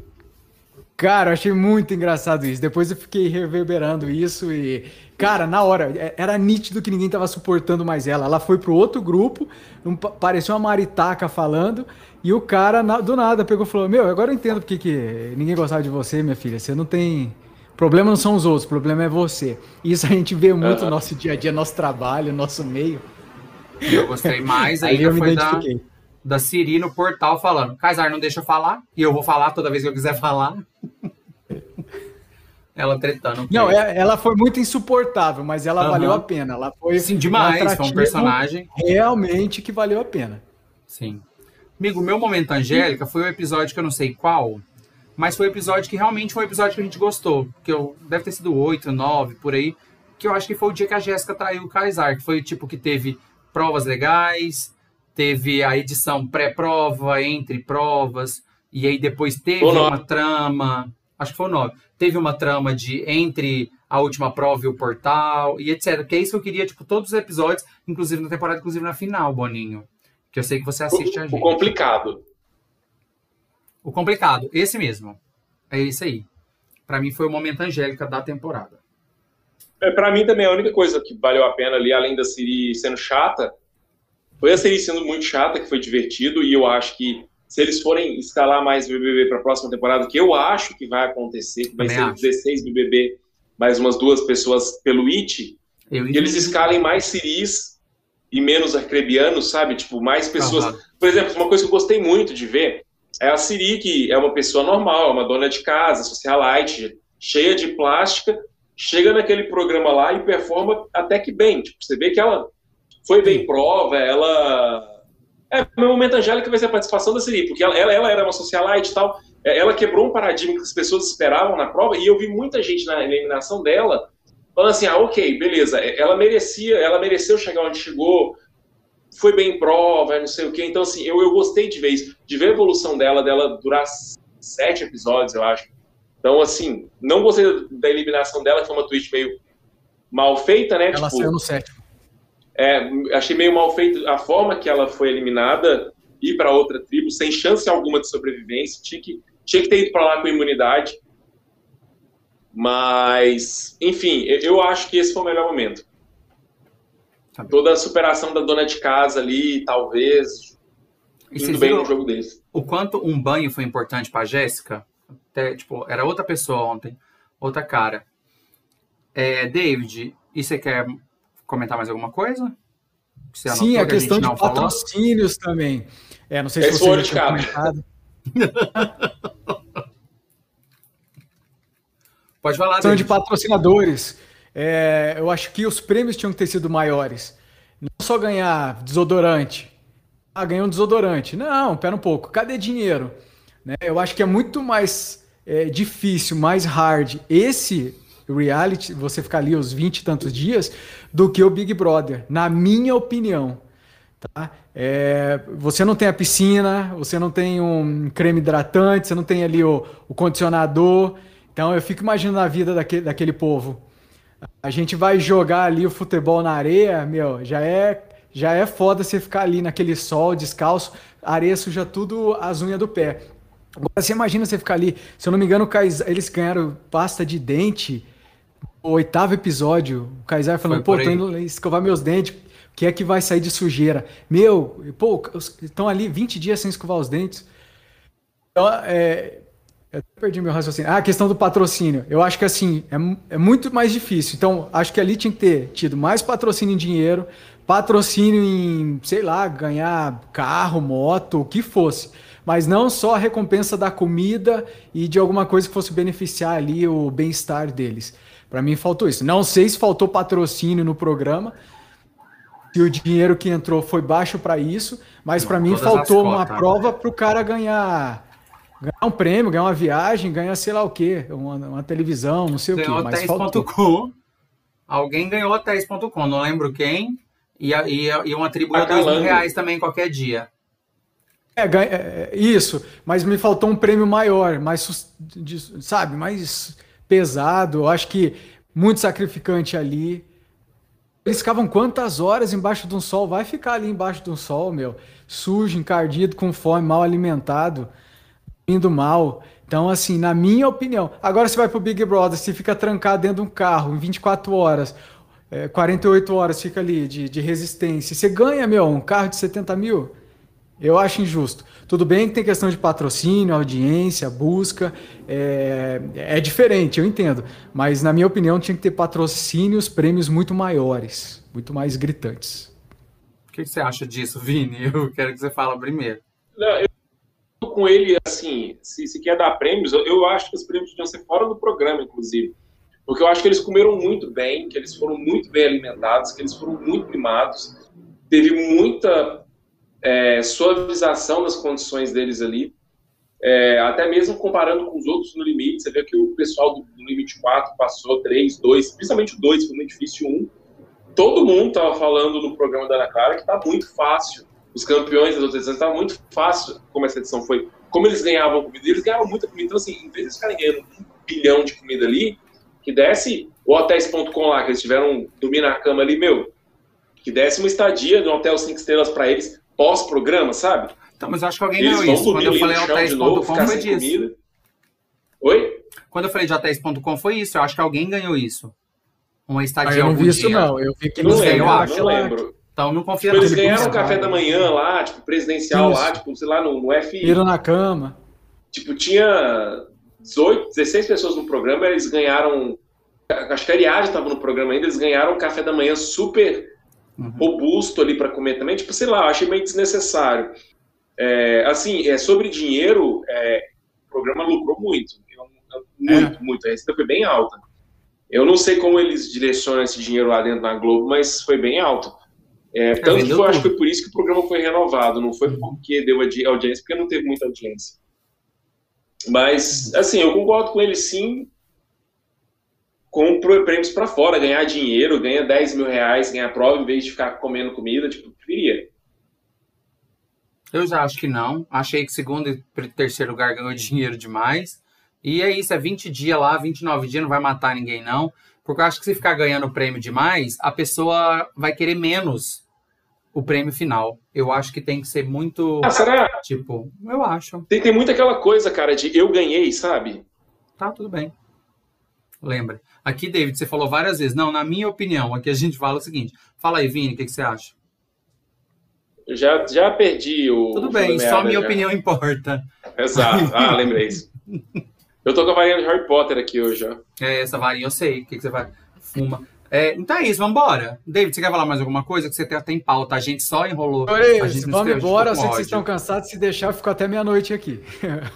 Cara, eu achei muito engraçado isso. Depois eu fiquei reverberando isso e, cara, na hora, é- era nítido que ninguém tava suportando mais ela. Ela foi pro outro grupo, um parecia uma maritaca falando, e o cara, na- do nada, pegou e falou: Meu, agora eu entendo porque que ninguém gostava de você, minha filha. Você não tem. O problema não são os outros, o problema é você. Isso a gente vê muito no nosso dia a dia, nosso trabalho, nosso meio. E eu gostei mais *laughs* ainda eu me foi da, da Siri no portal falando: Kaysar, não deixa eu falar, e eu vou falar toda vez que eu quiser falar. *laughs* Ela tretando. Não, ele. é- ela foi muito insuportável, mas ela Aham. valeu a pena. Ela foi Sim, demais. Foi um personagem. realmente que valeu a pena. Sim. Amigo, meu momento Angélica foi um episódio que eu não sei qual, mas foi um episódio que realmente foi um episódio que a gente gostou. Que eu, deve ter sido 8, 9, por aí. Que eu acho que foi o dia que a Jéssica traiu o Kaysar. Que foi tipo que teve provas legais, teve a edição pré-prova, entre provas, e aí depois teve o uma trama. Acho que foi o 9. Teve uma trama de entre a última prova e o portal, e etc. Que é isso que eu queria, tipo, todos os episódios, inclusive na temporada, inclusive na final, Boninho. Que eu sei que você assiste a O, gente. o complicado. O complicado, esse mesmo. É esse aí. Pra mim foi o momento angélica da temporada. É, pra mim também a única coisa que valeu a pena ali, além da Siri sendo chata, foi a Siri sendo muito chata, que foi divertido, e eu acho que se eles forem escalar mais BBB para a próxima temporada, que eu acho que vai acontecer, que vai ser acho. 16 BBB, mais umas duas pessoas pelo IT, Eu e eles escalem mais Siris e menos arcrebianos, sabe? Tipo, mais pessoas. Aham. Por exemplo, uma coisa que eu gostei muito de ver é a Siri, que é uma pessoa normal, é uma dona de casa, socialite, cheia de plástica, chega naquele programa lá e performa até que bem. Tipo, você vê que ela foi bem em prova, ela. É, meu momento angélica vai ser a participação da Siri, porque ela, ela, ela era uma socialite e tal. É, Ela quebrou um paradigma que as pessoas esperavam na prova, e eu vi muita gente na eliminação dela falando assim: ah, ok, beleza, ela merecia, ela mereceu chegar onde chegou, foi bem em prova, não sei o quê. Então, assim, eu, eu gostei de ver isso, de ver a evolução dela, dela durar sete episódios, eu acho. Então, assim, não gostei da eliminação dela, que foi uma tweet meio mal feita, né? Ela tipo, saiu no sétimo. é, achei meio mal feito a forma que ela foi eliminada, ir para outra tribo, sem chance alguma de sobrevivência. Tinha que, tinha que ter ido para lá com imunidade. Mas, enfim, eu, acho que esse foi o melhor momento. Tá. Toda a superação da dona de casa ali, talvez, E indo bem no jogo desse. o quanto um banho foi importante pra Jéssica? Até, tipo, era outra pessoa ontem, outra cara. É, David, e você quer comentar mais alguma coisa? Você Sim, a que questão gente de não falou? patrocínios também. É, não sei se Esse você foi já comentado. *laughs* Pode falar, questão de patrocinadores. É, eu acho que os prêmios tinham que ter sido maiores. Não só ganhar desodorante. Ah, ganhou um desodorante. Não, pera um pouco. Cadê dinheiro? Né? Eu acho que é muito mais é, difícil, mais hard esse reality, você ficar ali os 20 e tantos dias, do que o Big Brother, na minha opinião. Tá? É, você não tem a piscina, você não tem um creme hidratante, você não tem ali o, o condicionador. Então eu fico imaginando a vida daquele, daquele povo. A gente vai jogar ali o futebol na areia, meu, já é já é foda você ficar ali naquele sol descalço, areia suja tudo as unhas do pé. Agora você imagina você ficar ali, se eu não me engano, Kais- eles ganharam pasta de dente no oitavo episódio. O Kaysar falando, pô, tô indo escovar meus dentes. O que é que vai sair de sujeira? Meu, pô, estão ali 20 dias sem escovar os dentes. Então, é, eu até perdi meu raciocínio. Ah, a questão do patrocínio. Eu acho que assim, é, é muito mais difícil. Então, acho que ali tinha que ter tido mais patrocínio em dinheiro, patrocínio em, sei lá, ganhar carro, moto, o que fosse. Mas não só a recompensa da comida e de alguma coisa que fosse beneficiar ali o bem-estar deles. Para mim faltou isso. Não sei se faltou patrocínio no programa, se o dinheiro que entrou foi baixo para isso, mas para mim faltou uma cotas. prova para o cara ganhar ganhar um prêmio, ganhar uma viagem, ganhar sei lá o quê, uma, uma televisão, não sei o quê, Ganhou mas faltou. 10.com. Alguém ganhou 10.com, não lembro quem. E, e, iam atribuir dois mil reais também qualquer dia. É, é, isso, mas me faltou um prêmio maior, mais, sabe, mais pesado. Eu acho que muito sacrificante ali. Eles ficavam quantas horas embaixo de um sol? Vai ficar ali embaixo de um sol, meu. Sujo, encardido, com fome, mal alimentado, indo mal. Então, assim, na minha opinião. Agora você vai pro Big Brother, você fica trancado dentro de um carro em 24 horas, é, 48 horas fica ali de, de resistência. Você ganha, meu, um carro de 70 mil. Eu acho injusto. Tudo bem que tem questão de patrocínio, audiência, busca, é, é diferente, eu entendo. Mas, na minha opinião, tinha que ter patrocínios, prêmios muito maiores, muito mais gritantes. O que você acha disso, Vini? *laughs* Eu quero que você fale primeiro. Não, eu com ele, assim, se, se quer dar prêmios, eu, eu acho que os prêmios deviam ser fora do programa, inclusive. Porque eu acho que eles comeram muito bem, que eles foram muito bem alimentados, que eles foram muito mimados. Teve muita é, suavização das condições deles ali. É, até mesmo comparando com os outros no limite, você vê que o pessoal do, do limite 4 passou 3, 2, principalmente o 2, foi muito difícil, 1. Todo mundo estava falando no programa da Ana Clara que está muito fácil. Os campeões das outras edições estava muito fácil como essa edição foi. Como eles ganhavam comida, eles ganhavam muita comida. Então, assim, em vez de eles ficarem ganhando um bilhão de comida ali, que desse o hotéis.com lá, que eles tiveram dormir na cama ali, meu, que desse uma estadia de um hotel 5 estrelas para eles pós-programa, sabe? Então, mas acho que alguém ganhou isso. Quando eu falei hotéis.com foi disso. Comida. Oi? Quando eu falei de hotéis.com foi isso. Eu acho que alguém ganhou isso. Uma estadia ah, eu não vi isso, não. Eu vi que não lembro, eu acho. Não lembro. Então não confia tipo, Eles ganharam um café da manhã lá, tipo, presidencial isso. lá, tipo, sei lá, no, no FI. Viram na cama. Tipo, tinha 18, 16 pessoas no programa, eles ganharam. Acho que a Ariadne estava no programa ainda, eles ganharam um café da manhã super uhum. robusto ali para comer também, tipo, sei lá, achei meio desnecessário. É, assim, é, sobre dinheiro, é, o programa lucrou muito. Muito, é. muito. A receita foi bem alta. Eu não sei como eles direcionam esse dinheiro lá dentro da Globo, mas foi bem alto. É, é tanto que eu acho que foi por isso que o programa foi renovado, não foi porque deu audiência, porque não teve muita audiência. Mas, assim, eu concordo com ele sim, com prêmios para fora, ganhar dinheiro, ganha 10 mil reais, ganhar prova, em vez de ficar comendo comida, tipo, preferia. Eu já acho que não. Achei que segundo e terceiro lugar ganhou *laughs* dinheiro demais. E é isso, é 20 dias lá, 29 dias, não vai matar ninguém, não. Porque eu acho que se ficar ganhando prêmio demais, a pessoa vai querer menos o prêmio final. Eu acho que tem que ser muito. Ah, será? Tipo, eu acho. Tem, tem muita aquela coisa, cara, de eu ganhei, sabe? Tá, tudo bem. Lembra. Aqui, David, você falou várias vezes. Não, na minha opinião, aqui a gente fala o seguinte. Fala aí, Vini, o que, que você acha? Já, já perdi o. Tudo bem, só a minha já. opinião importa. Exato. Ah, *laughs* lembrei isso. Eu tô com a varinha de Harry Potter aqui hoje, ó. É, essa varinha eu sei. O que, que você vai? Fuma. É, então é isso, vambora. David, você quer falar mais alguma coisa? Que você tem, tem pauta, a gente só enrolou. a gente vamos embora, eu sei que vocês estão cansados, se deixar, eu fico até meia-noite aqui.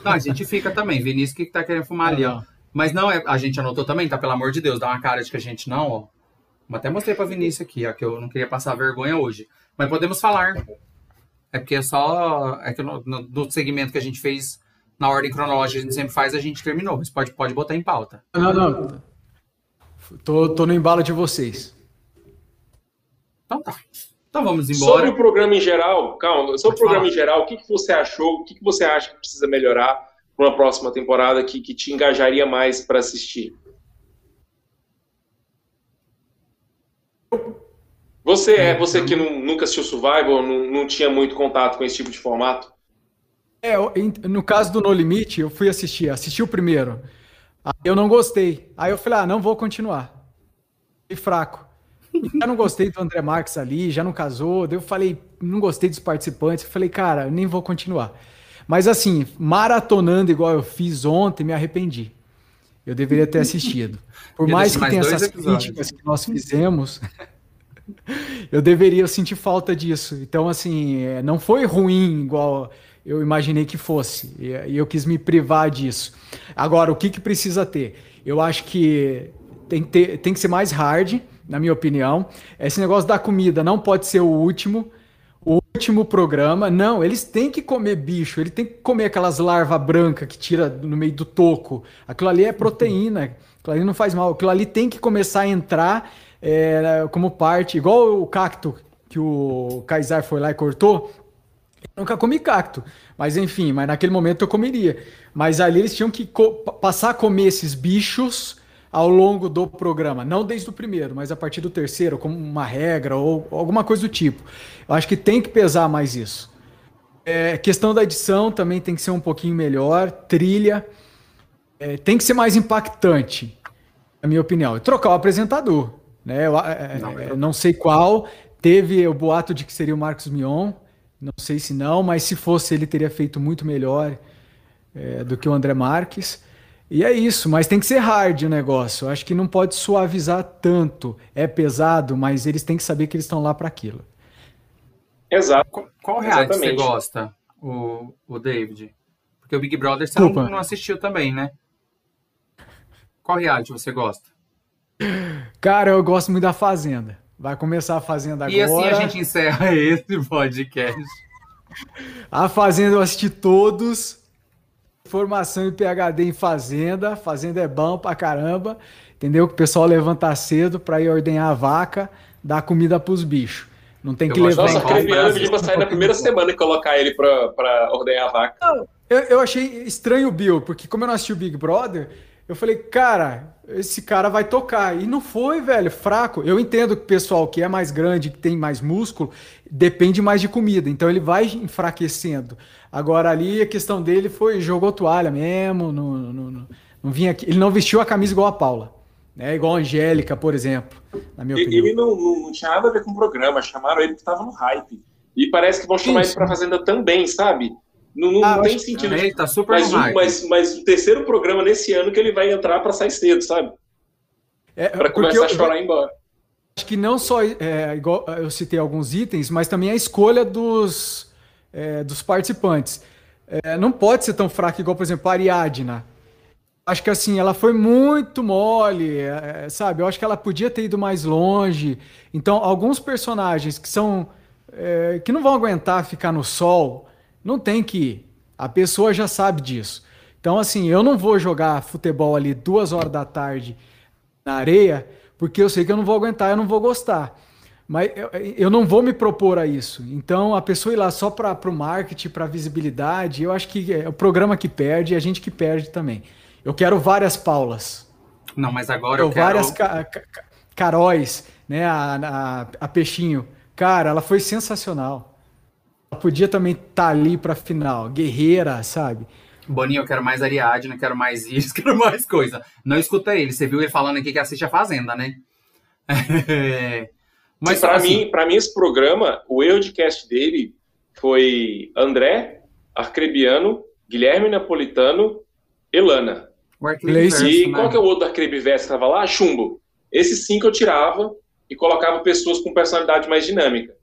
Não, a gente fica também. Vinícius que tá querendo fumar ali, ó. Mas não, é, a gente anotou também, tá? Pelo amor de Deus, dá uma cara de que a gente não, ó. Até mostrei pra Vinícius aqui, ó, que eu não queria passar vergonha hoje. Mas podemos falar. É porque é só. É que no, no, no segmento que a gente fez na ordem cronológica a gente sempre faz, a gente terminou. Mas pode, pode botar em pauta. Não, não. Tô, tô no embalo de vocês. Então tá. Então vamos embora. Sobre o programa em geral, calma, sobre Pode o programa falar. em geral, o que, que você achou? O que, que você acha que precisa melhorar para uma próxima temporada que, que te engajaria mais para assistir? Você é, você que não, nunca assistiu Survival, não, não tinha muito contato com esse tipo de formato? É, no caso do No Limite, eu fui assistir, assisti o primeiro. Aí eu não gostei. Aí eu falei, ah, não vou continuar. E fraco. Já não gostei do André Marques ali, já não casou. Daí eu falei, não gostei dos participantes. Eu falei, cara, nem vou continuar. Mas assim, maratonando igual eu fiz ontem, me arrependi. Eu deveria ter assistido. *laughs* Por mais que tenha essas episódios. críticas que nós fizemos, *laughs* eu deveria sentir falta disso. Então, assim, é, não foi ruim igual eu imaginei que fosse. E eu quis me privar disso. Agora, o que, que precisa ter? Eu acho que tem que, ter, tem que ser mais hard, na minha opinião. Esse negócio da comida não pode ser o último. O último programa, não, eles têm que comer bicho, ele tem que comer aquelas larvas brancas que tira no meio do toco. Aquilo ali é proteína, aquilo ali não faz mal. Aquilo ali tem que começar a entrar é, como parte, igual o cacto que o Kaysar foi lá e cortou, eu nunca comi cacto. Mas enfim, mas naquele momento eu comeria. Mas ali eles tinham que passar a comer esses bichos ao longo do programa. Não desde o primeiro, mas a partir do terceiro, como uma regra ou alguma coisa do tipo. Eu acho que tem que pesar mais isso. É, questão da edição também tem que ser um pouquinho melhor. Trilha. É, tem que ser mais impactante, na minha opinião. E trocar o apresentador. Né? Eu, é, não, eu não sei qual. Teve o boato de que seria o Marcos Mion. Não sei se não, mas se fosse, ele teria feito muito melhor é, do que o André Marques. E é isso, mas tem que ser hard o negócio. Eu acho que não pode suavizar tanto. É pesado, mas eles têm que saber que eles estão lá para aquilo. Exato. Qual, qual reality você gosta, o, o David? Porque o Big Brother você não, não, assistiu também, né? Qual reality você gosta? Cara, eu gosto muito da Fazenda. Vai começar a Fazenda agora. E assim a gente encerra *laughs* esse podcast. A Fazenda eu assisti todos. Formação e PHD em Fazenda. Fazenda é bom pra caramba. Entendeu? Que o pessoal levanta cedo pra ir ordenhar a vaca, dar comida pros bichos. Não tem que eu levar. Nossa, Creviano pediu pra sair na primeira semana e colocar ele pra, pra ordenhar a vaca. Não, eu, eu achei estranho o Bill, porque como eu não assisti o Big Brother, eu falei, cara, esse cara vai tocar. E não foi, velho, fraco. Eu entendo que o pessoal que é mais grande, que tem mais músculo, depende mais de comida. Então ele vai enfraquecendo. Agora ali a questão dele foi jogou toalha mesmo, não, não, não, não vinha aqui. Ele não vestiu a camisa igual a Paula. Né? Igual a Angélica, por exemplo, na minha opinião. Ele não, não, tinha nada a ver com o programa, chamaram ele que estava no hype. E parece que vão chamar ele para Fazenda também, sabe? Não, não, ah, tem sentido. Ele tá super mas, um, mas, mas o terceiro programa nesse ano que ele vai entrar para sair cedo, sabe? É, para começar eu, a chorar e embora. Acho que não só é, igual eu citei alguns itens, mas também a escolha dos, é, dos participantes. É, não pode ser tão fraca igual, por exemplo, a Ariadna. Acho que assim, ela foi muito mole, é, sabe? Eu acho que ela podia ter ido mais longe. Então, alguns personagens que são. É, que não vão aguentar ficar no sol não tem que ir. A pessoa já sabe disso. Então, assim, eu não vou jogar futebol ali duas horas da tarde na areia, porque eu sei que eu não vou aguentar, eu não vou gostar. Mas eu, eu não vou me propor a isso. Então, a pessoa ir lá só para o marketing, para visibilidade, eu acho que é o programa que perde e a gente que perde também. Eu quero várias Paulas. Não, mas agora eu, eu quero... várias ca ca Caróis, né? A, a, a Peixinho. Cara, ela foi sensacional podia também estar tá ali para final. Guerreira, sabe? Boninho, eu quero mais Ariadne, quero mais isso, *laughs* quero mais coisa. Não escuta ele. Você viu ele falando aqui que assiste a Fazenda, né? *laughs* Mas para assim... mim, para mim esse programa, o erro de cast dele foi André, Arcrebiano, Guilherme Napolitano, Elana. E qual que é o outro Arcrebiverso que estava lá? Chumbo. Esses cinco eu tirava e colocava pessoas com personalidade mais dinâmica.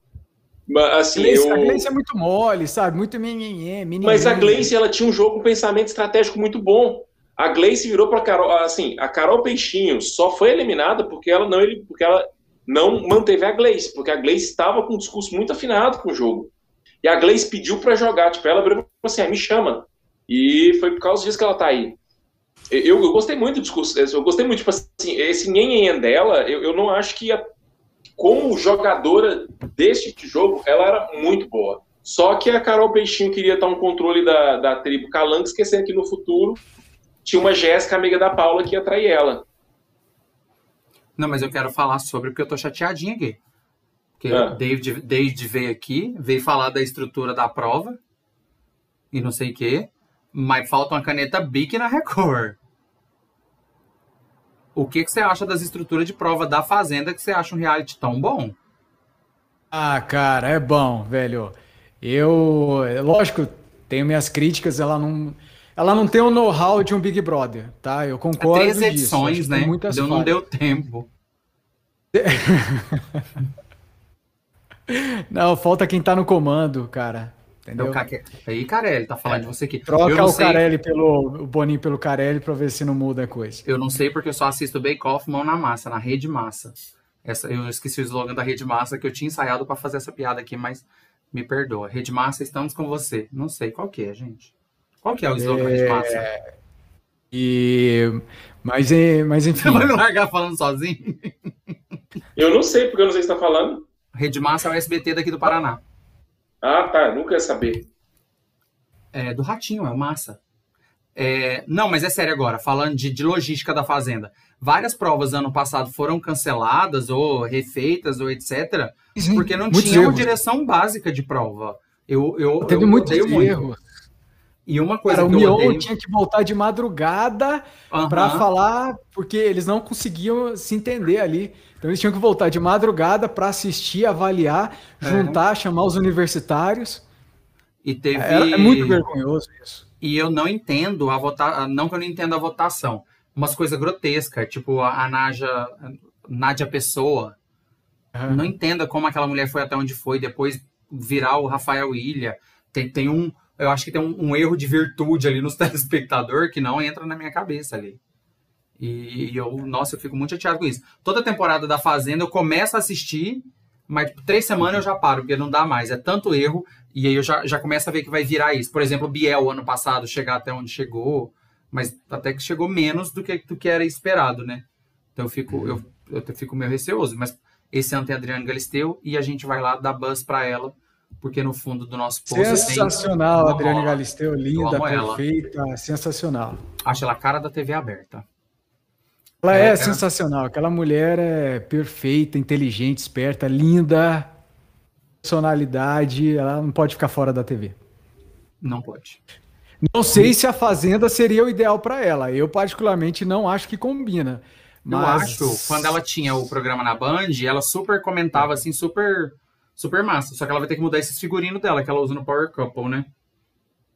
Assim, Gleice, eu... A Gleice é muito mole, sabe? Muito mimimi. Mas a Gleice, ela tinha um jogo com um pensamento estratégico muito bom. A Gleice virou para Carol, assim, a Carol Peixinho só foi eliminada porque ela não, porque ela não manteve a Gleice, porque a Gleice estava com um discurso muito afinado com o jogo. E a Gleice pediu para jogar, tipo, ela virou assim, ah, me chama. E foi por causa disso que ela tá aí. Eu, eu gostei muito do discurso, eu gostei muito, tipo assim, esse nhenhen dela, eu, eu não acho que ia como jogadora deste jogo, ela era muito boa. Só que a Carol Peixinho queria estar um controle da, da tribo Calango, esquecendo que no futuro tinha uma Jéssica, amiga da Paula, que ia trair ela. Não, mas eu quero falar sobre porque eu tô chateadinha aqui. Porque ah. David, David veio aqui, veio falar da estrutura da prova e não sei o quê, mas falta uma caneta Bic na Record. O que, que você acha das estruturas de prova da Fazenda que você acha um reality tão bom? Ah, cara, é bom, velho. Eu, lógico, tenho minhas críticas, ela não ela não tem o know-how de um Big Brother, tá? Eu concordo Três edições, disso. né? Muitas deu, não deu tempo. *laughs* não, falta quem tá no comando, cara. Entendeu? Aí, Carelli, tá falando é. de você aqui. Troca o sei... Carelli pelo o Boninho pelo Carelli pra ver se não muda a coisa. Eu não sei porque eu só assisto Bake Off mão na massa, na rede massa. Essa, eu esqueci o slogan da Rede Massa que eu tinha ensaiado para fazer essa piada aqui, mas me perdoa. Rede Massa, estamos com você. Não sei qual que é, gente. Qual que é o slogan é... da Rede Massa? É, e mas, mas *laughs* enfim. Você vai me largar falando sozinho? Eu não sei, porque eu não sei se está falando. Rede Massa é o SBT daqui do Paraná. Ah, tá. Nunca ia saber. É do Ratinho, é o Massa. É, não, mas é sério agora, falando de, de logística da Fazenda. Várias provas ano passado foram canceladas ou refeitas ou etc. Sim, porque não tinha uma erros. direção básica de prova. Eu, eu, Teve eu muitos odeio muito. E uma coisa Cara, o que eu Mion odeio... tinha que voltar de madrugada Aham. para falar, porque eles não conseguiam se entender ali. Então eles tinham que voltar de madrugada para assistir, avaliar, É. juntar, chamar os universitários. E teve... É, é muito vergonhoso isso. E eu não entendo a votação. Não que eu não entenda a votação. Umas coisas grotescas, tipo a, a Naja, Nádia Pessoa. Aham. Não entenda como aquela mulher foi até onde foi, depois virar o Rafael Ilha. Tem, tem um. Eu acho que tem um, um erro de virtude ali nos *laughs* telespectador que não entra na minha cabeça ali. E, e eu, nossa, eu fico muito chateado com isso. Toda temporada da Fazenda eu começo a assistir, mas tipo, três semanas eu já paro, porque não dá mais. É tanto erro, e aí eu já, já começo a ver que vai virar isso. Por exemplo, o Biel, ano passado, chegar até onde chegou, mas até que chegou menos do que, do que era esperado, né? Então eu fico, eu, eu fico meio receoso. Mas esse ano tem a Adriane Galisteu e a gente vai lá dar buzz pra ela, porque no fundo do nosso post tem. Sensacional, uma Adriane. Galisteu, linda, amo ela. perfeita, sensacional. Acho ela a cara da TV aberta. Ela É, é, é. sensacional. Aquela mulher é perfeita, inteligente, esperta, linda, personalidade. Ela não pode ficar fora da TV. Não pode. Não sei se a Fazenda seria o ideal para ela. Eu, particularmente, não acho que combina. Eu Mas... acho, quando ela tinha o programa na Band, ela super comentava assim, super super massa. Só que ela vai ter que mudar esses figurinos dela que ela usa no Power Couple, né?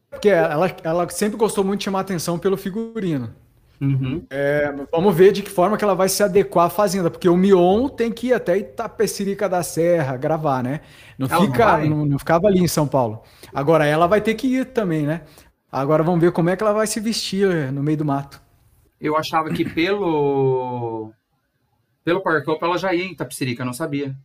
Porque ela, ela sempre gostou muito de chamar atenção pelo figurino. Uhum. É, vamos ver de que forma que ela vai se adequar à Fazenda. Porque o Mion tem que ir até Itapecerica da Serra gravar, né? Não, Ela fica, não, não ficava ali em São Paulo. Agora ela vai ter que ir também, né? Agora vamos ver como é que ela vai se vestir no meio do mato. Eu achava que pelo pelo Power Couple ela já ia em Itapecerica, não sabia.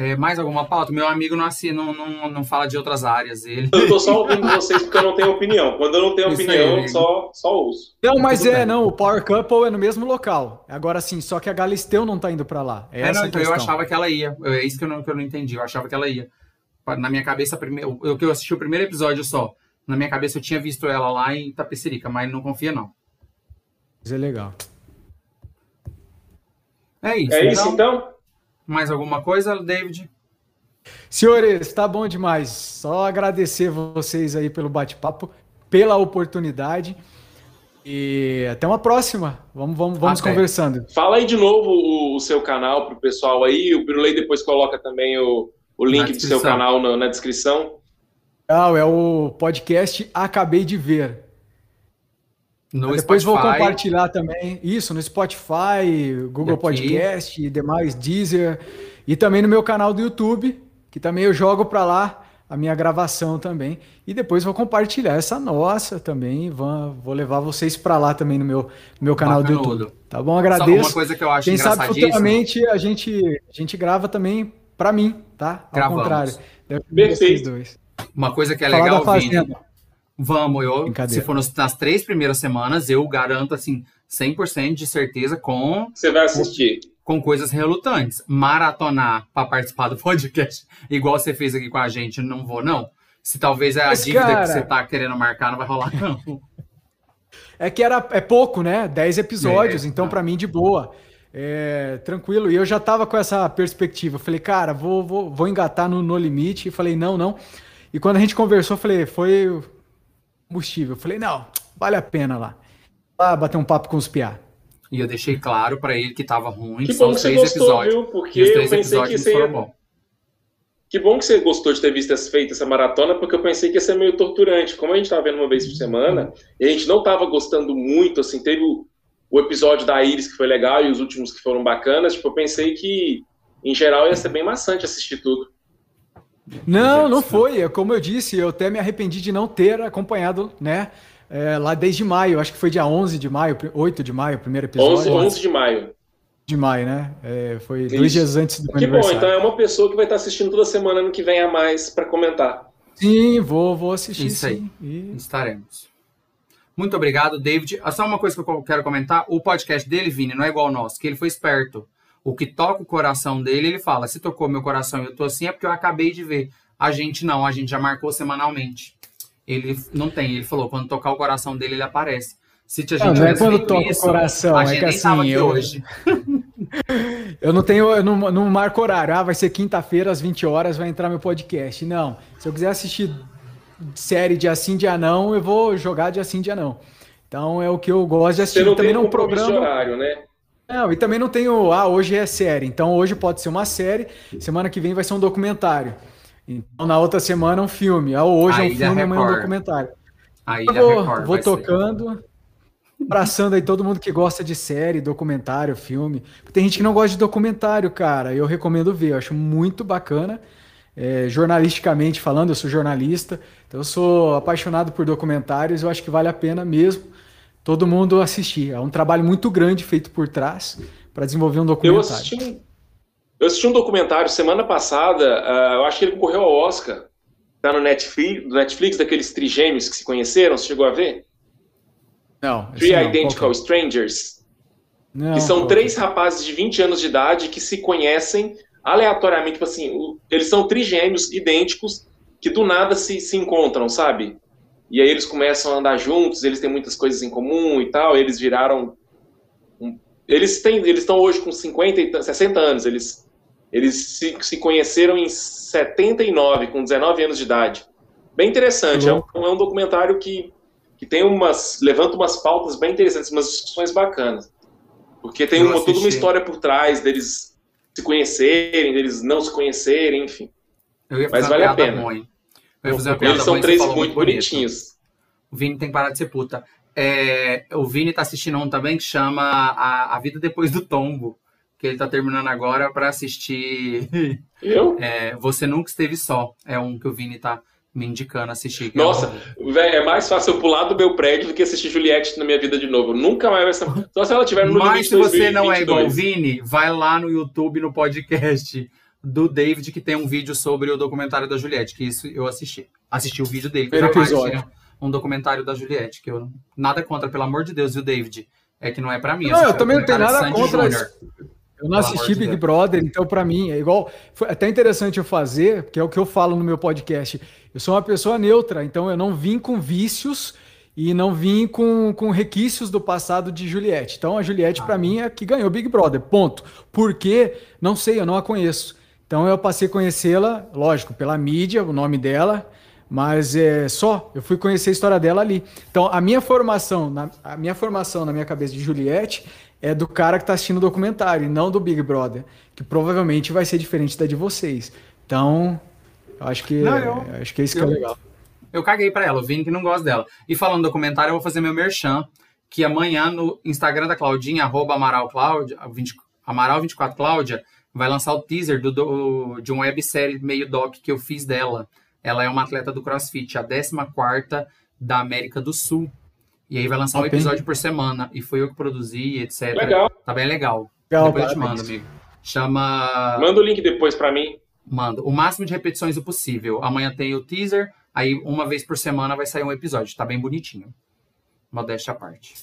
É, mais alguma pauta? Meu amigo não, assi- não, não, não fala de outras áreas. Ele... Eu tô só ouvindo vocês porque eu não tenho opinião. Quando eu não tenho Isso opinião, aí. eu só, só ouço. Não, mas tudo é, bem. não, o Power Couple é no mesmo local. Agora sim, só que a Galisteu não tá indo pra lá. É É, essa não, a então eu achava que ela ia. É isso que eu não, que eu não entendi. Eu achava que ela ia. Na minha cabeça, primeiro, eu que eu assisti o primeiro episódio só. Na minha cabeça eu tinha visto ela lá em Itapecerica, mas não confia não. Mas é legal. É isso. É então, isso então? Mais alguma coisa, David? Senhores, tá bom demais. Só agradecer vocês aí pelo bate-papo, pela oportunidade. E até uma próxima. Vamos, vamos, vamos Até. conversando. Fala aí de novo o, o seu canal pro pessoal aí. O Birulei depois coloca também o, o link do seu canal na, na descrição. Ah, é o podcast Acabei de Ver. No Depois vou Spotify. compartilhar também isso no Spotify, Google Aqui. Podcast e demais, Deezer. E também no meu canal do YouTube, que também eu jogo para lá a minha gravação também. E depois vou compartilhar essa nossa também. Vou, vou levar vocês para lá também no meu, no meu canal do Bacanudo. YouTube. Tá bom? Só Agradeço. uma coisa que eu acho Quem sabe futuramente a gente, a gente grava também para mim, tá? Ao Gravamos. contrário. Deve ser Perfeito. Uma coisa que é Falar legal, Vini. Vamos, eu, se for nos- nas três primeiras semanas, eu garanto, assim, 100% de certeza com, Você vai assistir. com coisas relutantes. Maratonar para participar do *laughs* podcast, igual você fez aqui com a gente, não vou, não. Se talvez é a Mas, dívida cara- que você tá querendo marcar, não vai rolar, não. *laughs* É que era, é pouco, né? 10 episódios, É, então tá. pra mim de boa. É, tranquilo. E eu já tava com essa perspectiva. Eu falei, cara, vou, vou, vou engatar no, no limite. E falei, não, não. E quando a gente conversou, eu falei, foi combustível. Eu falei, não, vale a pena lá. Lá bater um papo com os piá. E eu deixei claro para ele que tava ruim, Que que são bom que você três gostou, episódios. viu? Porque os eu três pensei que episódios você foram ia... bons. Que bom que você gostou de ter visto essa, feito essa maratona, porque eu pensei que ia ser meio torturante. Como a gente tava vendo uma vez por semana, e a gente não tava gostando muito, assim, teve o, o episódio da Iris que foi legal e os últimos que foram bacanas, tipo, eu pensei que, em geral, ia ser bem maçante assistir tudo. Não, não foi. É Como eu disse, eu até me arrependi de não ter acompanhado, né? é, lá desde maio. Acho que foi dia 11 de maio, 8 de maio, o primeiro episódio. 11, 11 de maio. de maio, né? É, foi Isso. dois dias antes do meu Que bom, aniversário. então é uma pessoa que vai estar assistindo toda semana ano que vem a mais para comentar. Sim, vou, vou assistir Isso aí. sim. E- Estaremos. Muito obrigado, David. Ah, Só uma coisa que eu quero comentar: o podcast dele, Vini, não é igual ao nosso, que ele foi esperto. O que toca o coração dele, ele fala: se tocou meu coração e eu tô assim, é porque eu acabei de ver. A gente não, a gente já marcou semanalmente. Ele não tem, ele falou: quando tocar o coração dele, ele aparece. Se a gente não, não é quando toca isso, o coração, a é gente que assim, eu... hoje. *laughs* eu não tenho, eu não, não marco horário. Ah, vai ser quinta-feira às 20 horas, vai entrar meu podcast. Não. Se eu quiser assistir série de assim dia não, eu vou jogar de assim dia não. Então é o que eu gosto de assistir. Você não também tem não programa horário, né? Não, e também não tenho, ah, hoje é série. Então hoje pode ser uma série, semana que vem vai ser um documentário. Então na outra semana um filme. Ah, hoje é um filme, amanhã é um documentário. Aí eu vou, vou tocando. Ser abraçando aí todo mundo que gosta de série, documentário, filme. Tem gente que não gosta de documentário, cara. Eu recomendo ver, eu acho muito bacana. É, jornalisticamente falando, eu sou jornalista, então eu sou apaixonado por documentários, eu acho que vale a pena mesmo todo mundo assistir. É um trabalho muito grande feito por trás para desenvolver um documentário. Eu assisti um, eu assisti um documentário semana passada, uh, eu acho que ele concorreu ao Oscar, tá no Netflix, Netflix daqueles trigêmeos que se conheceram, você chegou a ver? Não. Three não, Identical Strangers. Não, que são três rapazes de 20 anos de idade que se conhecem aleatoriamente, tipo assim, eles são trigêmeos idênticos que do nada se, se encontram, sabe? E aí eles começam a andar juntos, eles têm muitas coisas em comum e tal, eles viraram um, eles têm, eles estão hoje com 50 60 anos, eles eles se, se conheceram em 79, com 19 anos de idade. Bem interessante, é um, é um documentário que que tem umas. levanta umas pautas bem interessantes, umas discussões bacanas. Porque tem uma, toda uma história por trás deles se conhecerem, deles não se conhecerem, enfim. Mas vale a pena. Eles são três muito, muito bonitinhos. O Vini tem que parar de ser puta. É, o Vini tá assistindo um também que chama a, a Vida Depois do Tombo. Que ele tá terminando agora para assistir. *laughs* Eu? É, Você Nunca Esteve Só. É um que o Vini tá me indicando assistir. Nossa, é, velho, é mais fácil eu pular do meu prédio do que assistir Juliette na minha vida de novo. Nunca mais vai ser. Só se ela tiver no Mas se você 2022. não é igual o Vini, vai lá no YouTube, no podcast do David, que tem um vídeo sobre o documentário da Juliette, que isso eu assisti. Assisti o vídeo dele. Primeiro episódio. Um documentário da Juliette, que eu nada contra, pelo amor de Deus, viu, David? É que não é para mim. Não, eu também não tenho nada contra. Eu não assisti Big Brother, então para mim é igual. Foi até interessante eu fazer, que é o que eu falo no meu podcast. Eu sou uma pessoa neutra, então eu não vim com vícios e não vim com, com requisitos do passado de Juliette. Então a Juliette, ah. para mim, é que ganhou Big Brother. Ponto. Por quê? Não sei, eu não a conheço. Então eu passei a conhecê-la, lógico, pela mídia, o nome dela, mas é só. Eu fui conhecer a história dela ali. Então a minha formação, na, a minha formação na minha cabeça de Juliette é do cara que está assistindo o documentário, e não do Big Brother, que provavelmente vai ser diferente da de vocês. Então, acho que não, eu, acho que é isso eu, que é legal. Eu caguei para ela, o Vini que não gosta dela. E falando do documentário, eu vou fazer meu merchan, que amanhã no Instagram da Claudinha, arroba Amaral Cláudia, 20, Amaral24 Cláudia, vai lançar o teaser do, do, de uma websérie meio doc que eu fiz dela. Ela é uma atleta do CrossFit, a 14 da América do Sul. E aí vai lançar um episódio por semana. E foi eu que produzi, etc. Legal. Tá bem legal. legal depois eu te mando, amigo. Chama. Manda o link depois para mim. Mando. O máximo de repetições o possível. Amanhã tem o teaser. Aí, uma vez por semana, vai sair um episódio. Tá bem bonitinho. Modéstia à parte.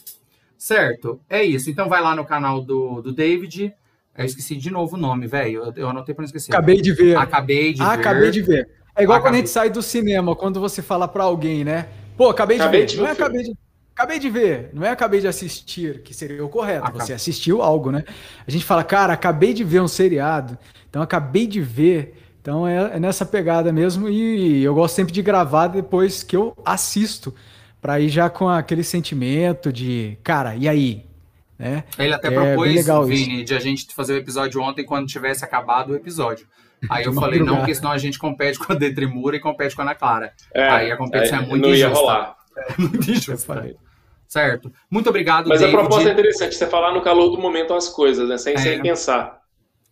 Certo. É isso. Então vai lá no canal do, do David. Eu esqueci de novo o nome, velho. Eu, eu anotei pra não esquecer. Acabei de ver. Acabei de ah, ver. Acabei de ver. É igual acabei. quando a gente sai do cinema, quando você fala pra alguém, né? Pô, acabei de acabei ver. De não é acabei de Acabei de ver, não é acabei de assistir, que seria o correto. Você assistiu algo, né? A gente fala, cara, acabei de ver um seriado, então acabei de ver. Então é, é nessa pegada mesmo. E eu gosto sempre de gravar depois que eu assisto, para ir já com aquele sentimento de, cara, e aí? Né? Ele até é propôs, Vini, isso. de a gente fazer o episódio ontem quando tivesse acabado o episódio. *laughs* Aí eu falei, não, porque senão a gente compete com a Detrimura e compete com a Ana Clara. É, aí a competição é, é muito não injusta. Ia rolar. É *laughs* muito injusta. Certo. Muito obrigado, Mas David. a proposta é interessante, você falar no calor do momento as coisas, né? Sem, é. sem pensar.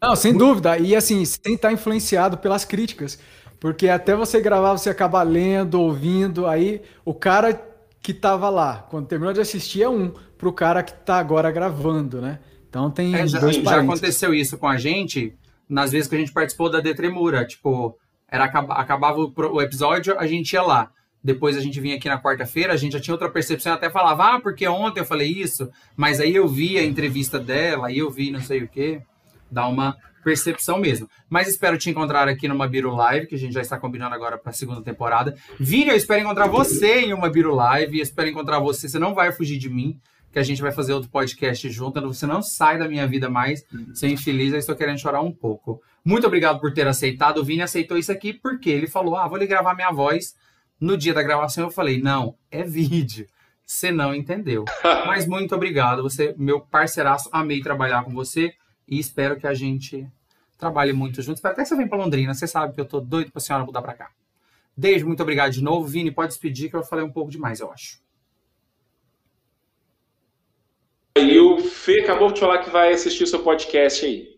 Não, sem dúvida. E assim, sem estar influenciado pelas críticas. Porque até você gravar, você acaba lendo, ouvindo, aí o cara que estava lá, quando terminou de assistir, é um, para o cara que está agora gravando, né? Então tem é, já, já aconteceu isso com a gente nas vezes que a gente participou da Detremura. Tipo, era, acabava o episódio, a gente ia lá. Depois a gente vinha aqui na quarta-feira, a gente já tinha outra percepção, até falava, ah, porque ontem eu falei isso, mas aí eu vi a entrevista dela, aí eu vi não sei o quê. dá uma percepção mesmo. Mas espero te encontrar aqui numa Biro Live, que a gente já está combinando agora para a segunda temporada. Vini, eu espero encontrar você em uma Biro Live, eu espero encontrar você, você não vai fugir de mim, que a gente vai fazer outro podcast junto, você não sai da minha vida mais, ser infeliz, eu estou querendo chorar um pouco. Muito obrigado por ter aceitado, o Vini aceitou isso aqui porque ele falou, ah, vou lhe gravar minha voz. No dia da gravação eu falei, não, é vídeo. Você não entendeu. *laughs* Mas muito obrigado, você, meu parceiraço, amei trabalhar com você e espero que a gente trabalhe muito junto. Espero até que você venha para Londrina. Você sabe que eu tô doido para a senhora mudar para cá. Desde muito obrigado de novo. Vini, pode despedir que eu falei um pouco demais, eu acho. E o Fê acabou de falar que vai assistir o seu podcast aí.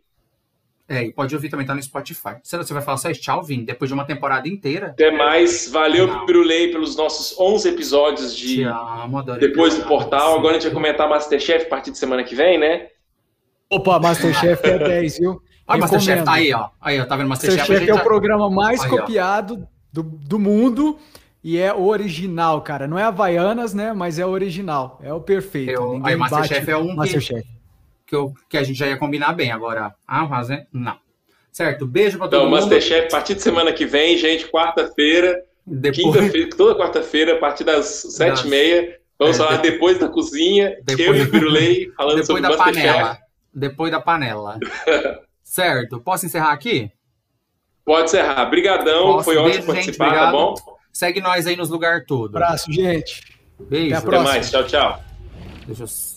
É, e pode ouvir também, tá no Spotify. Você vai falar só tchau, Vini, depois de uma temporada inteira. Até mais. Valeu, Brulei, pelos nossos 11 episódios de amo, depois do portal. Agora a gente vai comentar Masterchef a partir de semana que vem, né? Opa, Masterchef é *laughs* 10, viu? Olha, Masterchef, tá aí, ó. Aí, ó, tá vendo Masterchef? Masterchef é o programa mais aí, copiado do, do mundo e é original, cara. Não é Havaianas, né? Mas é original. É o perfeito. Eu, aí, Masterchef é um Masterchef. Que, que, eu, que a gente já ia combinar bem. Agora, ah, mas é, não. Certo, beijo pra todo então, mundo. Então, Masterchef, a partir de semana que vem, gente, quarta-feira, depois... quinta-feira, toda quarta-feira, a partir das sete e meia. Vamos é, falar depois, depois da cozinha, depois, eu e o Pirulei *laughs* falando depois sobre da Masterchef. panela. Depois da panela. *laughs* certo, posso encerrar aqui? Pode encerrar. Brigadão, Posso, foi ótimo participar, gente, tá bom? Segue nós aí nos lugares todos. Abraço, gente. Beijo. Até, Até mais. Tchau, tchau. Deixa eu